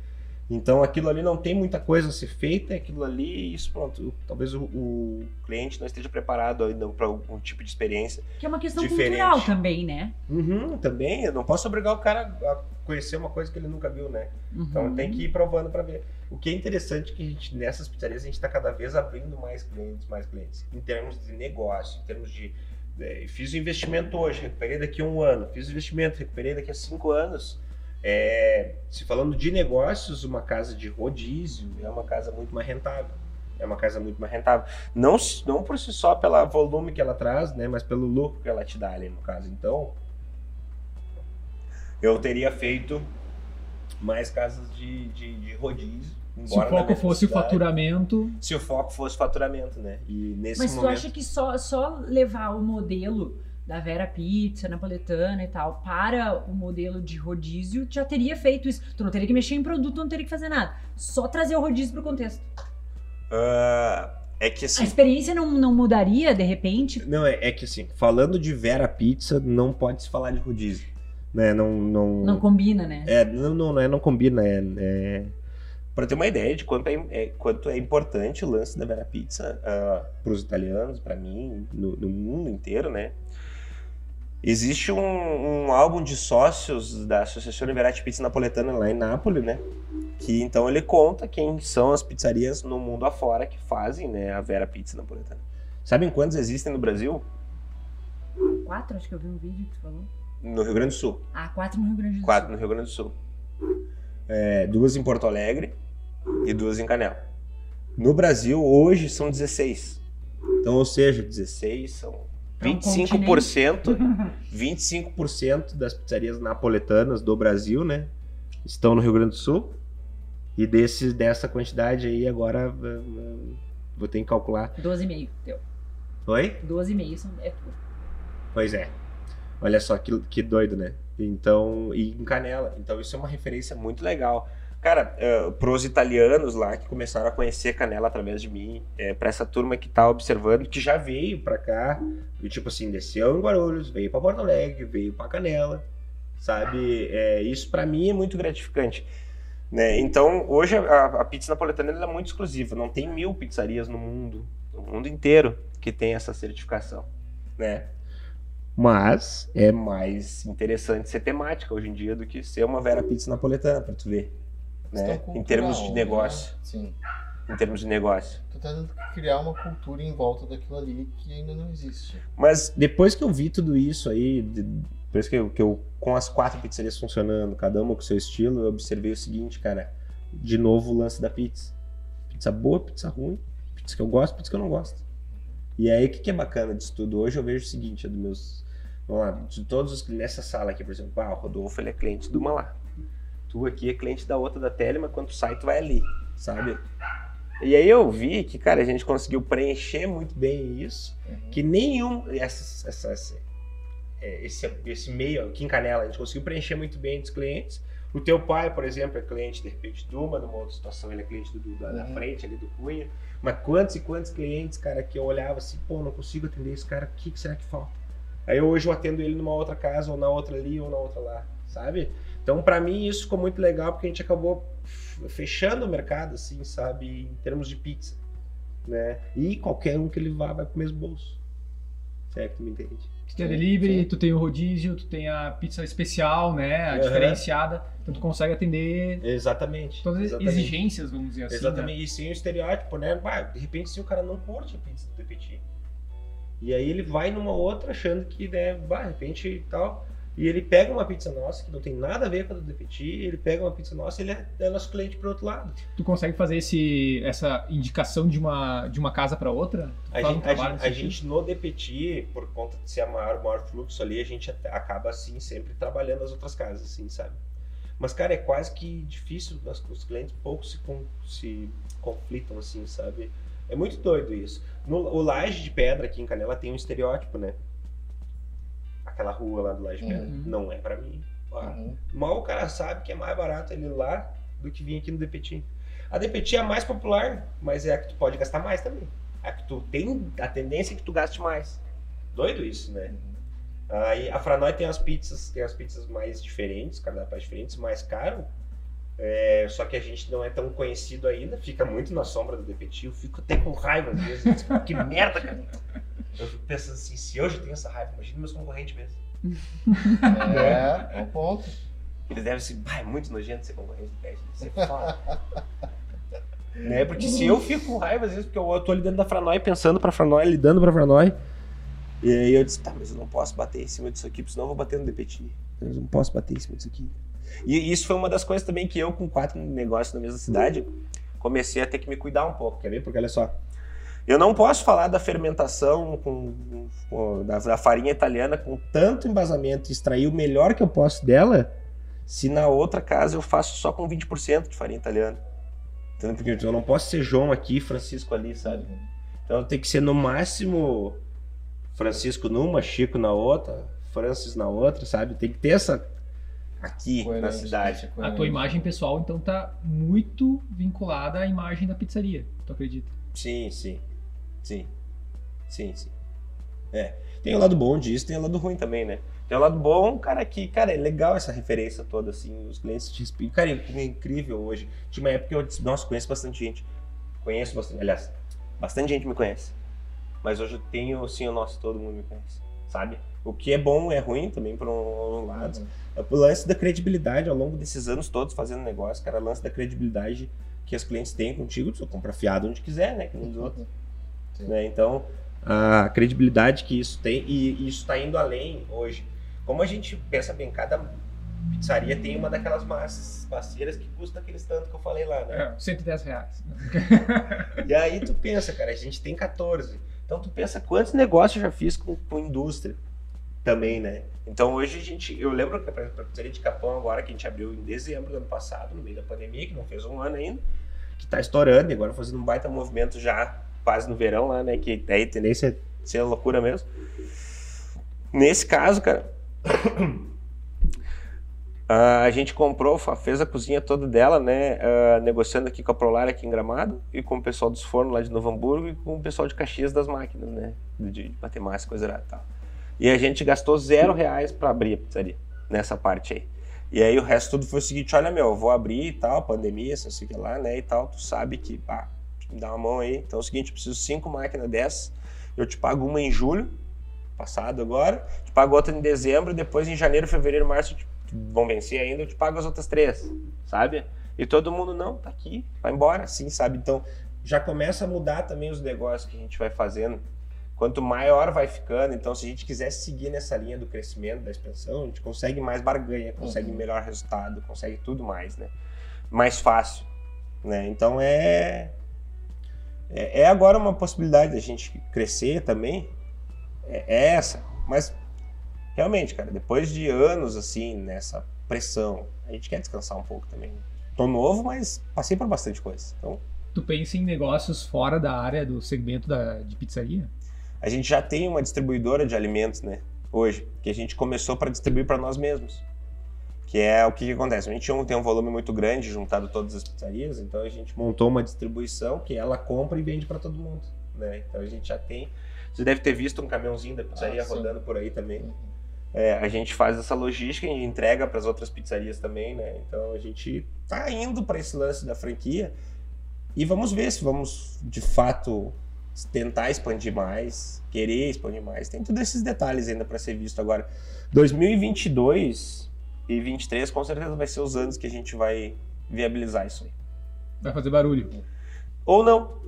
Então aquilo ali não tem muita coisa a ser feita, é aquilo ali isso pronto. Talvez o, o cliente não esteja preparado ainda para algum tipo de experiência. Que é uma questão Diferente. cultural também, né? Uhum, também, eu não posso obrigar o cara a conhecer uma coisa que ele nunca viu, né? Então Uhum. tem que ir provando para ver. O que é interessante é que a gente, nessas pizzarias, a gente está cada vez abrindo mais clientes, mais clientes. Em termos de negócio, em termos de. eh, fiz o investimento hoje, recuperei daqui a um ano. Fiz o investimento, recuperei daqui a cinco anos. É, se falando de negócios, uma casa de rodízio é uma casa muito mais rentável. É uma casa muito mais rentável. Não, não por si só pelo volume que ela traz, né? Mas pelo lucro que ela te dá ali, no caso. Então, eu teria feito mais casas de, de, de rodízio Se o embora foco fosse o faturamento, Se o foco fosse faturamento, né? E nesse Mas tu momento. acha que só, só levar o modelo da Vera Pizza, napoletana e tal, para o modelo de rodízio, já teria feito isso. Tu não teria que mexer em produto, não teria que fazer nada. Só trazer o rodízio pro contexto. Ah, é que A assim. experiência não, não mudaria, de repente? Não, é, é que assim, falando de Vera Pizza, não pode se falar de rodízio. Né? Não, não, Não combina, né? É, não, não, não é não combina, é, é... Para ter uma ideia de quanto é, é- quanto é importante o lance da Vera Pizza para os italianos, para mim, no, no mundo inteiro, né? Existe um, um álbum de sócios da Associação Verati Pizza Napoletana lá em Nápoles, né? Que então ele conta quem são as pizzarias no mundo afora que fazem né, a Vera Pizza Napoletana. Sabem quantas existem no Brasil? Quatro, acho que eu vi um vídeo que tu falou. No Rio Grande do Sul. Ah, quatro no Rio Grande do Quatro Sul. no Rio Grande do Sul. É, duas em Porto Alegre e duas em Canela. No Brasil, hoje, são 16. Então, ou seja, 16 são É um 25%, 25% das pizzarias napoletanas do Brasil, né? Estão no Rio Grande do Sul. E desse, dessa quantidade aí, agora vou ter que calcular. 12,5. Deu. Oi? 12,5 são- é tudo. Pois é. Olha só que, que doido, né? Então, e em Canela. Então, isso é uma referência muito legal. Cara, uh, pros italianos lá que começaram a conhecer Canela através de mim, é, para essa turma que tá observando, que já veio pra cá, e, tipo assim, desceu em Guarulhos, veio pra Porto Alegre, veio pra Canela, sabe? É, isso pra mim é muito gratificante. Né? Então, hoje a, a pizza napoletana é muito exclusiva. Não tem mil pizzarias no mundo, no mundo inteiro, que tem essa certificação, né? Mas é mais interessante ser temática hoje em dia do que ser uma Vera Pizza napoletana, pra tu ver. Né? Questão Em termos de cultural, negócio. né? Sim. Em termos de negócio. Tu tentando criar uma cultura em volta daquilo ali que ainda não existe. Mas depois que eu vi tudo isso aí, de- depois que eu, que eu com as quatro pizzarias funcionando, cada uma com seu estilo, eu observei o seguinte, cara. De novo o lance da pizza. Pizza boa, pizza ruim, pizza que eu gosto, pizza que eu não gosto. E aí o que, que é bacana disso tudo? Hoje eu vejo o seguinte, é dos meus. Vamos lá, de todos os nessa sala aqui, por exemplo, ah, o Rodolfo ele é cliente de uma lá. Tu aqui é cliente da outra da tele, mas quando tu sai, tu vai ali, sabe? E aí eu vi que, cara, a gente conseguiu preencher muito bem isso Uhum. que nenhum essa, essa, essa- é, esse, esse meio aqui em Canela a gente conseguiu preencher muito bem dos clientes. O teu pai, por exemplo, é cliente de repente do uma, numa outra situação ele é cliente do, da, da Uhum. frente ali do Cunha. Mas quantos e quantos clientes, cara, que eu olhava assim, pô, não consigo atender esse cara, o que, que será que falta? Aí hoje eu atendo ele numa outra casa, ou na outra ali, ou na outra lá, sabe? Então, pra mim, isso ficou muito legal, porque a gente acabou fechando o mercado, assim, sabe, em termos de pizza, né? E qualquer um que ele vá, vai pro mesmo bolso. Tu me entende. tu tem a delivery, sim. tu tem o rodízio, tu tem a pizza especial, né? A Aham. diferenciada. Então tu consegue atender Exatamente. todas as exatamente. exigências, vamos dizer assim. né? Exatamente. E sem o estereótipo, né? Bah, de repente, se o cara não curte a pizza do Petit. E aí ele vai numa outra achando que, né, bah, de repente e tal. E ele pega uma pizza nossa, que não tem nada a ver com a do Petit, ele pega uma pizza nossa e ele é, é nosso cliente pro outro lado. Tu consegue fazer esse, essa indicação de uma, de uma casa para outra? Tu A faz um gente, a, gente, a gente no DPT, por conta de ser a maior, o maior fluxo ali, a gente acaba assim sempre trabalhando as outras casas, assim, sabe? Mas, cara, é quase que difícil, os, clientes pouco se, con- se conflitam, assim, sabe? É muito doido isso. No, o Laje de Pedra aqui em Canela tem um estereótipo, né? Aquela rua lá do Laje de Pedra. Uhum. Não é pra mim. Uhum. Mal o cara sabe que é mais barato ele ir lá do que vir aqui no DPT. A DPT é a mais popular, mas é a que tu pode gastar mais também. A que tu tem a tendência é que tu gaste mais. Doido isso, né? Uhum. Aí a Franói tem as pizzas, tem as pizzas mais diferentes, cardápios diferentes, mais caro. É, só que a gente não é tão conhecido ainda, fica muito na sombra do DPT. Eu fico até com raiva às vezes. eu que merda, cara. Eu fico pensando assim, se eu já tenho essa raiva, imagina meus concorrentes mesmo. É, é o ponto. Eles devem ser, "Bah, é muito nojento ser concorrente do pet, deve ser foda. né? Porque se eu fico com raiva, às vezes, porque eu, eu tô ali dentro da Franói pensando pra Franói, lidando pra Franói. E aí eu disse, tá, mas eu não posso bater em cima disso aqui, porque senão eu vou bater no DPT. Eu não posso bater em cima disso aqui. E isso foi uma das coisas também que eu, com quatro negócios na mesma cidade, comecei a ter que me cuidar um pouco, quer ver? Porque olha só. Eu não posso falar da fermentação com, com- da, da farinha italiana com tanto embasamento e extrair o melhor que eu posso dela, se na outra casa eu faço só com 20% de farinha italiana. Entendeu? Porque eu não posso ser João aqui Francisco ali, sabe? Então tem que ser no máximo Francisco numa, Chico na outra, Francis na outra, sabe? Tem que ter essa aqui na Coerente, cidade. A tua imagem pessoal, então, tá muito vinculada à imagem da pizzaria. Tu acredita? Sim, sim. Sim. Sim, sim. É. Tem o lado bom disso, tem o lado ruim também, né? Tem o lado bom, cara, que, cara, é legal essa referência toda, assim, os clientes te explicam. Cara, é incrível hoje. Tinha uma época que eu disse, nossa, conheço bastante gente. Conheço bastante, aliás, bastante gente me conhece. Mas hoje eu tenho, assim, o nosso, todo mundo me conhece, sabe? O que é bom é ruim também, por um, um lado. Uhum. O lance da credibilidade ao longo desses anos todos fazendo negócio, cara, o lance da credibilidade que os clientes têm contigo, tu compra fiado onde quiser, né? Que nem dos outros. Sim. né? Então, a credibilidade que isso tem, e isso está indo além hoje. Como a gente pensa bem, cada pizzaria tem uma daquelas massas parceiras que custa aqueles tanto que eu falei lá, né? É, 110 reais. E aí tu pensa, cara, a gente tem 14. Então tu pensa quantos negócios eu já fiz com, com indústria também, né? Então hoje a gente, eu lembro que a pizzaria de Capão agora que a gente abriu em dezembro do ano passado, no meio da pandemia, que não fez um ano ainda, que tá estourando e agora fazendo um baita movimento já quase no verão lá, né? Que daí tendência é ser loucura mesmo. Nesse caso, cara, a gente comprou, fez a cozinha toda dela, né? ah, negociando aqui com a Prolar aqui em Gramado e com o pessoal dos fornos lá de Novo Hamburgo e com o pessoal de Caxias das máquinas, né? De, de massa, coisa e tal. E a gente gastou zero reais para abrir a pizzaria nessa parte aí. E aí o resto tudo foi o seguinte, olha meu, eu vou abrir e tal, pandemia, não sei o que lá, né, e tal, tu sabe que, pá, me dá uma mão aí. Então é o seguinte, eu preciso cinco máquinas dessas, eu te pago uma em julho, passado agora, te pago outra em dezembro, depois em janeiro, fevereiro, março, te- vão vencer ainda, eu te pago as outras três, sabe? E todo mundo, não, tá aqui, vai embora, assim, sabe? Então já começa a mudar também os negócios que a gente vai fazendo. Quanto maior vai ficando, então se a gente quiser seguir nessa linha do crescimento, da expansão, a gente consegue mais barganha, consegue Uhum. melhor resultado, consegue tudo mais, né? Mais fácil, né? Então é é, é agora uma possibilidade da gente crescer também, é, é essa. Mas realmente, cara, depois de anos assim nessa pressão, a gente quer descansar um pouco também. Tô novo, mas passei por bastante coisa. Então Tu pensa em negócios fora da área do segmento da, de pizzaria? A gente já tem uma distribuidora de alimentos, né? Hoje, que a gente começou para distribuir para nós mesmos. Que é o que, que acontece. A gente tem um volume muito grande juntado todas as pizzarias, então a gente montou uma distribuição que ela compra e vende para todo mundo, né? Então a gente já tem. Você deve ter visto um caminhãozinho da pizzaria Ah, rodando por aí também. Uhum. É, a gente faz essa logística e entrega para as outras pizzarias também, né? Então a gente tá indo para esse lance da franquia e vamos ver se vamos de fato tentar expandir mais, querer expandir mais. Tem todos esses detalhes ainda para ser visto agora. 2022 e 2023 com certeza vai ser os anos que a gente vai viabilizar isso aí. Vai fazer barulho. Ou não.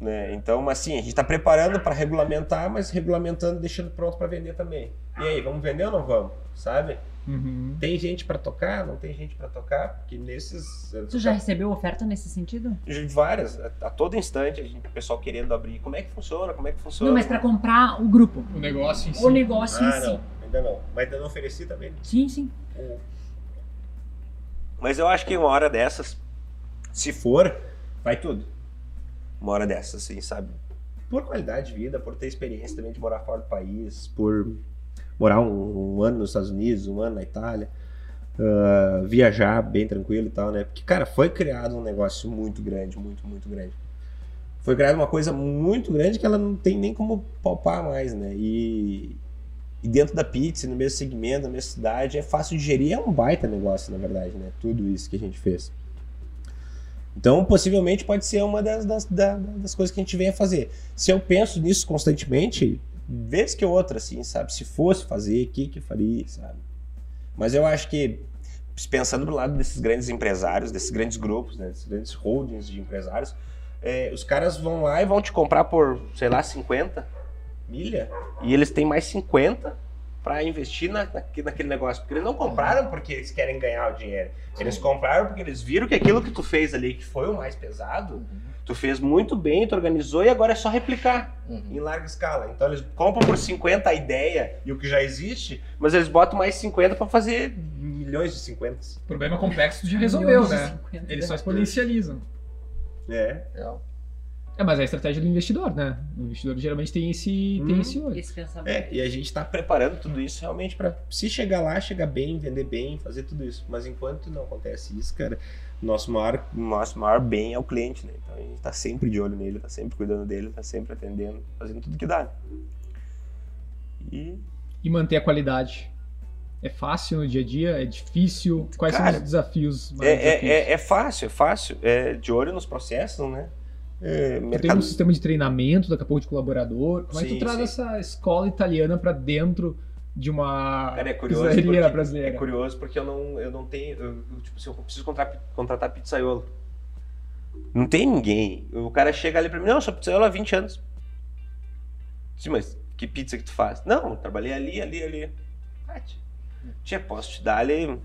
Né? Então, mas sim, a gente está preparando para regulamentar, mas regulamentando, deixando pronto para vender também. E aí, vamos vender ou não vamos? Sabe? Uhum. Tem gente para tocar? Não tem gente para tocar? Porque nesses. Tu já recebeu oferta nesse sentido? De várias, a, a todo instante, a gente, o pessoal querendo abrir. Como é que funciona? Como é que funciona? Não, mas pra comprar o grupo. O negócio em si. O negócio em Ah, si. não, ainda não. Mas ainda não ofereci também. Sim, sim. Mas eu acho que uma hora dessas, se for, vai tudo. Uma hora dessas, assim, sabe? Por qualidade de vida, por ter experiência também de morar fora do país, por morar um, um ano nos Estados Unidos, um ano na Itália, ah, viajar bem tranquilo e tal, né? Porque, cara, foi criado um negócio muito grande, muito, muito grande. Foi criada uma coisa muito grande que ela não tem nem como palpar mais, né? E, e dentro da pizza, no mesmo segmento, na mesma cidade, é fácil de gerir, é um baita negócio, na verdade, né? Tudo isso que a gente fez. Então, possivelmente, pode ser uma das, das, da- das coisas que a gente venha fazer. Se eu penso nisso constantemente, vez que outra, assim, sabe? Se fosse fazer, o que que faria, sabe? Mas eu acho que, pensando do lado desses grandes empresários, desses grandes grupos, né? desses grandes holdings de empresários, é, os caras vão lá e vão te comprar por, sei lá, 50 milha, e eles têm mais 50 para investir na, naque- naquele negócio. Porque eles não compraram porque eles querem ganhar o dinheiro. Eles compraram porque eles viram que aquilo que tu fez ali, que foi o mais pesado, tu fez muito bem, tu organizou e agora é só replicar Uhum. em larga escala. Então eles compram por 50 a ideia e o que já existe, mas eles botam mais 50 para fazer milhões de 50. O problema complexo tu já resolveu, né? 50, Eles só né? exponencializam. É. É, mas é a estratégia do investidor, né? O investidor geralmente tem esse, tem Hum. esse olho. Esse pensamento. É, e a gente tá preparando tudo isso realmente pra se chegar lá, chegar bem, vender bem, fazer tudo isso. Mas enquanto não acontece isso, cara, nosso maior, nosso maior bem é o cliente, né? Então a gente tá sempre de olho nele, tá sempre cuidando dele, tá sempre atendendo, fazendo tudo que dá. E E manter a qualidade. É fácil no dia a dia? É difícil? Quais Cara, são os desafios? é, é, é, é fácil, é fácil. É de olho nos processos, né? É, Tu tem mercado... um sistema de treinamento, daqui a pouco de colaborador. Como é que tu traz sim. essa escola italiana pra dentro de uma Cara, é curioso pizzaria porque, brasileira? é curioso porque eu não, eu não tenho. eu- tipo, se eu preciso contratar, contratar pizzaiolo. Não tem ninguém. O cara chega ali pra mim, não, eu sou pizzaiolo há 20 anos. Sim, mas que pizza que tu faz? Não, eu trabalhei ali, ali, ali. Ah, tia, tia, posso te dar ali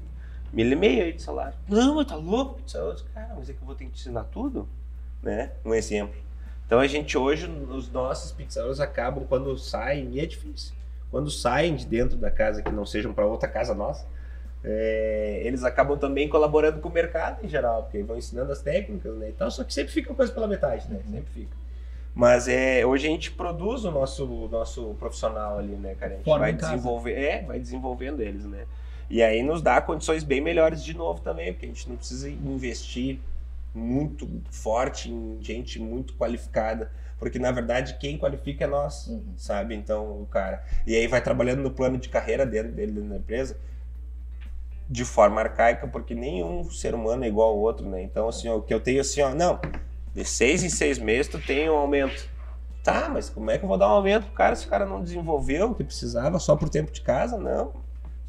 mil e meio aí de salário. Não, mas tá louco, pizzaiolo. Cara, mas é que eu vou ter que te ensinar tudo? Né? Um exemplo. Então a gente hoje, os nossos pizzaiolos acabam quando saem, e é difícil quando saem de dentro da casa que não sejam para outra casa nossa, é, eles acabam também colaborando com o mercado em geral, porque vão ensinando as técnicas, né? E tal, só que sempre fica coisa pela metade, né? Sempre fica. Mas é, hoje a gente produz o nosso, nosso profissional ali, né, cara? A gente Forma vai desenvolver, é, vai desenvolvendo eles, né? E aí nos dá condições bem melhores de novo também, porque a gente não precisa investir muito forte em gente muito qualificada, porque na verdade quem qualifica é nós, Uhum. sabe? Então, o cara. E aí vai trabalhando no plano de carreira dele, dele dentro da empresa de forma arcaica, porque nenhum ser humano é igual ao outro, né? Então, assim, o que eu tenho assim, ó, não, de seis em seis meses tu tem um aumento. Tá, mas como é que eu vou dar um aumento pro cara se o cara não desenvolveu o que precisava só por tempo de casa? Não.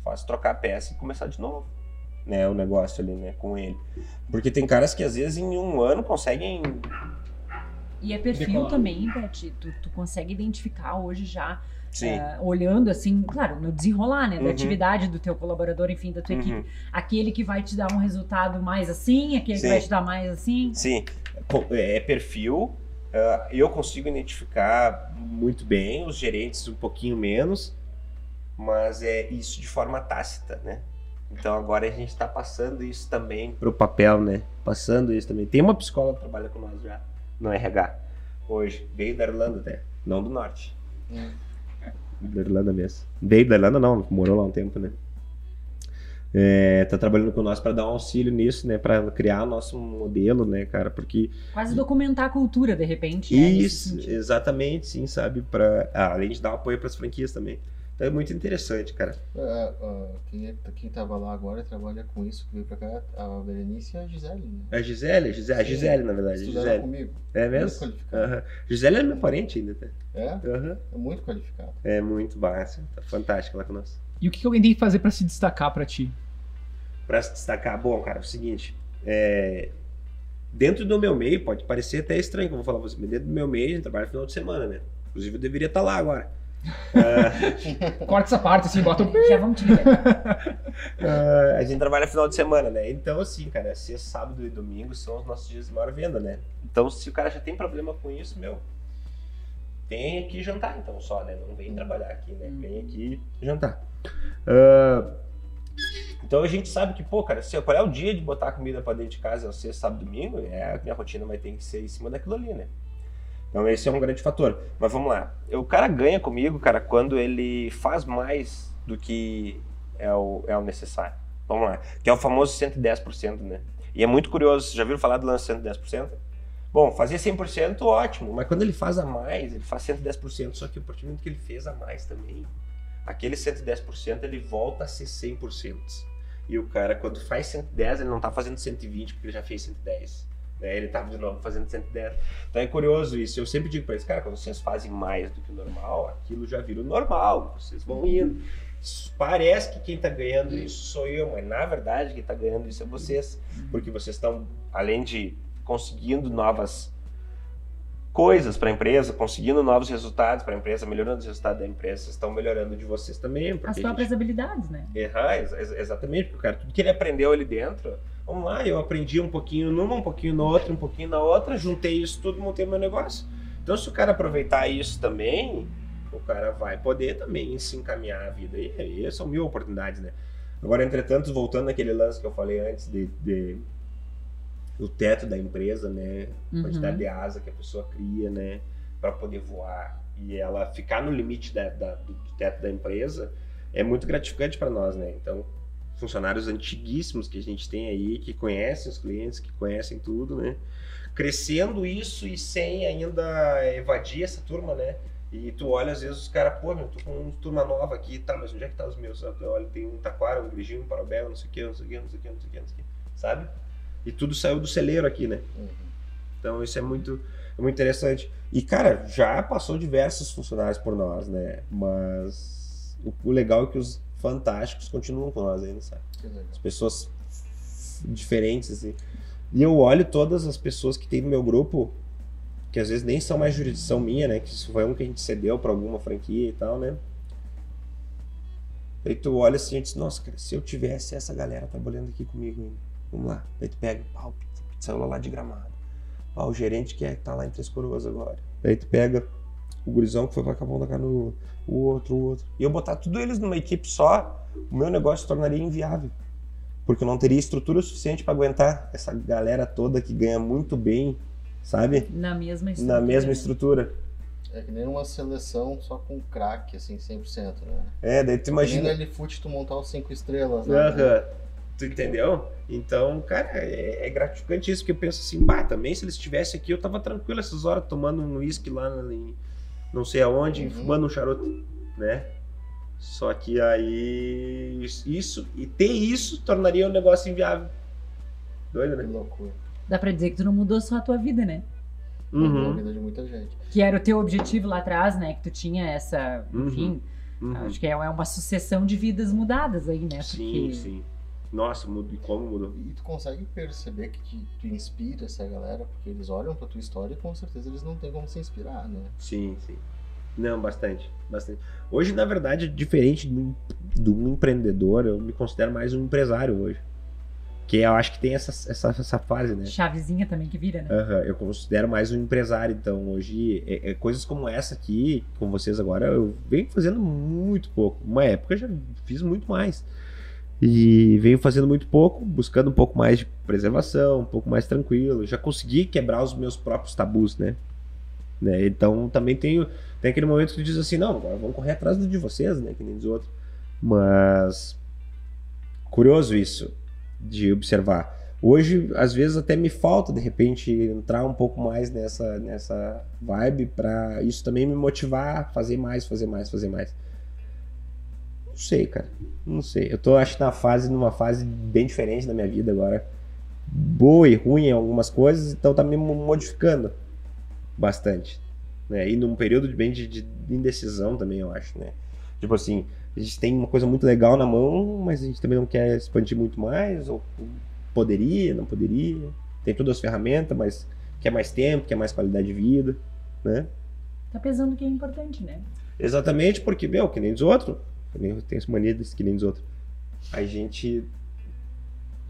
Fácil trocar a peça e começar de novo. Né, o negócio ali, né, com ele. Porque tem caras que às vezes em um ano conseguem E é perfil Decolar. também, Beth. Tu, tu consegue identificar hoje já, eh, olhando assim, claro, no desenrolar, né? Da Uhum. atividade do teu colaborador, enfim, da tua Uhum. equipe. Aquele que vai te dar um resultado mais assim, aquele Sim. que vai te dar mais assim. Sim, Co- é perfil. ah, eu consigo identificar muito bem, os gerentes um pouquinho menos, mas é isso de forma tácita, né? Então agora a gente está passando isso também para o papel, né? Passando isso também. Tem uma psicóloga que trabalha com nós já no RH hoje, veio da Irlanda até, não do norte. Hum. Da Irlanda mesmo. Veio da Irlanda não, morou lá um tempo, né? É, tá trabalhando com nós para dar um auxílio nisso, né? Para criar o nosso modelo, né, cara? Porque Quase documentar a cultura, de repente. né, isso, sentido. exatamente, sim, sabe? Pra, ah, além de dar um apoio para as franquias também. Então é muito interessante, cara. É, ah, quem, é- quem tava lá agora trabalha com isso, que veio pra cá, a Berenice e a Gisele, né? A Gisele, a Gisele, a. Gisele na verdade. a Estudaram Gisele. comigo. É Muito mesmo? Aham. Gisele é minha parente ainda, tá? É? Aham. É muito qualificado. É muito básico, tá fantástica lá com nós. E o que alguém tem que fazer pra se destacar pra ti? Pra se destacar, bom, cara, é o seguinte, é, dentro do meu meio, pode parecer até estranho que eu vou falar pra você, mas dentro do meu meio a gente trabalha no final de semana, né? Inclusive eu deveria estar lá agora. Corta essa parte assim, bota o. Já vamos te ligar. Ah, a gente trabalha final de semana, né? Então, assim, cara, sexta, sábado e domingo são os nossos dias de maior venda, né? Então, se o cara já tem problema com isso, meu, vem aqui jantar, então, só, né? Não vem trabalhar aqui, né? Vem aqui jantar. Ah, então, a gente sabe que, pô, cara, se, qual é o dia de botar comida pra dentro de casa? É o sexta, sábado e domingo? É, a minha rotina vai ter que ser em cima daquilo ali, né? Então, esse é um grande fator. Mas vamos lá. O cara ganha comigo, cara, quando ele faz mais do que é o, é o necessário. Vamos lá. Que é o famoso 110%, né? E é muito curioso. Já viram falar do lance 110%? Bom, fazer 100% ótimo, mas quando ele faz a mais, ele faz 110%. Só que a partir que ele fez a mais também, aquele 110% ele volta a ser 100%. E o cara, quando faz 110, ele não tá fazendo 120 porque ele já fez 110. Né? Ele tá de novo fazendo 110. Então é curioso isso. Eu sempre digo pra eles, cara, quando vocês fazem mais do que o normal, aquilo já vira o normal. Vocês vão indo. Parece que quem tá ganhando isso sou eu, mas na verdade quem tá ganhando isso é vocês. Porque vocês estão, além de conseguindo novas coisas para a empresa, conseguindo novos resultados para a empresa, melhorando os resultados da empresa, estão melhorando de vocês também. As próprias gente- habilidades, né? Errar, ex- ex- exatamente, porque o cara, tudo que ele aprendeu ali dentro, vamos lá, eu aprendi um pouquinho numa, um pouquinho na outra, um pouquinho na outra, juntei isso tudo, montei meu negócio. Então, se o cara aproveitar isso também, o cara vai poder também se encaminhar a vida. E aí são mil oportunidades, né? Agora, entretanto, voltando naquele lance que eu falei antes de, de o teto da empresa, né? A Uhum. quantidade de asa que a pessoa cria, né? Para poder voar e ela ficar no limite da- da- do teto da empresa é muito gratificante para nós, né? Então, funcionários antiguíssimos que a gente tem aí, que conhecem os clientes, que conhecem tudo, né? Crescendo isso e sem ainda evadir essa turma, né? E tu olha, às vezes, os caras, pô, meu, tô com uma turma nova aqui, tá, mas onde é que tá os meus? Eu olho, tem um taquara, um igrejinho, um parabéu, não sei o que, não sei o que, não sei o que, não sei o que, não sei o que, sabe? E tudo saiu do celeiro aqui, né? Uhum. Então isso é muito, é muito interessante. E, cara, já passou diversos funcionários por nós, né? Mas o, o legal é que os fantásticos continuam com nós ainda, sabe? As pessoas diferentes, assim. E eu olho todas as pessoas que tem no meu grupo, que às vezes nem são mais jurisdição minha, né? Que isso foi um que a gente cedeu pra alguma franquia e tal, né? Aí tu olha assim e diz, nossa, cara, se eu tivesse essa galera trabalhando aqui comigo ainda, vamos lá. Aí tu pega, pau, pizzaiola lá de gramado. Pá, o gerente que é, que tá lá em Três Coroas agora. Aí tu pega o gurizão que foi pra Capão da Canoa, o outro, o outro. E eu botar tudo eles numa equipe só, o meu negócio se tornaria inviável. Porque eu não teria estrutura suficiente para aguentar essa galera toda que ganha muito bem, sabe? Na mesma estrutura. Na mesma estrutura. É que nem uma seleção só com craque, assim, 100%, né? É, daí tu Imagina imagina. no LFoot tu montar os cinco estrelas, né? Aham. Tu entendeu? Então, cara, é, é gratificante isso, porque eu penso assim, bah, também se eles estivessem aqui, eu tava tranquilo essas horas tomando um uísque lá em não sei aonde, Uhum. fumando um charuto, né? Só que aí isso, e ter isso tornaria o negócio inviável. Doido, Que né? loucura. Dá pra dizer que tu não mudou só a tua vida, né? Mudou a Uhum. vida de muita gente. Que era o teu objetivo lá atrás, né? Que tu tinha essa, Uhum. enfim, Uhum. acho que é uma sucessão de vidas mudadas aí, né? Sim, Porque sim. Nossa, muda, e como mudou? E tu consegue perceber que te- tu inspira essa galera, porque eles olham pra tua história e com certeza eles não têm como se inspirar, né? Sim, sim. Não, bastante, bastante. Hoje, na verdade, diferente do, do empreendedor, eu me considero mais um empresário hoje. Que eu acho que tem essa, essa, essa fase, né? chavezinha também que vira, né? Aham, eu considero mais um empresário, então hoje é, é coisas como essa aqui, com vocês agora, eu venho fazendo muito pouco. Uma época eu já fiz muito mais. E venho fazendo muito pouco, buscando um pouco mais de preservação, um pouco mais tranquilo. Já consegui quebrar os meus próprios tabus, né? Né? Então também tenho tem aquele momento que diz assim, não, agora vamos correr atrás de vocês, né? Que nem dos outros. Mas curioso isso de observar. Hoje, às vezes, até me falta, de repente, entrar um pouco mais nessa, nessa vibe para isso também me motivar a fazer mais, fazer mais, fazer mais. Não sei, cara. Não sei. Eu tô, acho, na fase, numa fase bem diferente da minha vida agora. Boa e ruim em algumas coisas, então tá me modificando bastante. Né? E num período de bem de, de indecisão também, eu acho, né? Tipo assim, a gente tem uma coisa muito legal na mão, mas a gente também não quer expandir muito mais, ou poderia, não poderia. Tem todas as ferramentas, mas quer mais tempo, quer mais qualidade de vida, né? Tá pesando o que é importante, né? Exatamente porque, meu, que nem dos outros, eu tenho essa mania desse que nem dos outros. A gente.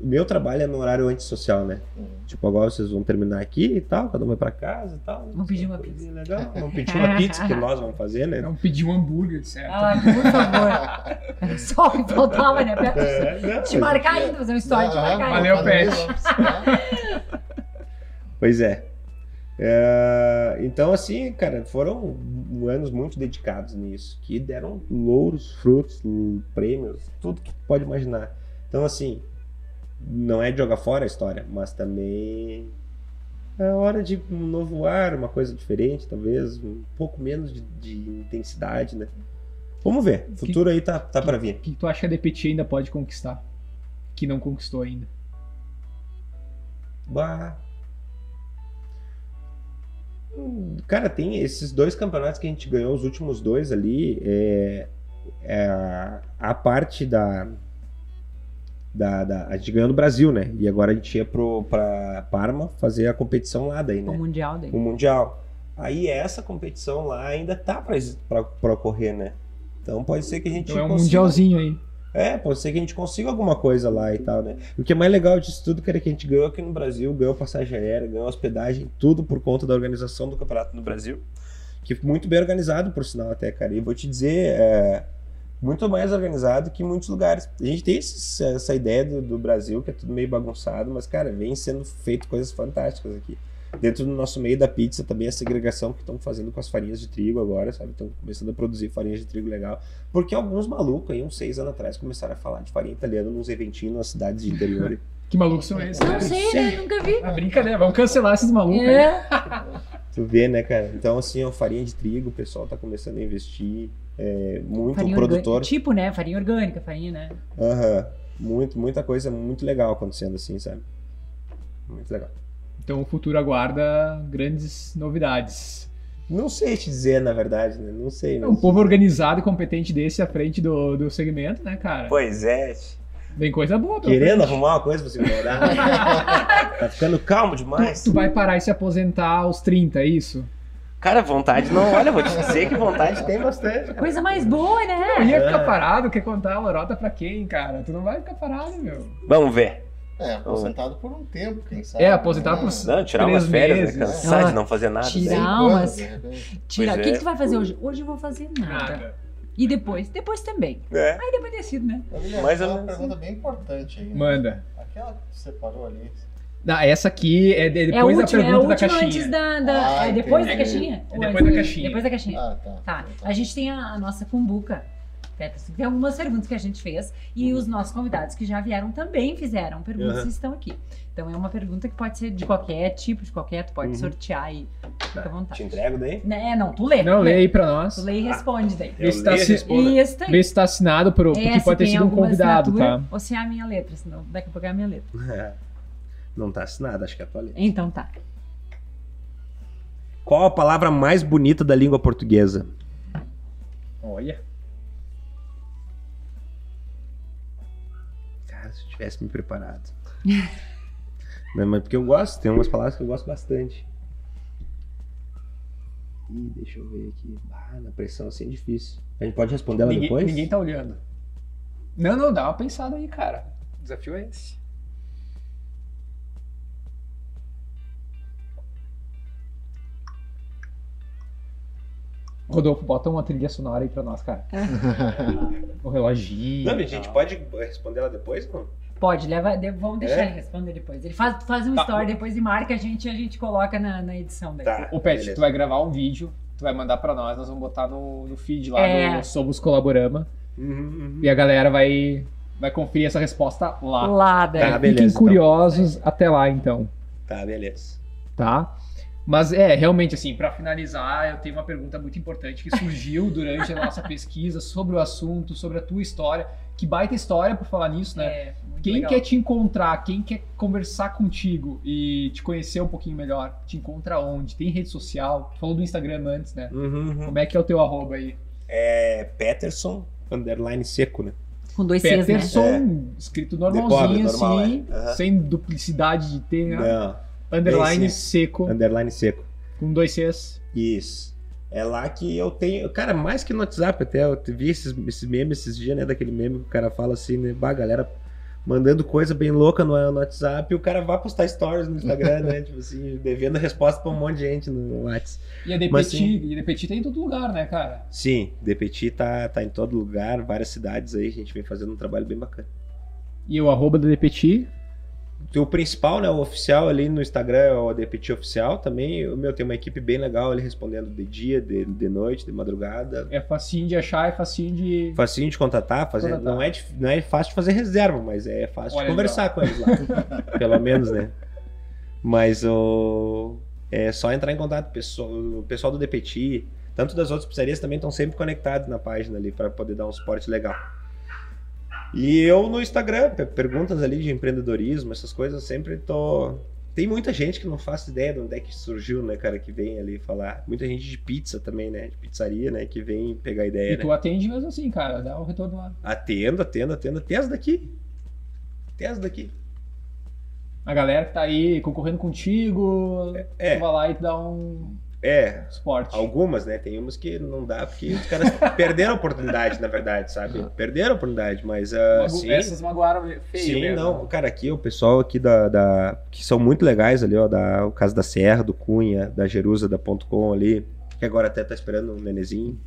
O meu trabalho é no horário antissocial, né? Uhum. Tipo, agora vocês vão terminar aqui e tal, cada um vai pra casa e tal. Vamos pedir uma coisinha Legal. Vamos pedir uma pizza que nós vamos fazer, né? Não pedir um hambúrguer, certo? Ah, por favor. Só que faltava, né? Pra É, não, te marcar ainda, fazer uma história, te Ah, marcar valeu, ainda. Pet. vamos precisar. Pois é. É, Então, assim, cara, foram anos muito dedicados nisso, que deram louros, frutos, prêmios, tudo que pode imaginar. Então, assim, não é de jogar fora a história, mas também é hora de um novo ar, uma coisa diferente, talvez, um pouco menos de, de intensidade, né? Vamos ver, o futuro aí tá, tá pra vir. O que tu acha que a DPT ainda pode conquistar? Que não conquistou ainda. Bah. Cara, tem esses dois campeonatos que a gente ganhou, os últimos dois ali, é, é a, a parte da, da, da- A gente ganhou no Brasil, né? E agora a gente ia pro, pra Parma fazer a competição lá daí, O né? Mundial daí. O Mundial. Aí essa competição lá ainda tá pra, pra, pra ocorrer, né? Então pode ser que a gente Então é um consiga- mundialzinho aí. É, pode ser que a gente consiga alguma coisa lá e tal, né? O que é mais legal disso tudo, cara, é que a gente ganhou aqui no Brasil, ganhou passagem aérea, ganhou hospedagem, tudo por conta da organização do Campeonato no Brasil. Que foi muito bem organizado, por sinal, até, cara. E vou te dizer, é, muito mais organizado que muitos lugares. A gente tem esse- essa ideia do, do Brasil, que é tudo meio bagunçado, mas, cara, vem sendo feito coisas fantásticas aqui. Dentro do nosso meio da pizza também a segregação que estão fazendo com as farinhas de trigo agora, sabe? Estão começando a produzir farinhas de trigo legal. Porque alguns malucos aí, uns seis anos atrás, começaram a falar de farinha italiana nos eventinhos nas cidades de interior. Que malucos são esses? Não né? sei, né? Nunca vi. Ah, brincadeira, vamos cancelar esses malucos. É. Tu vê, né, cara? Então, assim, ó, farinha de trigo, o pessoal tá começando a investir. É, muito Farinha produtor. orgânica. Tipo, né? Farinha orgânica, farinha, né? Aham. Muito, muita coisa muito legal acontecendo assim, sabe? Muito legal. Então o futuro aguarda grandes novidades. Não sei te dizer, na verdade, né? Não sei. É Mas... um povo organizado e competente desse à frente do, do segmento, né, cara? Pois é. Vem coisa boa. Querendo frente. arrumar uma coisa pra se incomodar. tá ficando calmo demais. Tu, tu vai parar e se aposentar aos 30, é isso? Cara, vontade não. Olha, vou te dizer que vontade tem bastante. cara. Coisa mais boa, Eu né? ia É. ficar parado, quer contar a lorota pra quem, cara? Tu não vai ficar parado, meu. Vamos ver. É, aposentado por um tempo, quem sabe. É, aposentado por- Não, tirar Três umas férias, meses. né? Cansar Ah, de não fazer nada. tirar- daí. Não, mas- de repente. Tira. Pois O que, é. que tu vai fazer hoje? Hoje eu vou fazer nada. Nada. E depois? Depois também. É. Aí depois decido, né? Tem ou uma menos. pergunta bem importante aí. né? Manda. Aquela que tu separou ali. Não, essa aqui é é a depois da é a pergunta da última caixinha. antes da. da- Ah, é depois da entendi. caixinha? É depois da antes? caixinha. Depois da caixinha. Ah, tá. Tá. A gente tem a, a nossa cumbuca. Peterson. Tem algumas perguntas que a gente fez e os nossos convidados que já vieram também fizeram perguntas Uhum. e estão aqui. Então é uma pergunta que pode ser de qualquer tipo, de qualquer, tu pode Uhum. sortear e fica à Te vontade. entrego daí? É, não, tu lê. Não, lê aí pra nós. Tu lê e responde daí. Vê se tá leio e se- respondo. Isso aí. Vê se tá assinado por, É, porque se pode ter sido um convidado, tá? Ou se é a minha letra, senão daqui a pouco é a minha letra. Não tá assinado, acho que é a tua letra. Então tá. Qual a palavra mais bonita da língua portuguesa? Olha. Tivesse me preparado. Não, mas porque eu gosto, tem umas palavras que eu gosto bastante. Ih, deixa eu ver aqui. Ah, na pressão assim é difícil. A gente pode responder ela Ninguém, depois? ninguém tá olhando. Não, não, dá uma pensada aí, cara. O desafio é esse. Rodolfo, bota uma trilha sonora aí pra nós, cara. o reloginho. Não, a gente pode responder ela depois, não? Pode, leva, de- vamos deixar É? ele responder depois. Ele faz, faz um Tá. story depois e marca a gente e a gente coloca na, na edição daí. Tá. Ô, Pet, beleza. tu vai gravar um vídeo, tu vai mandar pra nós, nós vamos botar no, no feed lá É. no Somos Colaborama. Uhum, uhum. E a galera vai, vai conferir essa resposta lá. Lá daí. Tá, beleza, Fiquem então. curiosos até lá, então. Tá, beleza. tá? Mas é, realmente, assim, para finalizar, eu tenho uma pergunta muito importante que surgiu durante a nossa pesquisa sobre o assunto, sobre a tua história. Que baita história por falar nisso, né? É, muito Quem legal. quer te encontrar, quem quer conversar contigo e te conhecer um pouquinho melhor, te encontra onde? Tem rede social? Tu falou do Instagram antes, né? Uhum, uhum. Como é que é o teu arroba aí? É Peterson, underline seco, né? Com dois Cs, né? Peterson, escrito De pobre, normalzinho, normal, assim, é. Aham. sem duplicidade de T, né? Não, Underline seco, underline seco. com dois Cs. Isso. É lá que eu tenho. Cara, mais que no WhatsApp até. Eu vi esses, esses memes esses dias, né? Daquele meme que o cara fala assim, né? Bah, galera mandando coisa bem louca no, no WhatsApp e o cara vai postar stories no Instagram, né? Tipo assim, devendo resposta pra um monte de gente no WhatsApp. E a Mas Depetit, e a Depetit tá em todo lugar, né, cara? Sim, Depetit tá, tá em todo lugar, várias cidades aí, a gente vem fazendo um trabalho bem bacana. E o arroba da Depetit, O principal, né, o oficial ali no Instagram é o Depetit Oficial também. O meu tem uma equipe bem legal ali respondendo de dia, de, de noite, de madrugada. é facinho de achar, é facinho de... Facinho de contatar, fazer, Contatar. Não, é, não é fácil de fazer reserva, mas é fácil Olha de conversar com eles lá. pelo menos, né? Mas o. É só entrar em contato. Pessoal, o pessoal do Depetit, tanto das outras pizzarias também estão sempre conectados na página ali para poder dar um suporte legal. E eu no Instagram, pe- perguntas ali de empreendedorismo, essas coisas, sempre tô. Tem muita gente que não faz ideia de onde é que surgiu, né, cara, que vem ali falar. Muita gente de pizza também, né? De pizzaria, né? Que vem pegar ideia, E né? tu atende mesmo assim, cara, dá o retorno lá. Atendo, atendo, atendo. Até as daqui. Até as daqui. A galera que tá aí concorrendo contigo, É. tu vai lá e te dá um É, suporte. algumas, né? Tem umas que não dá, porque os caras perderam a oportunidade, na verdade, sabe? Perderam a oportunidade, mas ah, Mago- sim. Essas magoaram feio Sim, mesmo. não. Cara, aqui o pessoal aqui da, da- que são muito legais ali, ó, da, o caso da Serra, do Cunha, da Jerusa, da Ponto .com ali, que agora até tá esperando um nenezinho.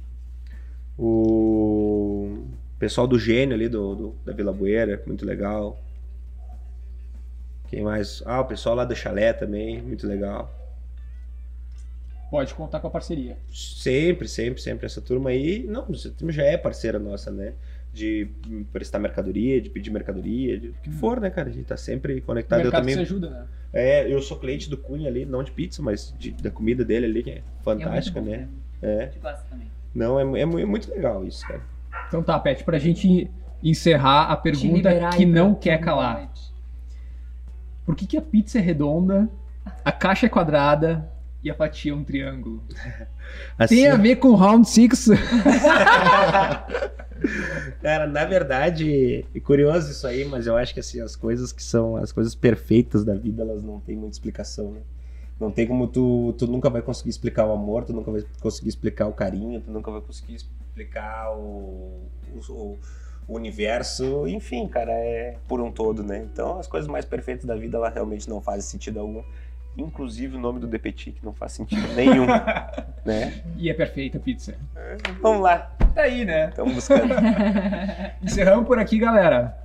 O Pessoal do Gênio ali do, do- da Vila Bueira, muito legal. Quem mais? Ah, o pessoal lá do Chalé também, muito legal. Pode contar com a parceria. Sempre, sempre, sempre. Essa turma aí, não, essa turma já é parceira nossa, né? De prestar mercadoria, de pedir mercadoria, de o que for, né, cara? A gente tá sempre O conectado. Eu mercado também. se ajuda, né? É, eu sou cliente do Cunha ali, não de pizza, mas de- da comida dele ali, que é fantástica, É muito bom, né? É. A gente gosta também. Não, é, é é muito legal isso, cara. Então tá, Pet, pra gente encerrar a pergunta que aí não quer calar. Por que, que a pizza é redonda, a caixa é quadrada e a fatia é um triângulo? Assim, Tem a ver com Round Six? Cara, na verdade, é curioso isso aí, mas eu acho que assim, as coisas que são as coisas perfeitas da vida, elas não têm muita explicação, né? Não tem como tu, tu nunca vai conseguir explicar o amor, tu nunca vai conseguir explicar o carinho, tu nunca vai conseguir explicar o, o, o universo, enfim, cara, é por um todo, né? Então as coisas mais perfeitas da vida, ela realmente não fazem sentido algum. Inclusive o nome do Depetit, que não faz sentido nenhum, né? E é perfeita a pizza. Vamos lá, Tá aí, né? estamos buscando. Encerramos por aqui, galera.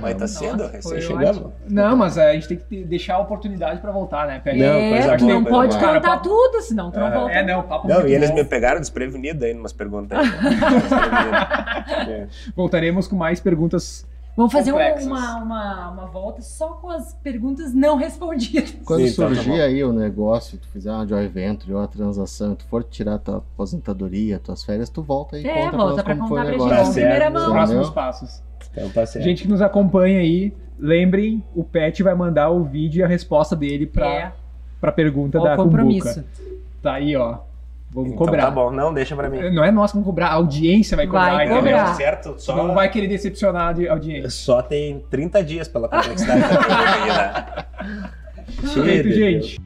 Mas tá cedo, Nossa, recém chegamos. Não, mas a gente tem que deixar a oportunidade pra voltar, né, Pet? Não, é, coisa tu boa, não coisa pode boa. contar papo- tudo, senão tu não volta. É, não, papo Não, e eles bom. me pegaram desprevenido aí numas perguntas aí. Desprevenido. É. Voltaremos com mais perguntas. Vamos fazer um- Complexas. uma, uma, uma volta só com as perguntas não respondidas. Quando Sim, tá surgir bom. aí o negócio, tu fizer uma joint venture ou uma transação, tu for tirar tua aposentadoria, tuas férias, tu volta e É, conta volta pra pra contar o pra gente Tá em primeira certo. Os mão. próximos passos. Então tá certo. Gente que nos acompanha aí, lembrem, o Pet vai mandar o vídeo e a resposta dele pra, É, pra pergunta ó, da compromisso. Cumbuca. Tá aí, ó. Vamos Então cobrar. tá bom, não, deixa pra mim. Não é nós que vamos cobrar, a audiência vai cobrar. Vai entendeu? cobrar. Tá certo? Só, Não vai querer decepcionar a audiência. só tem 30 dias pela complexidade da pergunta aí, né? Gente.